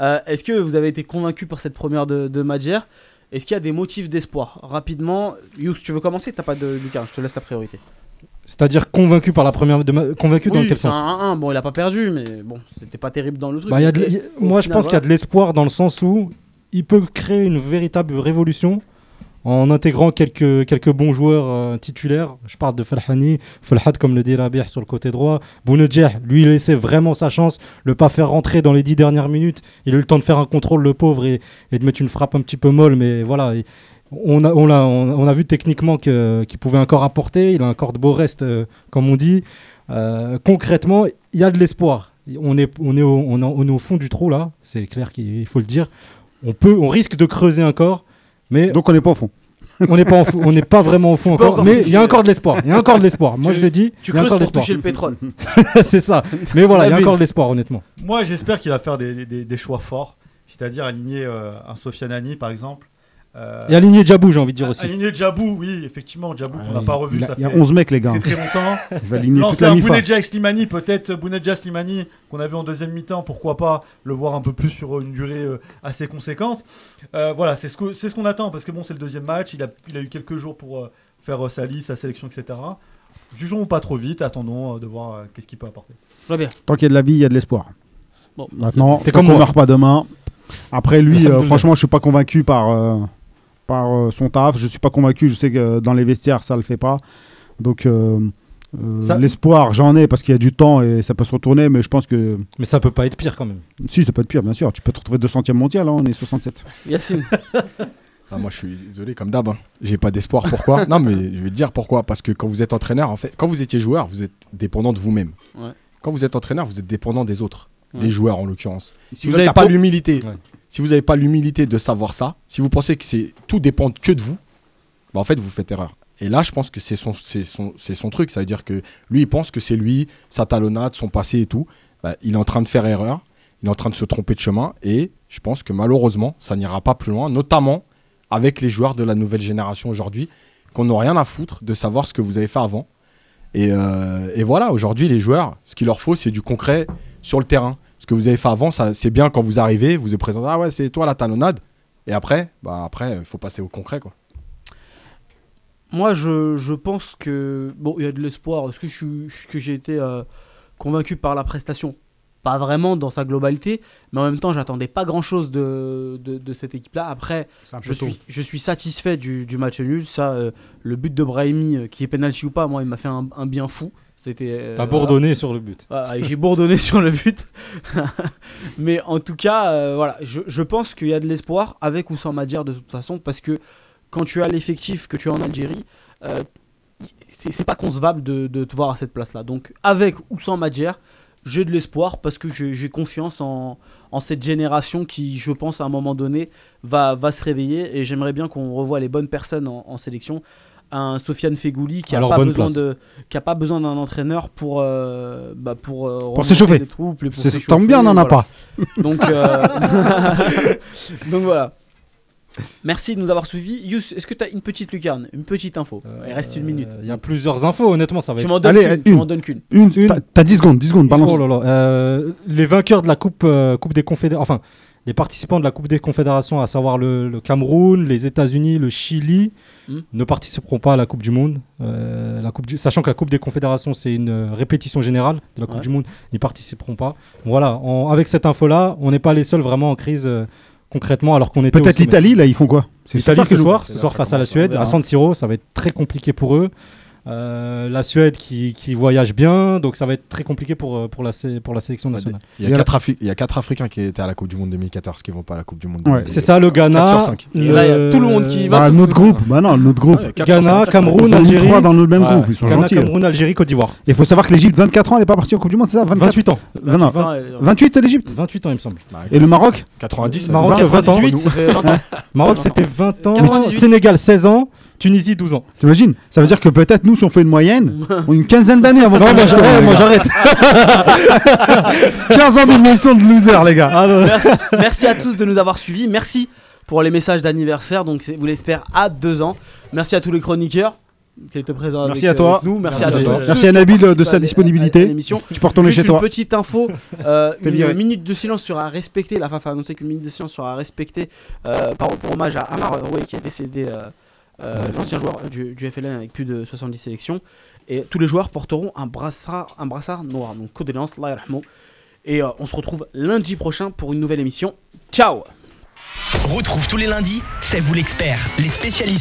Euh, Est-ce que vous avez été convaincu par cette première de, de Madjer? Est-ce qu'il y a des motifs d'espoir? Rapidement, Yous, tu veux commencer? T'as pas de lucarne, je te laisse la priorité. C'est-à-dire convaincu par la première. de Convaincu dans Oui, quel c'est sens un 1-1. Bon, il a pas perdu, mais bon, c'était pas terrible dans le truc. Bah, y a de- y Moi, je pense qu'il y a de l'espoir dans le sens où il peut créer une véritable révolution en intégrant quelques, quelques bons joueurs euh, titulaires. Je parle de Falhani, Falhad comme le dit Rabih sur le côté droit. Bounedjah, lui, laissait vraiment sa chance, le pas faire rentrer dans les dix dernières minutes. Il a eu le temps de faire un contrôle, le pauvre, et, et de mettre une frappe un petit peu molle, mais voilà. il- on a, on, l'a- on, a vu techniquement que- qu'il pouvait encore apporter. Il a un corps de beau reste, euh, comme on dit. Euh, concrètement, il y a de l'espoir. On est, on, est au, on, est- on est au fond du trou là, c'est clair qu'il faut le dire. On, peut, on risque de creuser encore, mais Donc on <laughs> n'est pas au fond. on n'est pas, en on n'est pas vraiment au fond encore. encore Mais il y a encore de l'espoir. Il y a encore de l'espoir. Moi Tu- je le dis, Tu il y a creuses encore de pour toucher le pétrole. <laughs> c'est ça. Mais voilà, <laughs> il y a La encore de l'espoir, honnêtement. Moi, j'espère qu'il va faire des, des- des choix forts, c'est-à-dire aligner euh, un Sofianani, par exemple. Euh, Et aligner Djabou, j'ai envie de dire aussi. Aligner Djabou, oui, effectivement, Djabou, qu'on n'a Ouais, pas revu, il, a, ça il y a fait 11 mecs, les gars. très très longtemps. <laughs> Il va aligner toute Lancer la et Slimani, peut-être Bounedjah Slimani, qu'on a vu en deuxième mi-temps, pourquoi pas le voir un peu plus sur une durée euh, assez conséquente. Euh, voilà, c'est ce que- c'est ce qu'on attend, parce que bon, c'est le deuxième match, il a, il a eu quelques jours pour euh, faire euh, sa liste, sa sélection, etc. Jugeons pas trop vite, attendons euh, de voir euh, qu'est-ce qu'il peut apporter. Très bien. Tant qu'il y a de la vie, il y a de l'espoir. Bon, Maintenant, T'es comme qu'on moi. meurt pas demain. Après, lui, <laughs> euh, franchement, je suis pas convaincu par, euh, par euh, son taf. Je suis pas convaincu. Je sais que euh, dans les vestiaires, ça le fait pas. Donc, euh, euh, Ça- l'espoir, j'en ai parce qu'il y a du temps et ça peut se retourner. Mais je pense que Mais ça peut pas être pire quand même. si, ça peut être pire, bien sûr. Tu peux te retrouver 200e mondial. hein, on est 67. Yacine. <laughs> Ah, moi, je suis désolé, comme d'hab. hein. J'ai pas d'espoir. Pourquoi? Non, mais je vais te dire pourquoi. Parce que quand vous êtes entraîneur, en fait, quand vous étiez joueur, vous êtes dépendant de vous-même. Ouais. Quand vous êtes entraîneur, vous êtes dépendant des autres, Ouais. des joueurs en l'occurrence. Si vous n'avez pas l'humilité, Ouais. Si vous n'avez pas l'humilité de savoir ça, si vous pensez que tout dépend que de vous, bah, en fait, vous faites erreur. Et là, je pense que c'est son, c'est son, c'est son truc. Ça veut dire que lui, il pense que c'est lui, sa talonnade, son passé et tout. Bah, il est en train de faire erreur. Il est en train de se tromper de chemin. Et je pense que malheureusement, ça n'ira pas plus loin, notamment avec les joueurs de la nouvelle génération aujourd'hui, qu'on n'a rien à foutre de savoir ce que vous avez fait avant. Et, euh, et voilà, aujourd'hui, les joueurs, ce qu'il leur faut, c'est du concret sur le terrain. Ce que vous avez fait avant, c'est bien quand vous arrivez, vous vous présentez, ah ouais, c'est toi la talonnade. Et après, bah après, il faut passer au concret, quoi. Moi, je, je pense que bon, il y a de l'espoir. Est-ce que je suis, est-ce que j'ai été euh, convaincu par la prestation? Pas vraiment dans sa globalité, mais en même temps, j'attendais pas grand-chose de, de, de cette équipe-là. Après, je suis, je suis satisfait du, du match nul. Ça, euh, le but de Brahimi, euh, qui est penalty ou pas, moi, il m'a fait un, un bien fou. C'était. euh, T'as bourdonné sur le but. J'ai bourdonné sur le but. <laughs> Mais en tout cas, euh, voilà, je, je pense qu'il y a de l'espoir avec ou sans Madjer de toute façon, parce que quand tu as l'effectif que tu as en Algérie, euh, c'est pas concevable de, de te voir à cette place-là. Donc avec ou sans Madjer, j'ai de l'espoir parce que j'ai j'ai confiance en, en cette génération qui, je pense, à un moment donné, va, va se réveiller. Et j'aimerais bien qu'on revoie les bonnes personnes en, en sélection. Un Sofiane Fegouli qui À a leur pas besoin place. de qui a pas besoin d'un entraîneur pour euh, bah, pour euh, remonter s'échauffer. les troupes et pour s'échauffer, tombe bien, on n'en a voilà. pas. <laughs> Donc, euh, <laughs> donc voilà. Merci de nous avoir suivis. Yous, est-ce que tu as une petite lucarne, une petite info? Il reste une minute. Il y a plusieurs infos, honnêtement, ça va Tu m'en donnes Allez, qu'une. Tu une. qu'une. Une, Une. t'as- t'as 10 secondes, 10 secondes, balance. Oh là là. Euh, les vainqueurs de la Coupe, euh, coupe des Confédérations, enfin, les participants de la Coupe des Confédérations, à savoir le, le Cameroun, les États-Unis, le Chili, Hmm. ne participeront pas à la Coupe du Monde. Euh, la coupe du... Sachant que la Coupe des Confédérations, c'est une euh, répétition générale de la Coupe Ouais. du Monde, ils participeront pas. Voilà, en- avec cette info-là, on n'est pas les seuls vraiment en crise euh, concrètement, alors qu'on était. Peut-être l'Italie, là, ils font quoi? C'est L'Italie ce soir, ce soir face à la Suède, à San Siro, ça va être très compliqué pour eux. Euh, la Suède qui, qui voyage bien, donc ça va être très compliqué pour, euh, pour, la, sé- pour la sélection nationale. Il y, a quatre Afri- il y a quatre Africains qui étaient à la Coupe du Monde 2014 qui vont pas à la Coupe du Monde. Ouais. 2022. C'est ça le Ghana. Et là, il y a tout le monde qui va Bah, se notre foutre. groupe, bah non, notre groupe. Ouais, Ghana. Cameroun, Algérie. trois dans le même Ouais, groupe, ils sont Ghana, gentils. Cameroun, Algérie, Côte d'Ivoire. Il faut savoir que l'Égypte, 24 ans, elle est pas partie en Coupe du Monde, c'est ça? 24 28 ans. Non, non, Putain, elle- 28 l'Égypte 28 ans, il me semble. Bah, Et le Maroc? 90. Maroc, euh, 20 ans. 98, ça fait 20 ans. Maroc, c'était 20 ans. 98. Sénégal, 16 ans. Tunisie, 12 ans. T'imagines Ça veut dire que peut-être nous, si on fait une moyenne, <laughs> on a une quinzaine d'années avant Non, moi j'arrête. Moi j'arrête. <laughs> 15 ans d'émission de loser, les gars. Ah. Merci, merci à tous de nous avoir suivis. Merci pour les messages d'anniversaire. Donc, vous l'espère à deux ans. Merci à tous les chroniqueurs qui étaient présents Merci avec, à toi. avec nous. Merci, Merci à, toi. Merci à Nabil de sa à- disponibilité. Tu peux retourner Juste chez toi. Une petite info, <laughs> euh, une minute de silence sera respectée. La FAF a annoncé qu'une minute de silence sera respectée euh, par pour hommage à Amar Roué qui est décédé, euh, euh, l'ancien joueur du, du FLN avec plus de 70 sélections. Et tous les joueurs porteront un brassard, un brassard noir. Donc, condoléances, yarhamou. Et euh, on se retrouve lundi prochain pour une nouvelle émission. Ciao Retrouve tous les lundis, c'est vous l'expert, les spécialistes